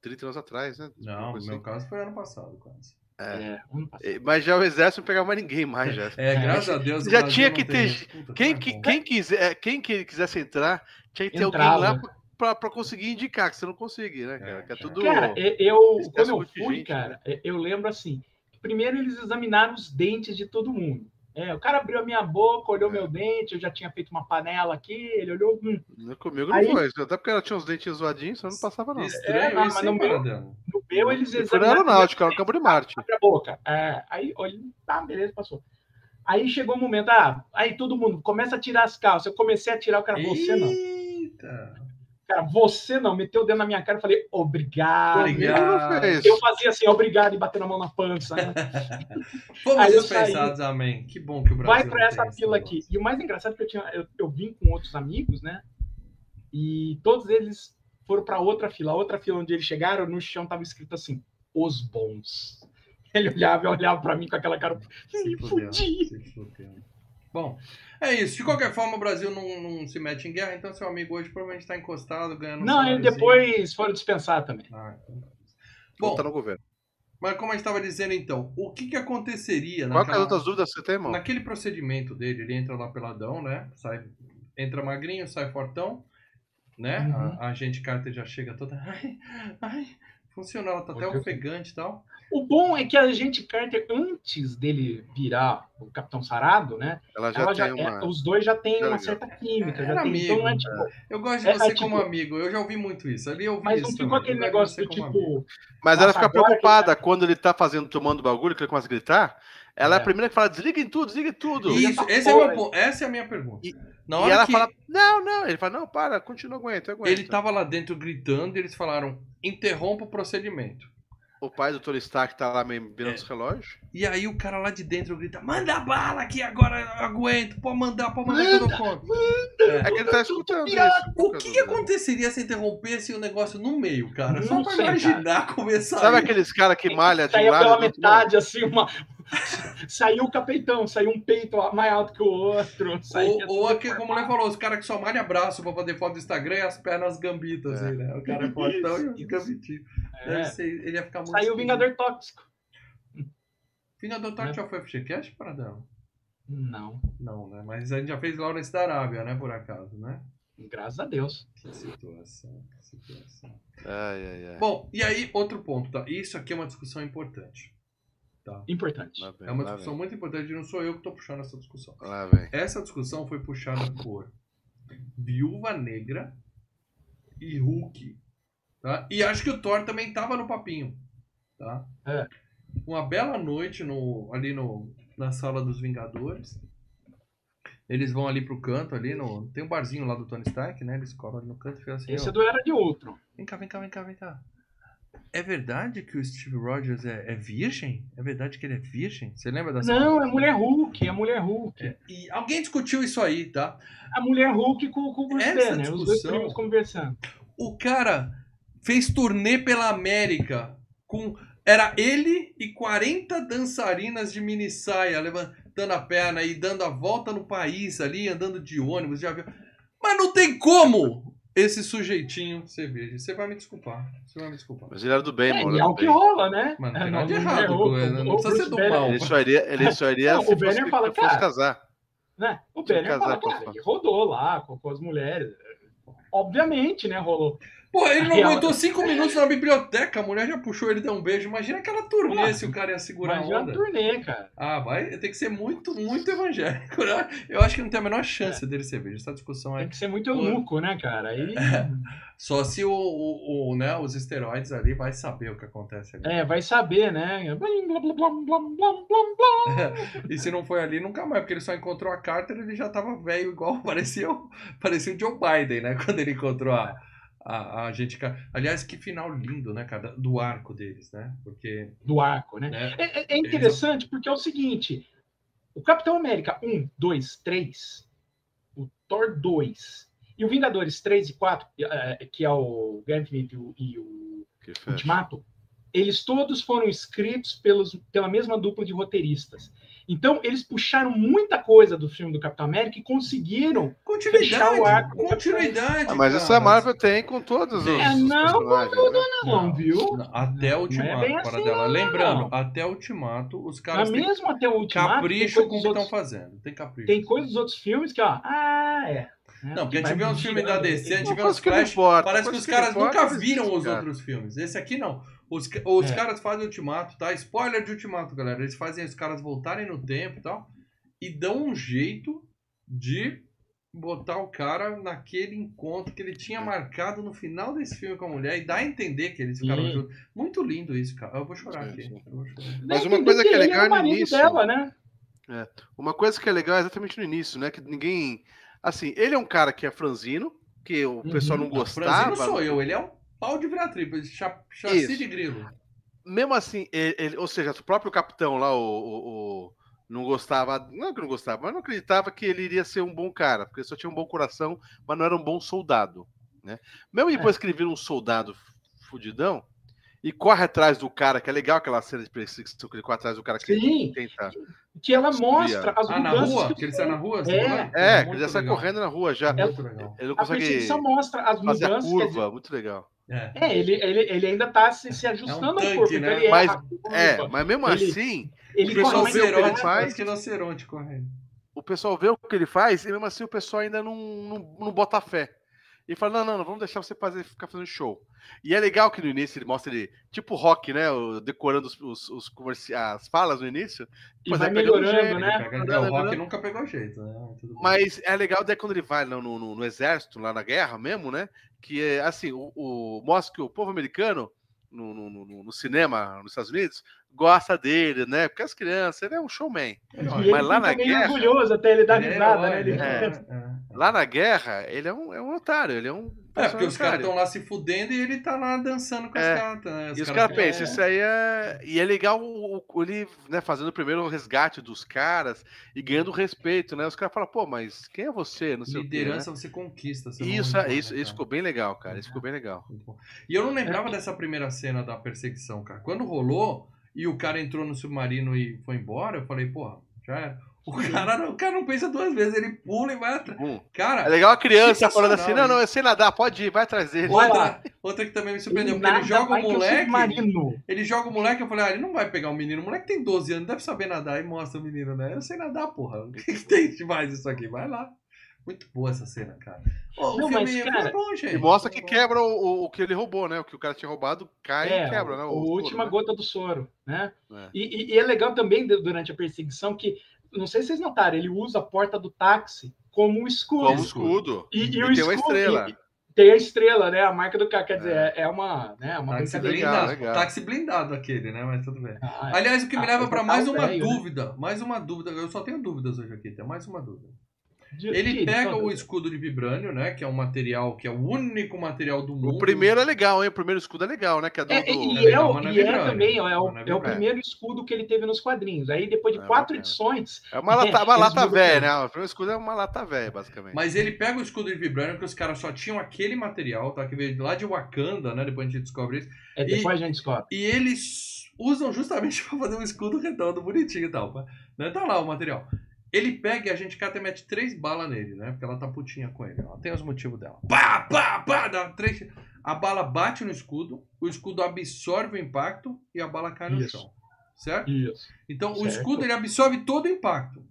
30 anos atrás, né? Não, no meu assim. caso foi ano passado, quase. É. E- Mas já o exército não pegava mais ninguém mais já. É, É, graças a Deus. já tinha que ter-. Puta, Quem, é que, quem, quiser, quem que quisesse entrar, tinha que ter Entrava. alguém lá pra conseguir indicar, que você não consegue, né, cara? É, Que é cara. tudo. Cara, eu, quando eu fui, gente, cara, e- eu lembro assim, primeiro eles examinaram os dentes de todo mundo. É, o cara abriu a minha boca, olhou É. meu dente, eu já tinha feito uma panela aqui, ele olhou, hum, Comigo não Aí- foi. Até porque ela tinha uns dentinhos zoadinhos, só não passava não. Estranho É, não, isso, mas no meu- no meu eles na examinaram aeronáutica, era no Campo de Marte. abre a boca. É, aí, olha, tá, beleza, passou. Aí chegou o momento, ah, aí todo mundo começa a tirar as calças. Eu comecei a tirar, o cara, você não. Cara, você não. Meteu o dedo na minha cara, eu falei, obrigado. Obrigado. Eu fazia assim, obrigado, e batendo a mão na pança. Né? Fomos dispensados, amém. Que bom que o Brasil Vai pra não essa fila aqui. E o mais engraçado é que eu, tinha, eu, eu vim com outros amigos, né? E todos eles foram pra outra fila. A outra fila onde eles chegaram, no chão tava escrito assim, os bons. Ele olhava e olhava pra mim com aquela cara, Se me fudeu, fudi. se fudeu. Bom, é isso. De qualquer forma, o Brasil não, não se mete em guerra, então seu amigo hoje provavelmente está encostado, ganhando um Não, ele saláriozinho. depois foram dispensar também. Ah, então. Bom, Bom, tá no governo. mas como a gente estava dizendo então, o que, que aconteceria naquela, outras dúvidas que você tem, naquele procedimento dele? Ele entra lá peladão, né? Sai, entra magrinho, sai fortão, né? Uhum. A, a gente Carter já chega toda. Ai, ai, funcionou, ela tá até ofegante e tal. O bom é que a gente Carter, antes dele virar o Capitão Sarado, né? Ela já ela já, tem uma. é, os dois já têm uma certa química. Era já tem, então não é amigo, tipo. Eu gosto de É, você é, como tipo- amigo, eu já ouvi muito isso. Ali eu vi Mas isso não ficou aquele negócio do amigo. tipo. Mas ela fica preocupada quando ele tá fazendo, tomando o bagulho, que ele começa a gritar. Ela é, É. a primeira que fala: desliguem tudo, desliguem tudo. Isso, tá esse é meu ponto. Essa é a minha pergunta. E- Na E hora ela que fala: Não, não. Ele fala: Não, para, continua, aguenta, aguenta. ele tava lá dentro gritando, e eles falaram: interrompa o procedimento. O pai do Tony Stark tá lá meio É. virando os relógios. E aí o cara lá de dentro grita: manda bala aqui agora, eu aguento. Pode mandar, pode mandar que eu dou conta. É que ele tá escutando isso. O que, que aconteceria se interrompesse o negócio no meio, cara? Só Não pra sei, imaginar começar. Sabe aqueles caras que malha de lado? pela metade, assim, uma. saiu o capitão, saiu um peito mais alto que o outro. Ou, ou tudo aqui, como o Léo falou, os caras que só malham braço pra fazer foto do Instagram e as pernas gambitas, É. assim, né? O cara é fortão e os gambitinhos. Deve É, ser, ele ia ficar muito. saiu o. Vingador Tóxico. Vingador Tóxico É. já foi FGCast, Paradão? Não, Não, né? Mas a gente já fez Lawrence da Arábia, né? Por acaso, né? graças a Deus. Que situação, que situação. Ai, ai, ai. Bom, e aí, outro ponto, tá? Isso aqui é uma discussão importante. Tá? Importante. Vem, É uma discussão vem, muito importante e não sou eu que tô puxando essa discussão. Lá vem. Essa discussão foi puxada por Viúva Negra e Hulk. Tá? E acho que o Thor também tava no papinho. Tá? É. Uma bela noite no, ali no, na sala dos Vingadores. Eles vão ali pro canto, ali no. Tem um barzinho lá do Tony Stark, né? Eles colam ali no canto e ficam assim. Esse ó, é do Era de Ultron. Vem cá, vem cá, vem cá, vem cá. É verdade que o Steve Rogers é, é virgem? É verdade que ele é virgem? Você lembra dessa Não, é Mulher Hulk, é Mulher Hulk. É, E alguém discutiu isso aí, tá? A Mulher Hulk com, com o Bruce Essa Banner, os dois discussão- primos conversando. O cara fez turnê pela América com. Era ele e 40 dançarinas de mini saia levantando a perna e dando a volta no país ali, andando de ônibus, de avião. Mas não tem como esse sujeitinho virgem. Você vai me desculpar. Você vai me desculpar. Mas ele era do bem, É, mano. e é o que bem. rola, né? Mano, não É, tem nada de errado, não o- o precisa ser do Banner- mal. Ele só iria, ele só iria Não, o se Banner fosse, fala, fosse cara, casar. né? O Banner que fala, cara, ele rodou lá com, com as mulheres. Obviamente, né? Rolou. Pô, ele não aguentou cinco minutos na biblioteca, a mulher já puxou ele, deu um beijo. Imagina aquela turnê Porra, se o cara ia segurar Mas a onda. turnê, cara. Ah, vai ter que ser muito, muito evangélico, né? Eu acho que não tem a menor chance dele ser veja. Essa discussão Tem é que ser muito eunuco, né, cara? Aí, só se o, o, o, né, os esteroides ali vai saber o que acontece ali. é, vai saber, né? E se não foi ali, nunca mais, porque ele só encontrou a Carter ele já tava velho igual parecia, parecia o Joe Biden, né? Quando ele encontrou a, a, a gente. Aliás, que final lindo, né, cara? Do arco deles, né? Porque. Do arco, né? Né, É, é- é interessante porque é o seguinte: o Capitão América 1, 2, 3, o Thor 2 e o Vingadores 3 e 4, eh, que é o Infinita e o- e. Ultimato, eles todos foram escritos pelos, pela mesma dupla de roteiristas. Então, eles puxaram muita coisa do filme do Capitão América e conseguiram. Fechar o arco. Continuidade! Continuidade! Ah, mas cara. isso a Marvel tem com todos os, É, os não, personagens. né? Não, viu? Não, Até o Não é Ultimato, para assim, dela. não, Lembrando, não. até o Ultimato, os Mas caras têm mesmo até o Ultimato, capricho com o que estão fazendo. Tem capricho. tem coisas dos outros filmes que, ó, ah, é. né? Não, porque a gente vê uns filmes da DC, a gente vê uns flash, importa, parece que os caras importa nunca é viram os cara. outros filmes. Esse aqui não. Os, os É. caras fazem Ultimato, tá? Spoiler de Ultimato, galera. Eles fazem os caras voltarem no tempo e tal. E dão um jeito de botar o cara naquele encontro que ele tinha marcado no final desse filme com a mulher e dá a entender que eles ficaram juntos. Muito lindo isso, cara. Eu vou chorar Sim, aqui. sim. Vou chorar. Mas uma coisa que é legal no início- dela, né? Uma coisa que é legal é exatamente no início, né? Que ninguém. Assim, ele é um cara que é franzino, que o Uhum. pessoal não Não, gostava. Franzino sou eu, ele é um pau de viratripa, cha- chassi Isso. de grilo. Mesmo assim, ele, ele- ou seja, o próprio capitão lá, o, o- o- não gostava, não é que não gostava, mas não acreditava que ele iria ser um bom cara, porque ele só tinha um bom coração, mas não era um bom soldado, né? Mesmo É. depois que ele vira um soldado fudidão e corre atrás do cara, que é legal aquela cena de perseguição que ele corre atrás do cara que Sim. tenta. Que ela mostra as Ah, na mudanças rua? que Que ele sai na rua? É. É, que Muito ele já sai legal. correndo na rua já. Muito legal. Ele não A perseguição mostra as fazer a mudanças. quer dizer, curva, muito legal. É. É, ele, ele, ele ainda tá se, se ajustando ao tanque, corpo. né? Então ele Mas- a É, mas mesmo Ele- assim, ele o pessoal vê o que ele faz. Que rinoceronte correndo. o pessoal vê o que ele faz e mesmo assim o pessoal ainda não, não, não bota fé. E fala, não, não, não, vamos deixar você fazer, ficar fazendo show. E é legal que no início ele mostra ele, tipo rock, né? Decorando os, os, os comerci- as falas no início. E Mas vai é melhorando, jeito, né? Pega- Não, o Rock não. nunca pegou jeito, né? Tudo bem. Mas é legal daí quando ele vai no, no, no exército, lá na guerra mesmo, né? Que é assim, o, o- mostra que o povo americano, no, no, no- no cinema nos Estados Unidos, gosta dele, né? Porque as crianças, ele é um showman. Ele Mas lá na meio guerra- orgulhoso até ele dar ele é risada, né? Ele é- é. Lá na guerra, ele é um, é um otário, ele é um. É, porque os caras estão lá se fudendo e ele tá lá dançando com É. as cartas, né? E os caras pensam, isso aí é. E é legal o, o- ele né, fazendo o primeiro resgate dos caras e ganhando respeito, né? Os caras falam, pô, mas quem é você? Não sei o quê, Liderança você conquista. né? Você Isso, impõe, isso, né, isso ficou bem legal, cara. Isso ficou bem legal. E eu não lembrava dessa primeira cena da perseguição, cara. Quando rolou e o cara entrou no submarino e foi embora, eu falei, porra, já era. O cara, não, o cara não pensa duas vezes, ele pula e vai atrás. Bom, Cara, É legal a criança falando assim: não, não, eu sei nadar, pode ir, vai atrás dele. Outra, outra que também me surpreendeu, porque ele joga o moleque. Ele joga o moleque, eu falei, ah, ele não vai pegar o menino. O moleque tem 12 anos, deve saber nadar. E mostra o menino, né? Eu sei nadar, porra. O que, que tem demais isso aqui? Vai lá. Muito boa essa cena, cara. Ô, o Não, filme mas, foi cara, bom, gente. E mostra que quebra o, o- o que ele roubou, né? O que o cara tinha roubado cai É, e quebra, né? a o soro, última né? gota do soro, né? É. E, e- e é legal também du- durante a perseguição que, não sei se vocês notaram, ele usa a porta do táxi como um escudo. Como escudo. E, E, e tem o uma escudo- estrela. e- tem a estrela, né? A marca do carro. Quer dizer, é, é uma, né, uma Táxi blindado. legal. Táxi blindado aquele, né? Mas tudo bem. Ah, é. Aliás, o que me Ah, leva mas pra tá mais uma velho, né? dúvida. Mais uma dúvida. Eu só tenho dúvidas hoje aqui. Tem mais uma dúvida. De- Ele de- pega de- o escudo de vibrânio, né? Que é um material que é o único material do mundo. O primeiro é legal, hein? O primeiro escudo é legal, né? Que é do. É, do- e É é, legal, é e é também, ó, é o, é é o primeiro escudo que ele teve nos quadrinhos. Aí, depois de É quatro bacana. edições, É uma lata, uma Eles lata velha, né? O primeiro escudo é uma lata velha, basicamente. Mas ele pega o escudo de vibrânio, que os caras só tinham aquele material, tá? Que veio lá de Wakanda, né? Depois a gente descobre isso. é, depois a gente descobre. E eles usam justamente pra fazer um escudo redondo, bonitinho e tal. Né? Tá lá o material. Ele pega e a gente cata e mete três balas nele, né? Porque ela tá putinha com ele. Ela tem os motivos dela. Pá, pá, pá, dá três. A bala bate no escudo, o escudo absorve o impacto e a bala cai no Isso. chão. Certo? Isso. Então o Certo. escudo ele absorve todo o impacto.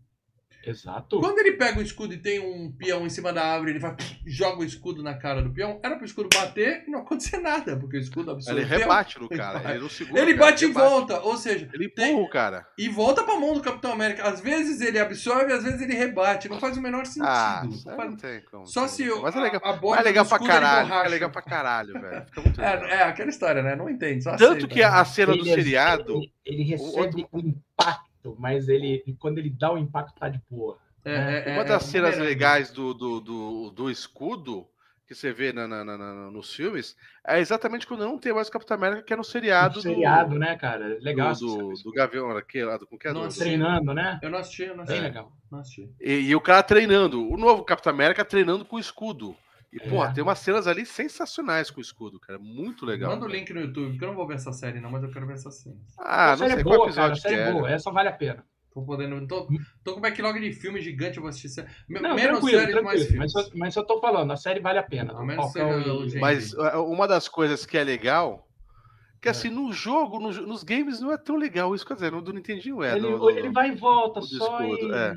Exato. Quando ele pega o escudo e tem um peão em cima da árvore, ele vai, joga o escudo na cara do peão, era pro escudo bater e não acontecer nada, porque o escudo absorve Ele rebate no cara. Ele, não segura, Ele cara, bate em rebate. volta, ou seja, Ele tem- empurra o cara. e volta pra mão do Capitão América. Às vezes ele absorve, às vezes ele rebate. Não faz o menor sentido. Ah, Não faz- não tem como. Só se o, Mas é legal, a, a é legal pra caralho. Fica legal pra caralho, velho. Fica muito legal. É, é aquela história, né? Não entende. Só Tanto aceita, que a né? cena do Ele- seriado. Ele, ele recebe o impacto, mas ele quando ele dá o impacto, tá de boa. É, é, é, Uma das é, cenas bumerangue. legais do, do, do, do escudo que você vê na, na- na- na- nos filmes é exatamente quando não tem mais o Capitão América, que é no seriado. O seriado, né, cara? Legal. do, do, do Gavião, aquele lá do. Como que é? Do- Nossa. Treinando, né? Eu não assisti, eu não assisti. legal. Não assisti. E, e o cara treinando. O novo Capitão América treinando com o escudo. E, É. porra, tem umas cenas ali sensacionais com o escudo, cara. Muito legal. Manda o cara. link no YouTube, porque eu não vou ver essa série, não, mas eu quero ver essa cena. Ah, a não série sei é qual boa, cara. A episódio série que é é. boa. Essa vale a pena. Tô podendo. Tô, tô com o backlog de filme gigante, eu vou assistir. sé- Me- Não, menos tranquilo, séries, mais. Mas, filmes. só- mas eu tô falando, a série vale a pena. Ao menos Falcão seja e-. Mas uma das coisas que é legal, que É. assim, no jogo, no nos games não é tão legal isso, quer dizer, no do Nintendinho é. ele, no- ele vai e volta só escudo, e... é.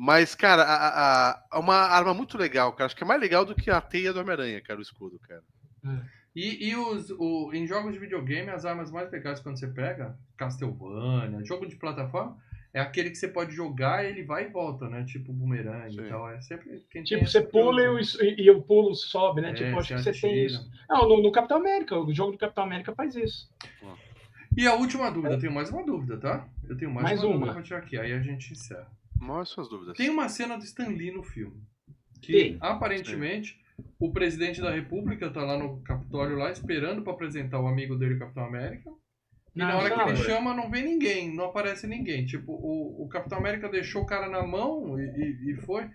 Mas, cara, a, a- a- é uma arma muito legal, cara. Acho que é mais legal do que a teia do Homem-Aranha, cara, o escudo, cara. E, e os, o, em jogos de videogame, as armas mais legais quando você pega, Castlevania, jogo de plataforma, é aquele que você pode jogar e ele vai e volta, né? Tipo boomerang Sim. e tal. É sempre Tipo, você pula e, o- e- e o pulo sobe, né? É, tipo, acho que você você tem atira. isso. Não, no, no Capitão América, o jogo do Capitão América faz isso. E a última dúvida, eu tenho mais uma dúvida, tá? Eu tenho mais, Mais uma, uma. dúvida pra tirar aqui, aí a gente encerra. Mostra suas dúvidas. Tem uma cena do Stan Lee no filme. Que Tem. aparentemente o presidente da República tá lá no Capitólio lá esperando pra apresentar o amigo dele, o Capitão América. E na Não, hora que ele chama, não vem ninguém, não aparece ninguém. Tipo, o, o Capitão América deixou o cara na mão e, e- e foi.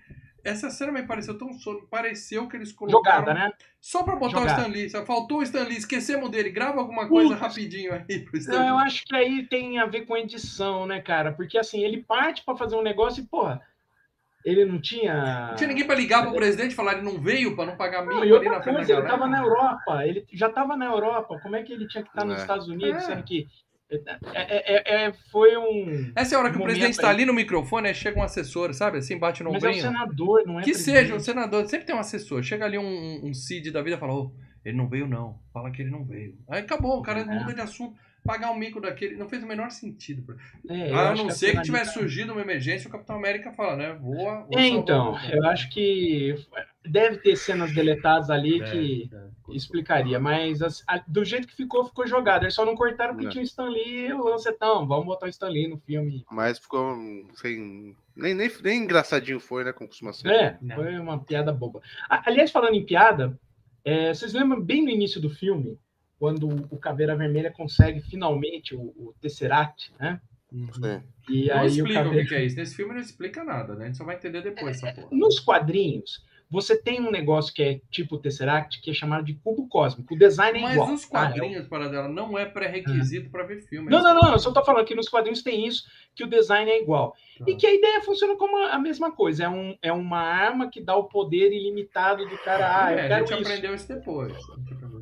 Essa cena me pareceu tão. so- Pareceu que eles colocaram. Jogada, né? Só pra botar Jogada. o Stan Lee. Só Faltou o Stan Lee, esquecemos dele. Grava alguma coisa Putz. rapidinho aí pro Stan Não, eu acho que aí tem a ver com edição, né, cara? Porque assim, ele parte pra fazer um negócio e, porra, ele não tinha. Não tinha ninguém pra ligar pro presidente e falar ele não veio pra não pagar e ali na frente coisa, ele tava na Europa, ele já tava na Europa, como é que ele tinha que estar nos É. Estados Unidos, É. sendo que é, é- é- foi um... Essa é a hora que o momento presidente tá aí. ali no microfone, aí chega um assessor, sabe? Assim, bate no Mas é o senador, não é que presidente. seja, o senador, sempre tem um assessor. Chega ali um, um Cid da vida e fala, ô, ele não veio não. Fala que ele não veio. Aí acabou, o cara É. muda de assunto. Pagar um mico daquele não fez o menor sentido. É, a não ser que tivesse surgido uma emergência, o Capitão América fala, né? Voa. É, então, eu acho que deve ter cenas deletadas ali É, que explicaria, mas as- a- do jeito que ficou, ficou jogado. Eles só não cortaram porque É. tinha o Stan Lee e o lancetão. Vamos botar o Stan Lee no filme. Mas ficou sem. Nem, nem, nem engraçadinho foi, né? Como costuma ser. É, Não. foi uma piada boba. A- Aliás, falando em piada, é, vocês lembram bem no início do filme, quando o Caveira Vermelha consegue finalmente o, o Tesseract, né? Sim. E Não aí o explica o Caveira... que, que é isso. Nesse filme não explica nada, né? A gente só vai entender depois essa porra. Nos quadrinhos, você tem um negócio que é tipo o Tesseract, que é chamado de cubo cósmico. O design é Mas igual. os tá? É o- quadrinhos, para dela, não é pré-requisito pra ver filme. Não, não, não, eu só tô falando que nos quadrinhos tem isso, que o design é igual. Tá. E que a ideia funciona como a a mesma coisa. É, um, é uma arma que dá o poder ilimitado do cara. Ah, eu é, a quero gente isso. aprendeu isso depois.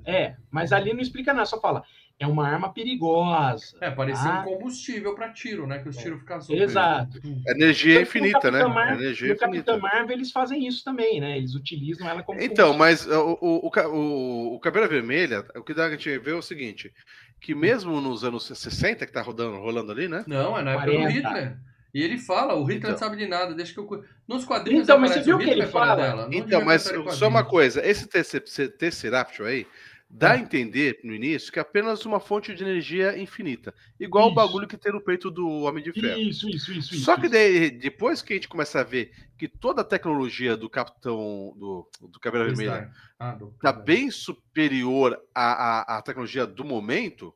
A. É, mas ali não explica nada, só fala. É uma arma perigosa. É, parecia Ah. um combustível pra tiro, né? Que os tiros ficam azul. Exato. Energia No infinita, né? Capitão Marvel- Energia no infinita. Capitão Marvel eles fazem isso também, né? Eles utilizam ela como. Então, mas o, o, o, o Caveira Vermelha, o que dá a gente ver é o seguinte: que mesmo nos anos 60, que tá rodando, rolando ali, né? Não, é na época 40. do Hitler. E ele fala, o Hitler Então. não sabe de nada, deixa que eu. Nos quadrinhos Então, mas você viu o que ele fala? dela. não Então, mas só uma coisa: esse Tesse- Tesseract aí dá a É. entender no início que é apenas uma fonte de energia infinita, igual o Isso. bagulho que tem no peito do Homem de Ferro. Isso, isso, isso. Só isso, que daí, depois que a gente começa a ver que toda a tecnologia do Capitão do, do Caveira Vermelha Stark. Ah, do- tá bem superior à, à, à tecnologia do momento,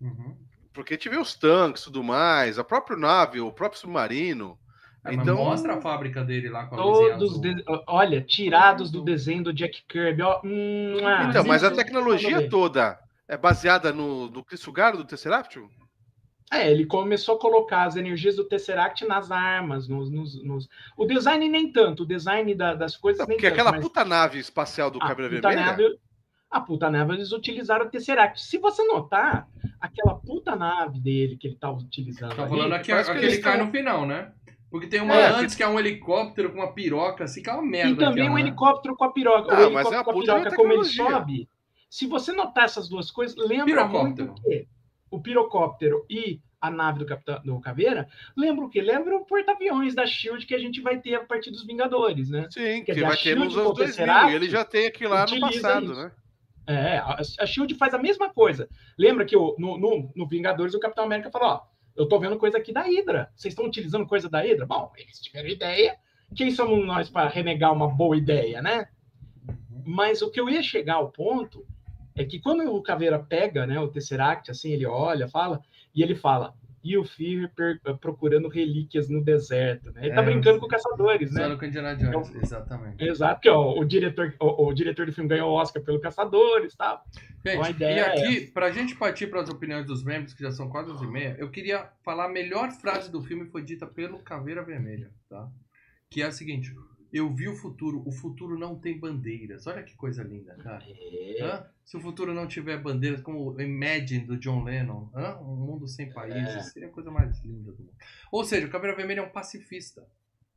Uhum. porque a gente vê os tanques e tudo mais, a própria nave, o próprio submarino. É, então, mostra a fábrica dele lá com a Todos, de- olha, tirados do desenho do Jack Kirby. Ó, hum, ah, então, mas a tecnologia toda é baseada no, no Crisugaro do Tesseract? É, ele começou a colocar as energias do Tesseract nas armas, nos, nos- nos- O design nem tanto, o design da- das coisas Não, nem porque tanto. aquela mas puta nave espacial do a Caveira puta Vermelha. nave- A puta nave eles utilizaram o Tesseract. Se você notar, aquela puta nave dele que ele tá utilizando. Tá ali, falando aqui, parece que aquele que cai tão- no final, né? Porque tem uma É, antes que é um helicóptero com uma piroca, assim, que é uma merda. E também aquela, um né? helicóptero com a piroca. Ah, o mas helicóptero é uma com a piroca, como ele sobe. Se você notar essas duas coisas, lembra muito o quê? O pirocóptero e a nave do Capitão do Caveira, lembra o quê? Lembra o porta-aviões da SHIELD que a gente vai ter a partir dos Vingadores, né? Sim, Quer que dizer, vai ter nos anos 2000. Tesseract E ele já tem aqui lá no passado, isso. né? É, a, a SHIELD faz a mesma coisa. Lembra que o- no, no, no Vingadores o Capitão América falou, ó, eu tô vendo coisa aqui da Hydra. Vocês estão utilizando coisa da Hydra? Bom, eles tiveram ideia. Quem somos nós para renegar uma boa ideia, né? Uhum. Mas o que eu ia chegar ao ponto é que quando o Caveira pega, né, o Tesseract, assim, ele olha, fala, e ele fala, e o Fear per- procurando relíquias no deserto, né? Ele tá É, brincando com caçadores, né? Com Indiana Jones, exatamente. Exato, porque ó, o, diretor, o, o diretor do filme ganhou o Oscar pelo Caçadores, tá? Gente, Uma e ideia é aqui, pra gente partir para as opiniões dos membros, que já são quase 11 e meia, eu queria falar a melhor frase do filme foi dita pelo Caveira Vermelha, tá? Que é a seguinte: Eu vi o futuro, o futuro não tem bandeiras. Olha que coisa linda, cara. É, Hã? Se o futuro não tiver bandeiras, como o Imagine do John Lennon, hã? um mundo sem países, É. seria a coisa mais linda do mundo. Ou seja, o Caveira Vermelha é um pacifista.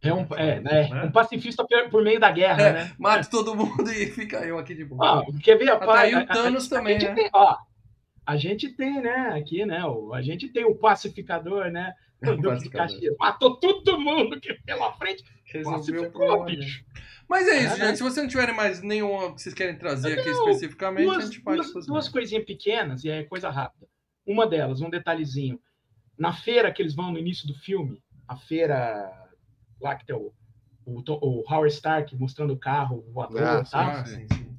é um, é, né, Né? um pacifista por, por meio da guerra, É, né? Mata todo mundo e fica eu aqui de boa. Ó, quer ver? Ah, tá aí a- o a- Thanos a, também, gente né? tem, ó, a gente tem, né, aqui, né, o, a gente tem o pacificador, né, Duque de pacificador. Caxias, matou todo mundo que pela frente, Resolveu o pacificou, problema. bicho. Mas é isso, É, gente. Se vocês não tiverem mais nenhuma que vocês querem trazer aqui especificamente, a Duas, gente parte duas, duas coisinhas pequenas e é coisa rápida. Uma delas, um detalhezinho. Na feira que eles vão no início do filme, a feira lá que tem o, o, o Howard Stark mostrando o carro voador, Ah, tá? Ah, sim, sim.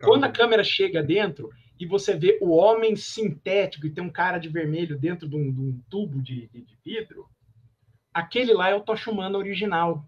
Quando a câmera chega dentro e você vê o homem sintético e tem um cara de vermelho dentro de um, de um tubo de, de- de vidro, aquele lá é o Tocha Humana original.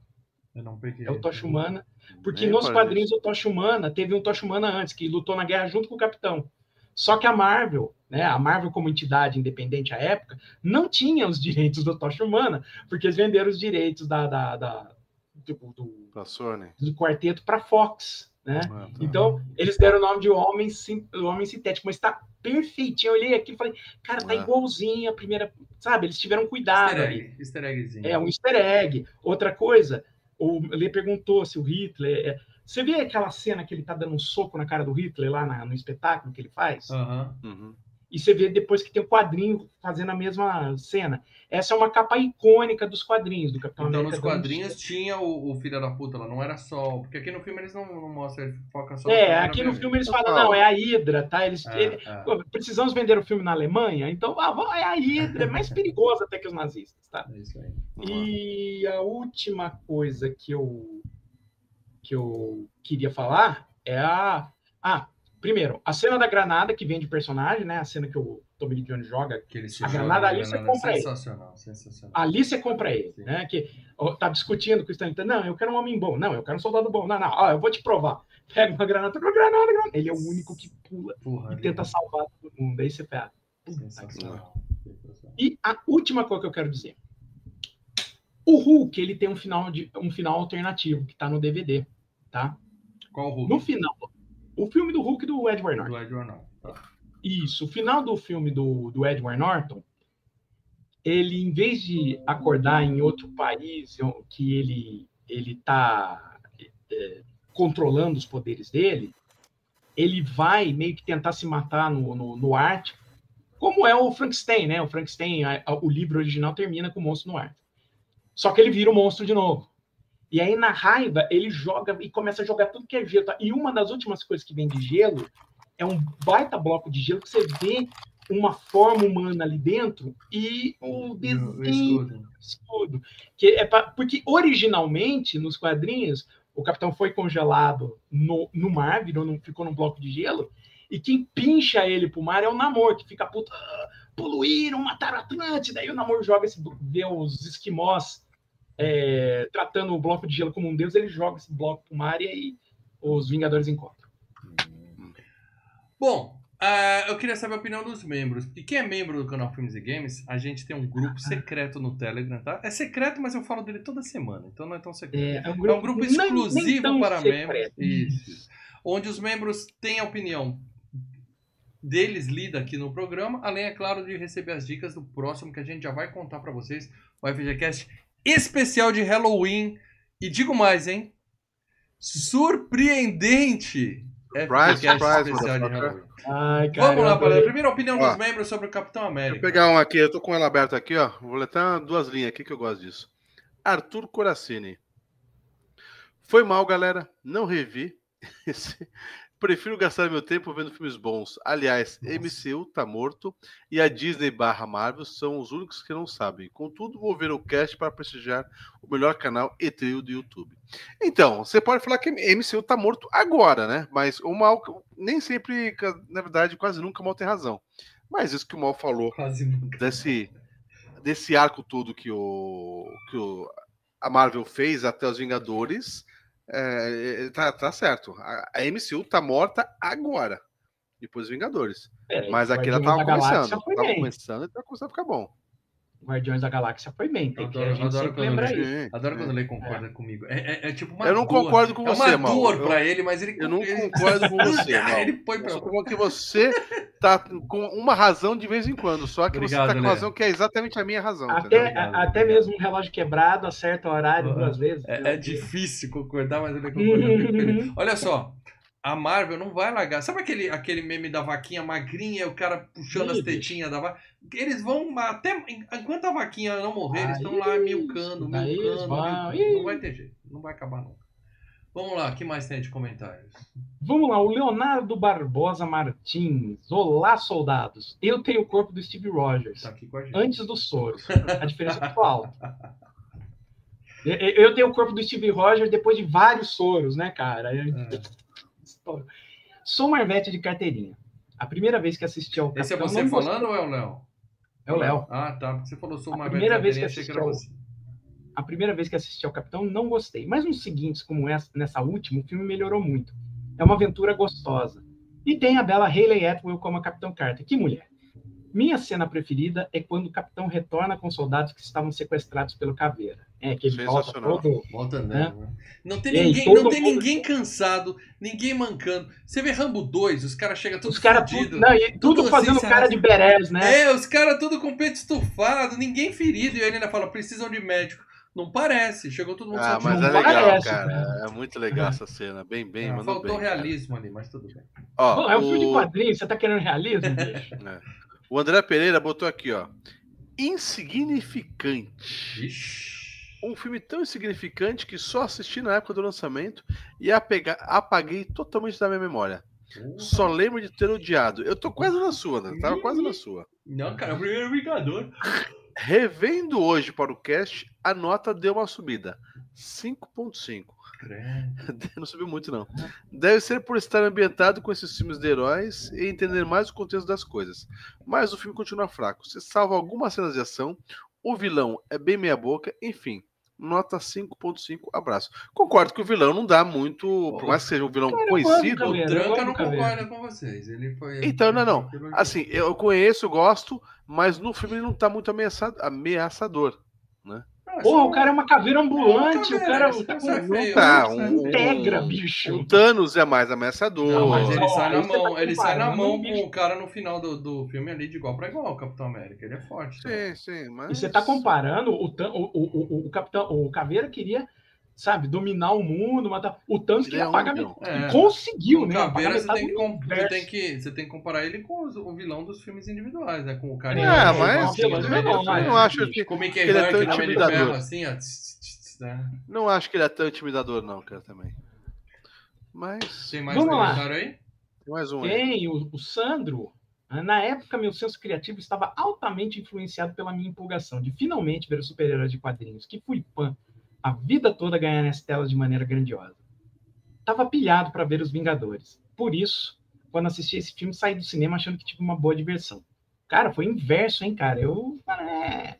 Eu não peguei. É o Tocha Humana. Porque nos reparei quadrinhos o Tocha Humana teve um Tocha Humana antes, que lutou na guerra junto com o Capitão. Só que a Marvel, né, a Marvel como entidade independente à época, não tinha os direitos do Tocha Humana, porque eles venderam os direitos da, da- da- do, do- Sony. do quarteto para Fox, né? Ah, tá. Então, eles deram o nome de Homem, Sim- Homem Sintético, mas está perfeitinho. Eu olhei aqui e falei, cara, tá É. igualzinho a primeira. Sabe, eles tiveram cuidado Easter ali. egg. Easter eggzinho. É um easter egg. Outra coisa, o Lê perguntou se o Hitler. é- Você vê aquela cena que ele tá dando um soco na cara do Hitler lá na- no espetáculo que ele faz? Aham. Uhum. E você vê depois que tem o quadrinho fazendo a mesma cena. Essa é uma capa icônica dos quadrinhos do Capitão Então, América. nos dando quadrinhos tinha o, o filho da puta lá, não era só. Porque aqui no filme eles não, não mostram, ele foca só É, aqui no filme eles falam, Total. não, é a Hydra, tá? Eles, É, ele- é. Pô, precisamos vender o filme na Alemanha, então ah, é a Hydra, é mais perigosa até que os nazistas, tá? É isso aí. E a última coisa que eu que eu queria falar é a ah, primeiro, a cena da granada que vem de personagem, né? A cena que o Tommy Lee Jones joga, Que ele se A joga granada na ali você granada. compra aí. Sensacional, sensacional. ali você compra ele, Sim. né? Que ó, tá discutindo com o Stanley, não, eu quero um homem bom, não, eu quero um soldado bom, não, não, ó, eu vou te provar. Pega uma granada, uma granada, granada. Ele é o único que pula Porra, e tenta salvar todo mundo. Aí você pega. Sensacional. E a última coisa que eu quero dizer. O Hulk, ele tem um final, de, um final alternativo que tá no DVD, tá? Qual o Hulk? No final, o filme do Hulk do Edward Norton. Do Edward Norton. Tá. Isso, o final do filme do, do Edward Norton, ele, em vez de acordar em outro país que ele ele tá é, controlando os poderes dele, ele vai meio que tentar se matar no, no, no Ártico, como é o Frankenstein, né? O Frankenstein, o livro original termina com o monstro no Ártico. Só que ele vira o monstro de novo. E aí, na raiva, ele joga e começa a jogar tudo que é gelo. tá? E uma das últimas coisas que vem de gelo é um baita bloco de gelo que você vê uma forma humana ali dentro e o O desenho escudo. escudo. Que é pra, porque originalmente, nos quadrinhos, o capitão foi congelado no, no mar, virou num- ficou num bloco de gelo, e quem pincha ele pro mar é o Namor, que fica puto, "Ah, poluíram, mataram a Atlântida, aí o Namor joga esse, vê os esquimós é, tratando o bloco de gelo como um deus, ele joga esse bloco pro mar e aí os Vingadores encontram. Bom, ah, eu queria saber a opinião dos membros. E quem é membro do canal Filmes e Games, a gente tem um grupo secreto no Telegram, tá? É secreto, mas eu falo dele toda semana, então não é tão secreto. É, é um É um grupo nem- nem exclusivo tão para secreto. membros. Isso. Onde os membros têm a opinião deles lida aqui no programa, além, é claro, de receber as dicas do próximo que a gente já vai contar para vocês. O FGCast especial de Halloween. E digo mais, hein? Surpreendente! É Surprise, podcast surprise, especial de. Halloween. Ai, cara. Vamos lá, primeira opinião Ó. dos membros sobre o Capitão América. eu pegar um aqui, eu tô com ela aberta aqui, ó. Vou letar duas linhas aqui que eu gosto disso. Arthur Coracini. Foi mal, galera. Não revi. Esse- Prefiro gastar meu tempo vendo filmes bons. Aliás, MCU tá morto e a Disney barra Marvel são os únicos que não sabem. Contudo, vou ver o cast para prestigiar o melhor canal e trio do YouTube. Então, você pode falar que MCU tá morto agora, né? Mas o mal nem sempre, na verdade, quase nunca o mal tem razão. Mas isso que o mal falou desse, desse arco todo que, o, que o, a Marvel fez até os Vingadores, é, tá, tá certo. A, a MCU tá morta agora, depois dos Vingadores. Peraí, Mas aqui ela tava começando. Tava começando e tá começando a ficar bom. Guardiões da Galáxia foi bem. Tem que Adoro- a gente adoro sempre ele- isso. Sim, Adoro sim. quando ele concorda comigo. É, é- é tipo uma Eu não dor. concordo com É você, uma Mal. dor Eu- pra ele, mas ele Eu não ele- concordo com você, Mal. Ele põe Eu pra só como que você tá com uma razão de vez em quando, só que Obrigado, você tá com Lé. razão que é exatamente a minha razão. Até, a- até mesmo um relógio quebrado acerta o horário Uhum. duas vezes. É, é difícil concordar, mas ele concorda comigo. Olha só, a Marvel não vai largar. Sabe aquele, aquele meme da vaquinha magrinha, o cara puxando as Ih, bicho. tetinhas da vaca? Eles vão até. Enquanto a vaquinha não morrer, eles estão Aí, lá milcando, milcando, milcando. Não vai ter jeito, não vai acabar nunca. Vamos lá, o que mais tem de comentários? Vamos lá, o Leonardo Barbosa Martins. Olá, soldados. Eu tenho o corpo do Steve Rogers. Tá aqui com a gente. Antes dos soros. A diferença é qual? Eu- tenho o corpo do Steve Rogers depois de vários soros, né, cara? É. Sou Marvete de carteirinha. A primeira vez que assisti ao Esse é Capitão, você não gostei. falando ou é o Léo? É o Léo. Ah, tá. Porque você falou sou A uma primeira velha vez que assisti você. A primeira vez que assisti ao Capitão, não gostei. Mas nos seguintes, como essa, nessa última, o filme melhorou muito. É uma aventura gostosa. E tem a bela Hayley Atwell como a Capitão Carter. Que mulher! Minha cena preferida é quando o Capitão retorna com soldados que estavam sequestrados pelo Caveira. É, que ele volta Sensacional. todo... Volta andando, né? Não tem E ninguém, não tem mundo- ninguém cansado, ninguém mancando. Você vê Rambo 2, os caras chegam todos Os caras fudidos. tudo, não, e tudo Tudo assim, fazendo se cara de berés, né? É, os caras tudo com o peito estufado, ninguém ferido. E ele ainda fala, precisam de médico. Não parece, chegou todo mundo Ah, mas Não é legal, parece, cara. né? É muito legal essa cena. Bem, bem, Ah, mandou Faltou bem, cara. realismo ali, mas tudo bem. Ó, Pô, é um filme de o- quadrinhos, você tá querendo realismo, bicho? O André Pereira botou aqui, ó. Insignificante. Vixe. Um filme tão insignificante que só assisti na época do lançamento e apega- apaguei totalmente da minha memória. Só lembro de ter odiado. Eu tô quase na sua, André. Tava quase na sua. Não, cara, é o primeiro Vingador. Revendo hoje para o cast, a nota deu uma subida. 5.5. Não subiu muito, não. Deve ser por estar ambientado com esses filmes de heróis e entender mais o contexto das coisas. Mas o filme continua fraco. Se salva algumas cenas de ação, o vilão é bem meia-boca, enfim. Nota 5.5, abraço. Concordo que o vilão não dá muito. Por mais que seja um vilão Cara, conhecido. O Eu Tranca não concorda com vocês. Ele foi. Então, não, não. Assim, eu conheço, eu gosto, mas no filme ele não tá muito ameaça- ameaçador. Ah, Porra, o cara é uma caveira ambulante, o cara tá é com feio, tá, é um- integra, um- bicho. O Thanos é mais ameaçador. Não, mas ele sai na você mão, tá ele sai na mão um com o cara no final do, do filme ali de igual pra igual, o Capitão América. Ele é forte. tá? Sim, sim, mas. E você tá comparando o, o, o, o Capitão, o Caveira queria, sabe, dominar o mundo, matar. O Ele queria é único. metade. É. E conseguiu, O né? Caveira, você tem, que, com- você, tem que, você tem que comparar ele com os- o vilão dos filmes individuais, né? Com o cara. É, É, mas vilão eu individual, não, mas- eu não acho que Com o Mickey ele é tão de intimidador. Assim, ó. né? não acho que ele é tão intimidador, não, cara, também. Mas. Tem mais Vamos lá. comentário aí? Tem mais um aí. Tem o, o Sandro. Na época, meu senso criativo estava altamente influenciado pela minha empolgação de finalmente ver os super-heróis de quadrinhos, que fui fã a vida toda ganhar nas telas de maneira grandiosa. Tava pilhado para ver os Vingadores. Por isso, quando assisti esse filme, saí do cinema achando que tive uma boa diversão. Cara, foi inverso, hein, cara? Eu. É...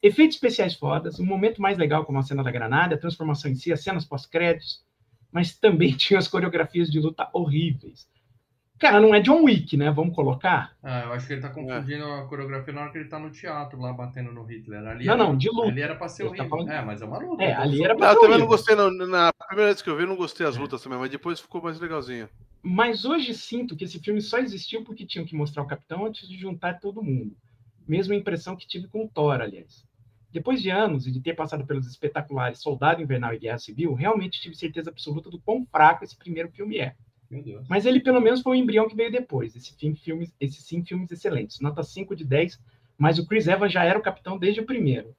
Efeitos especiais fodas, um momento mais legal como a cena da granada, a transformação em si, as cenas pós-créditos, mas também tinha as coreografias de luta horríveis. Cara, não é John Wick, né? Vamos colocar? Ah, eu acho que ele tá confundindo a coreografia na hora que ele tá no teatro lá batendo no Hitler. Ali Não, era- não, de luta. Ali era pra ser Ele tá horrível. falando- É, mas é uma luta. É, ali era pra eu ser também não gostei, não. Na primeira vez que eu vi, eu não gostei das lutas também, mas depois ficou mais legalzinho. Mas hoje sinto que esse filme só existiu porque tinham que mostrar o Capitão antes de juntar todo mundo. Mesma impressão que tive com o Thor, aliás. Depois de anos e de ter passado pelos espetaculares Soldado Invernal e Guerra Civil, realmente tive certeza absoluta do quão fraco esse primeiro filme é. Meu Deus. Mas ele, pelo menos, foi o embrião que veio depois. Esse fim, filmes, esses sim, filmes excelentes. Nota 5 de 10, mas o Chris Evans já era o capitão desde o primeiro.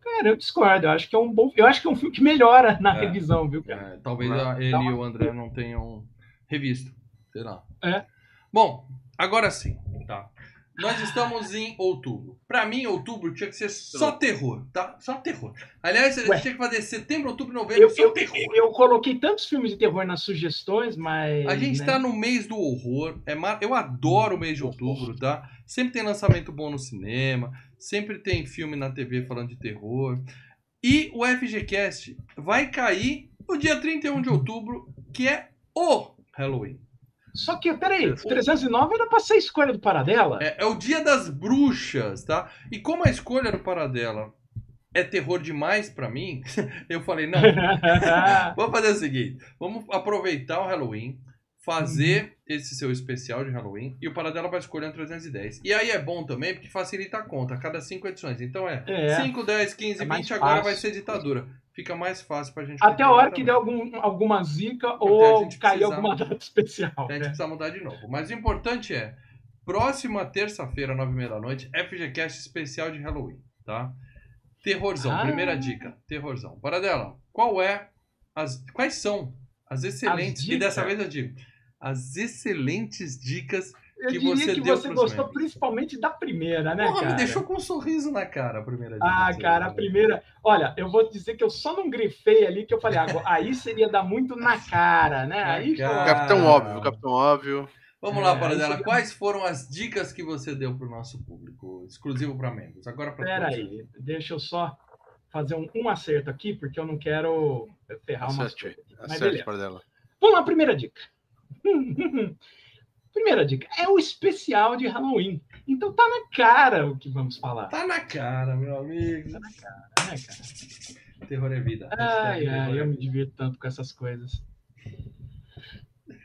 Cara, eu discordo. Eu acho que é um bom. Eu acho que é um filme que melhora na É. revisão, viu, cara? É, talvez a- ele não. e o André não tenham revisto. Sei lá. É. Bom, agora sim, tá? Nós estamos em outubro. Pra mim, outubro tinha que ser só terror, tá? Só terror. Aliás, a gente tinha que fazer setembro, outubro, novembro, Eu, só eu, terror. eu coloquei tantos filmes de terror nas sugestões, mas. A gente né? tá no mês do horror. É mar... Eu adoro o mês de outubro, tá? Sempre tem lançamento bom no cinema. Sempre tem filme na TV falando de terror. E o FGCast vai cair no dia 31 de outubro, que é o Halloween. Só que, peraí, 309 era pra ser escolha do Paradela? É, é o dia das bruxas, tá? E como a escolha do Paradela é terror demais pra mim, eu falei, não, Vamos fazer o seguinte: vamos aproveitar o Halloween, fazer Uhum. esse seu especial de Halloween e o Paradela vai escolher um 310. E aí é bom também porque facilita a conta, a cada 5 edições. Então é, É. 5, 10, 15, É mais 20, agora fácil. vai ser ditadura. Fica mais fácil pra gente. Até a hora que der algum, alguma zica Até ou cair alguma data especial. A gente né? precisa mudar de novo. Mas o importante é: próxima terça-feira, 9h30 da noite, FGCast especial de Halloween, tá? Terrorzão, Ah. primeira dica: terrorzão. Paradela, qual é as. Quais são as excelentes. As e dessa vez eu digo: as excelentes dicas. Eu que diria você que deu você gostou membros. principalmente da primeira, né, Porra, cara? me deixou com um sorriso na cara a primeira dica. Ah, cara, a primeira. Olha, eu vou dizer que eu só não grifei ali que eu falei, agora, aí seria dar muito na cara, né? Na Aí, cara. Capitão óbvio, Capitão óbvio. Vamos É, lá, Paradela. seria- Quais foram as dicas que você deu pro nosso público? Exclusivo para membros. Agora para pera aí, deixa eu só fazer um, um acerto aqui, porque eu não quero ferrar umas Acerte. Mas acerte beleza. para dela. Vamos lá, primeira dica. primeira dica é o especial de Halloween. Então tá na cara o que vamos falar, Tá na cara, meu amigo. né, cara? Terror é vida. Ai, terror ai, é eu me vida. divirto tanto com essas coisas.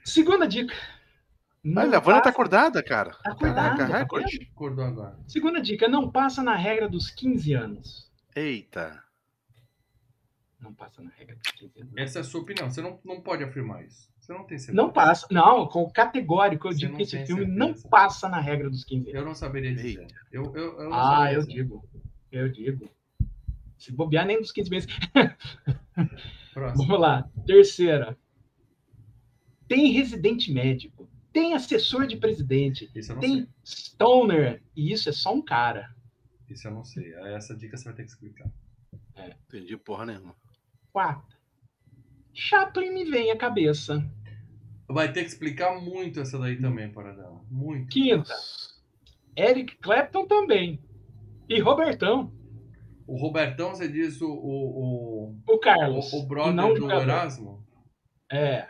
Segunda dica. Não Olha, a Vânia tá acordada, cara. Tá acordada, Caraca, tá recorde. Acordou agora. Segunda dica, não passa na regra dos 15 anos. Eita. Não passa na regra dos 15 anos. Essa é a sua opinião. Você não, não pode afirmar isso. Você não tem certeza. Não passa. Não, com categórico, eu Você digo que esse filme certeza. não passa na regra dos 15 anos. Eu não saberia dizer. Eu, eu, eu não Ah, saberia eu dizer. digo. Eu digo. Se bobear, nem dos 15 meses. Próximo. Vamos lá. Terceira. Tem residente médico. Tem assessor de presidente. Isso eu não Tem sei. stoner. E isso é só um cara. Isso eu não sei. Essa dica você vai ter que explicar. Entendi porra nenhuma. Quarta. Chaplin me vem à cabeça. Vai ter que explicar muito essa daí também, Paradela. Muito. Quinta. Eric Clapton também. E Robertão. O Robertão, você diz o, o, O o, Carlos. o, o brother não o do. Erasmo? É.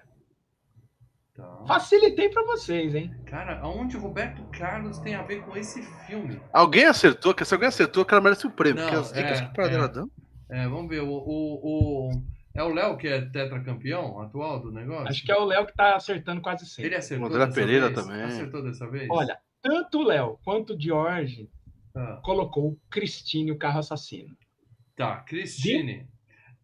Tá. Facilitei pra vocês, hein? Cara, aonde o Roberto Carlos tem a ver com esse filme? Alguém acertou? Que se alguém acertou, o cara merece um prêmio. Não, porque as dicas é, que o Pradela é. dão. É, vamos ver. O, o, o- é o Léo que é tetracampeão atual do negócio? Acho que é o Léo que tá acertando quase sempre. Ele acertou O André dessa Pereira vez? também. Acertou dessa vez? Olha, tanto o Léo quanto o George Ah, colocou Cristine, o carro assassino. tá, Cristine.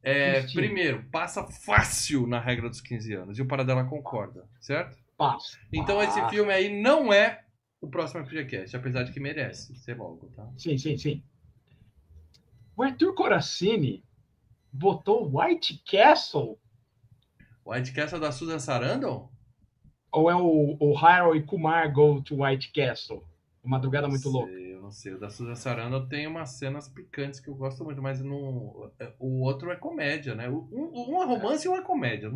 É, Cristine. primeiro, passa fácil na regra dos 15 anos. E o Paradela concorda, certo? Passa. Então esse Ah, filme aí não é o próximo FGCast, apesar de que merece ser logo, tá? Sim, sim, sim. O Arthur Coracini botou White Castle White Castle da Susan Sarandon? ou é o, o Harold e Kumar Go to White Castle? Uma madrugada muito Não louca. sei, Eu não sei. O da Susan Sarandon tem umas cenas picantes que eu gosto muito, mas não, o outro é comédia, né? Um, um é romance e um é comédia.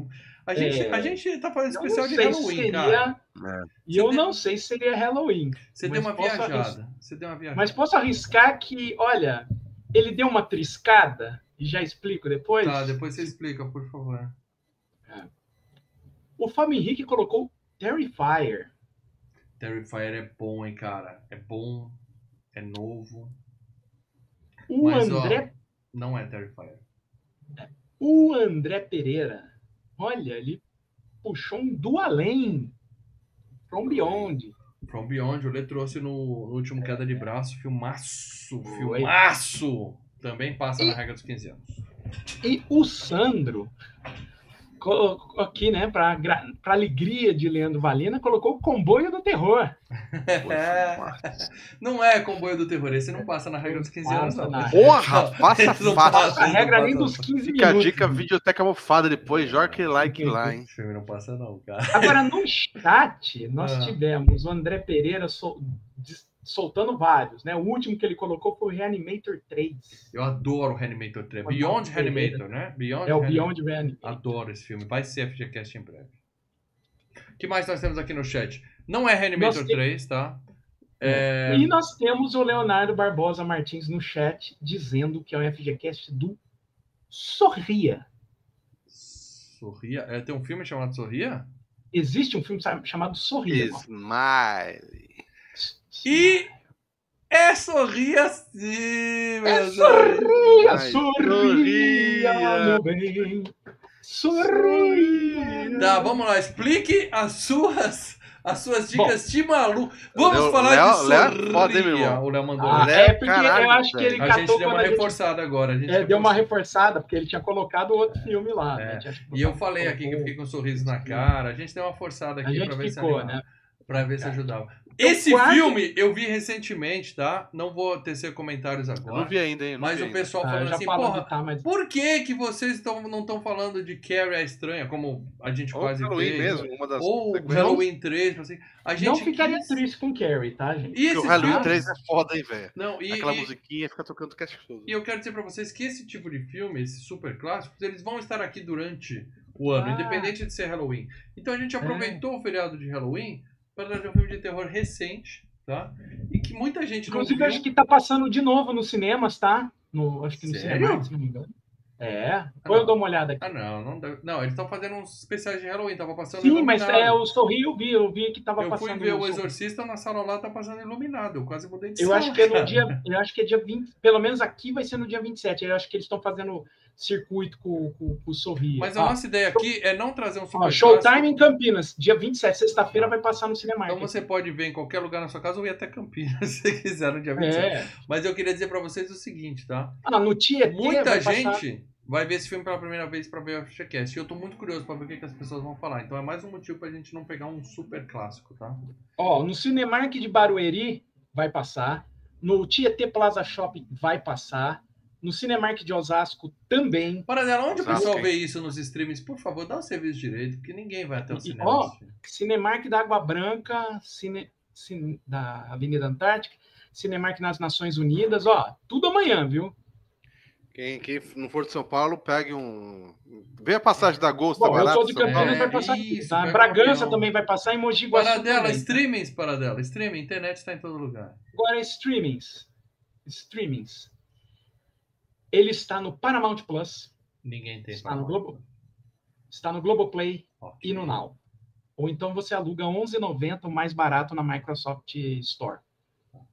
A gente, É. a gente tá fazendo Eu especial de Halloween, seria. cara. É. E eu tem- não sei se seria Halloween. Você deu uma viajada. Você deu uma viajada. Mas posso arriscar que, olha, ele deu uma triscada e já explico depois. Tá, depois você explica, por favor. O Fábio Henrique colocou Terrifier. Terrifier é bom, hein, cara. É bom, é novo. O Mas, ó, André, não é Terrifier. o André Pereira, olha, ele puxou um do além. From Beyond. From Beyond, o Lê trouxe no, no último Queda de Braço, filmaço, filmaço. Também passa E- na regra dos 15 anos. E o Sandro, colocou aqui, né, para alegria de Leandro Valina, colocou o comboio do terror. É. Não é comboio do terror, esse não passa na regra dos 15 anos, Passa não. na Porra, passa fácil. passa. A regra nem dos 15 Fica a minutos. dica, videoteca mofada depois, joga like lá, hein? Esse filme não passa, não, cara. Agora, no chat, nós Ah. tivemos o André Pereira soltando vários, né? O último que ele colocou foi o Reanimator 3. Eu adoro o Reanimator 3. Mas Beyond Reanimator, né? Beyond É o Reanimator. Beyond Reanimator. Adoro esse filme. Vai ser FGCast em breve. O que mais nós temos aqui no chat? Não é Reanimator Nós te- 3, tá? É... E nós temos o Leonardo Barbosa Martins no chat dizendo que é o FGCast do Sorria. Sorria. É, tem um filme chamado Sorria? Existe um filme chamado Sorria. Smile. E é Sorria sim, É meus Sorria, Ai, sorria, sorria. meu bem. Sorria. Tá, vamos lá. Explique as suas, as suas dicas de maluco. Vamos Léo- falar Léo- de é Sorria. meu irmão? o Léo mandou. Ah, é porque caralho, eu acho que ele velho. a catou gente deu uma a gente reforçada agora. A gente É, deu uma reforçada, porque ele tinha colocado outro filme lá. É. né? E eu falei aqui que eu fiquei com um sorriso na cara. A gente deu uma forçada aqui pra ver se ficou, animava. né? Pra ver se ajudava. Esse quase- filme eu vi recentemente, tá? Não vou tecer comentários Eu não agora. vi ainda, hein? Mas vi o ainda. pessoal Ah, falando já assim, porra, tá, mas por que que vocês tão, não estão falando de Carrie a Estranha, como a gente Ou quase Halloween fez? mesmo, uma das. Ou sequências. Halloween 3, assim. A gente não ficaria quis- triste com Carrie, tá, gente? E Porque esse o Halloween filme... 3 é foda, hein, velho? Não, e, Aquela e- musiquinha fica tocando o cast todo. e eu quero dizer pra vocês que esse tipo de filme, esses super clássicos, eles vão estar aqui durante o ano, Ah. independente de ser Halloween. Então a É. gente aproveitou o feriado de Halloween para trazer um filme de terror recente, tá? E que muita gente não Inclusive, viu. acho que tá passando de novo nos cinemas, tá? No, acho que no cinema, se não me engano. É, depois eu dou uma olhada aqui. Ah, não, não, não, eles estão fazendo uns especiais de Halloween, tava passando Sim, mas iluminado. é, o Sorri eu vi, eu vi que tava Eu passando. fui ver o. Exorcista na sala lá, tá passando iluminado. Eu quase mudei de Eu sala. acho que é no dia, eu acho que é dia 20, pelo menos aqui vai ser no dia 27. Eu acho que eles estão fazendo circuito com, com, com o Sorri. Mas a Ó, nossa ideia aqui é não trazer um super ó, Showtime em Campinas, dia 27, sexta-feira vai passar no Cinemark. Então você pode ver em qualquer lugar na sua casa ou ir até Campinas, se quiser, no dia 27. É. Mas eu queria dizer pra vocês o seguinte, tá? Ah, no Tietê Muita vai passar- gente vai ver esse filme pela primeira vez pra ver o FGCast. E eu tô muito curioso pra ver o que, que as pessoas vão falar. Então é mais um motivo pra gente não pegar um super clássico, tá? Ó, no Cinemark de Barueri vai passar. No Tietê Plaza Shopping vai passar. No Cinemark de Osasco também. Para dela, onde o pessoal vê isso nos streams? Por favor, dá o serviço direito, porque ninguém vai até o cinema. ó. Cinemark da Água Branca, Cine, Cine- da Avenida Antártica, Cinemark nas Nações Unidas, ó, tudo amanhã, viu? Quem, quem não for de São Paulo, pegue um. Vê a passagem da Ghost, Bom, tá eu barato. sou de Campinas. É, vai passar aqui, isso, tá? pega um Bragança também vai passar e Mogi Guaçu Paradela, também. streamings, Paradela, streaming, internet está em todo lugar. Agora, streamings. Streamings. Ele está no Paramount Plus, Ninguém tem. Está no. Globo? está no Globoplay Ok. e no Now. Ou então você aluga R$ 11,90 o mais barato na Microsoft Store.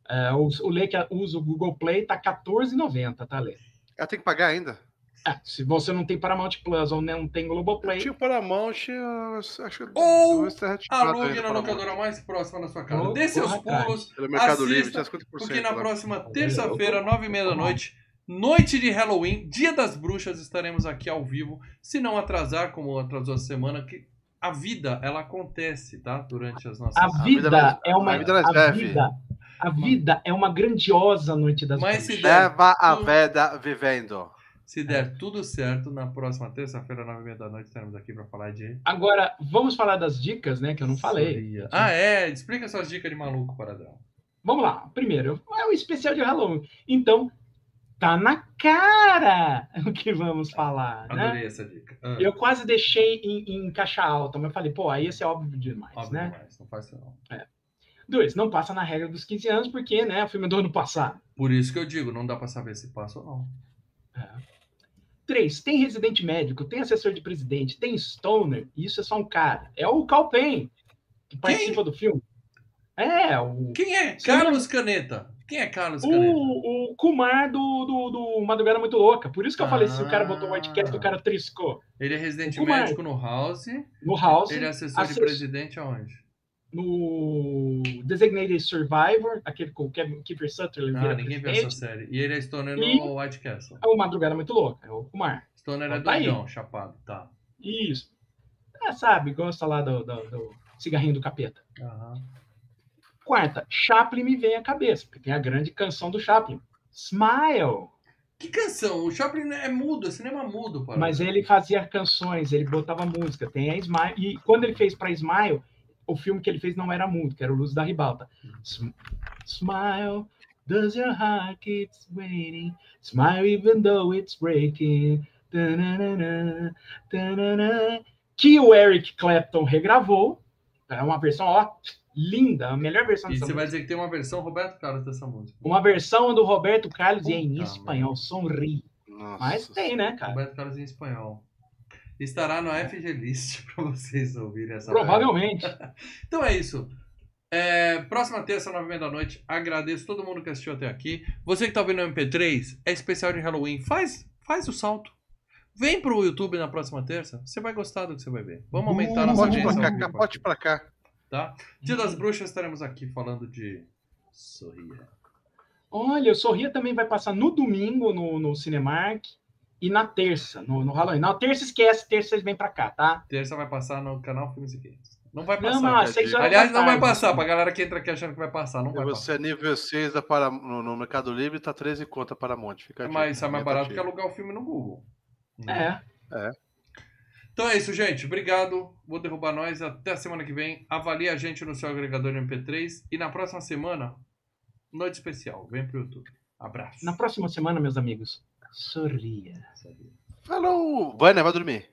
É, o, o Lê que usa o Google Play tá R$ 14,90, tá, Lê? Ela tem que pagar ainda. É, se você não tem Paramount Plus ou não tem Globoplay, Tinha o Paramount, eu acho que. Ou eu Alugue na locadora mais próxima da sua casa. Dê seus pulos, Pelo Mercado Livre, Assista, tinha 50%. porque na próxima eu terça-feira, nove e meia da noite, noite de Halloween, dia das bruxas, estaremos aqui ao vivo. Se não atrasar, como atrasou a semana, que a vida, ela acontece, tá? Durante as nossas... a A vida, é uma a vida é a vida, a vida é uma grandiosa noite das Mas se bruxas. der, Leva a vida vivendo. se der tudo certo, na próxima terça-feira, nove e meia da noite, estaremos aqui para falar de... Agora, vamos falar das dicas, né, que eu não falei. Ah, é? Explica suas dicas de maluco, Paradão. Vamos lá. Primeiro, é o especial de Halloween. Então, tá na cara o que vamos falar, né? Adorei essa dica. Ah, Eu quase deixei em, em caixa alta, mas falei, pô, aí esse é óbvio demais, óbvio né? demais, não faz isso não. Dois, não passa na regra dos 15 anos, porque, né, o filme é do ano passado. Por isso que eu digo, não dá pra saber se passa ou não. Três, tem residente médico, tem assessor de presidente, tem stoner, e isso é só um cara. É o Calpen, que participa do filme. É, o, Quem é? Carlos Caneta. Quem é Carlos o, o Kumar do, do, do Madrugada Muito Louca. Por isso que eu falei, se o cara botou o Whitecast, o cara triscou. Ele é residente médico no House. No House, Ele é assessor de assess- presidente aonde? no Designated Survivor, aquele com o Kevin- Kiefer Sutherland. Ah, ninguém viu essa série. E ele é Stoner E- no White Castle. É o Madrugada Muito Louca, é o Kumar. Stoner é Tá aí. doidão, chapado, tá. Isso. Ah, sabe, gosta lá do, do- do cigarrinho do capeta. Aham. Quarta, Chaplin me vem à cabeça, porque tem a grande canção do Chaplin. Smile. Que canção? O Chaplin é mudo, é cinema mudo, para. Mas ele fazia canções, ele botava música. Tem a Smile. E quando ele fez para Smile, o filme que ele fez não era mudo, que era o Luz da Ribalta. Sm- Smile, does your heart keep waiting? Smile even though it's breaking. Tanana. Que o Eric Clapton regravou. É uma versão, ó, linda, a melhor versão E dessa você vai música. dizer que tem uma versão Roberto Carlos dessa música. Uma versão do Roberto Carlos e é em Puta espanhol, sorri. Nossa. Mas tem, né, cara? Roberto Carlos em espanhol. Estará no FG List pra vocês ouvirem essa Provavelmente. Então é isso. É, próxima terça, nove e meia da noite. Agradeço todo mundo que assistiu até aqui. Você que tá ouvindo no MP3, é especial de Halloween. Faz, faz o salto. Vem pro YouTube na próxima terça. Você vai gostar do que você vai ver. Vamos aumentar a nossa audiência. pra cá, capote pra cá. Tá? Dia das Bruxas, estaremos aqui falando de Sorria. Olha, o Sorria também vai passar no domingo no, no Cinemark e na terça, no, no Halloween. Na terça esquece, terça vocês vêm pra cá, tá? Terça vai passar no canal Filmes e Games. Não vai passar. Não, às seis horas Aliás, não vai passar. Pra galera que entra aqui achando que vai passar, não vai Você é nível 6 da Param- no, no Mercado Livre, tá 13 conta para Monte. Fica passar. Mas dica, sai mais barato que alugar o filme no Google. É. Então é isso, gente. Obrigado. Vou derrubar nós. Até a semana que vem. Avalie a gente no seu agregador de MP3. E na próxima semana, noite especial. Vem pro YouTube. Abraço. Na próxima semana, meus amigos, sorria. Falou! Vai, né? Vai dormir.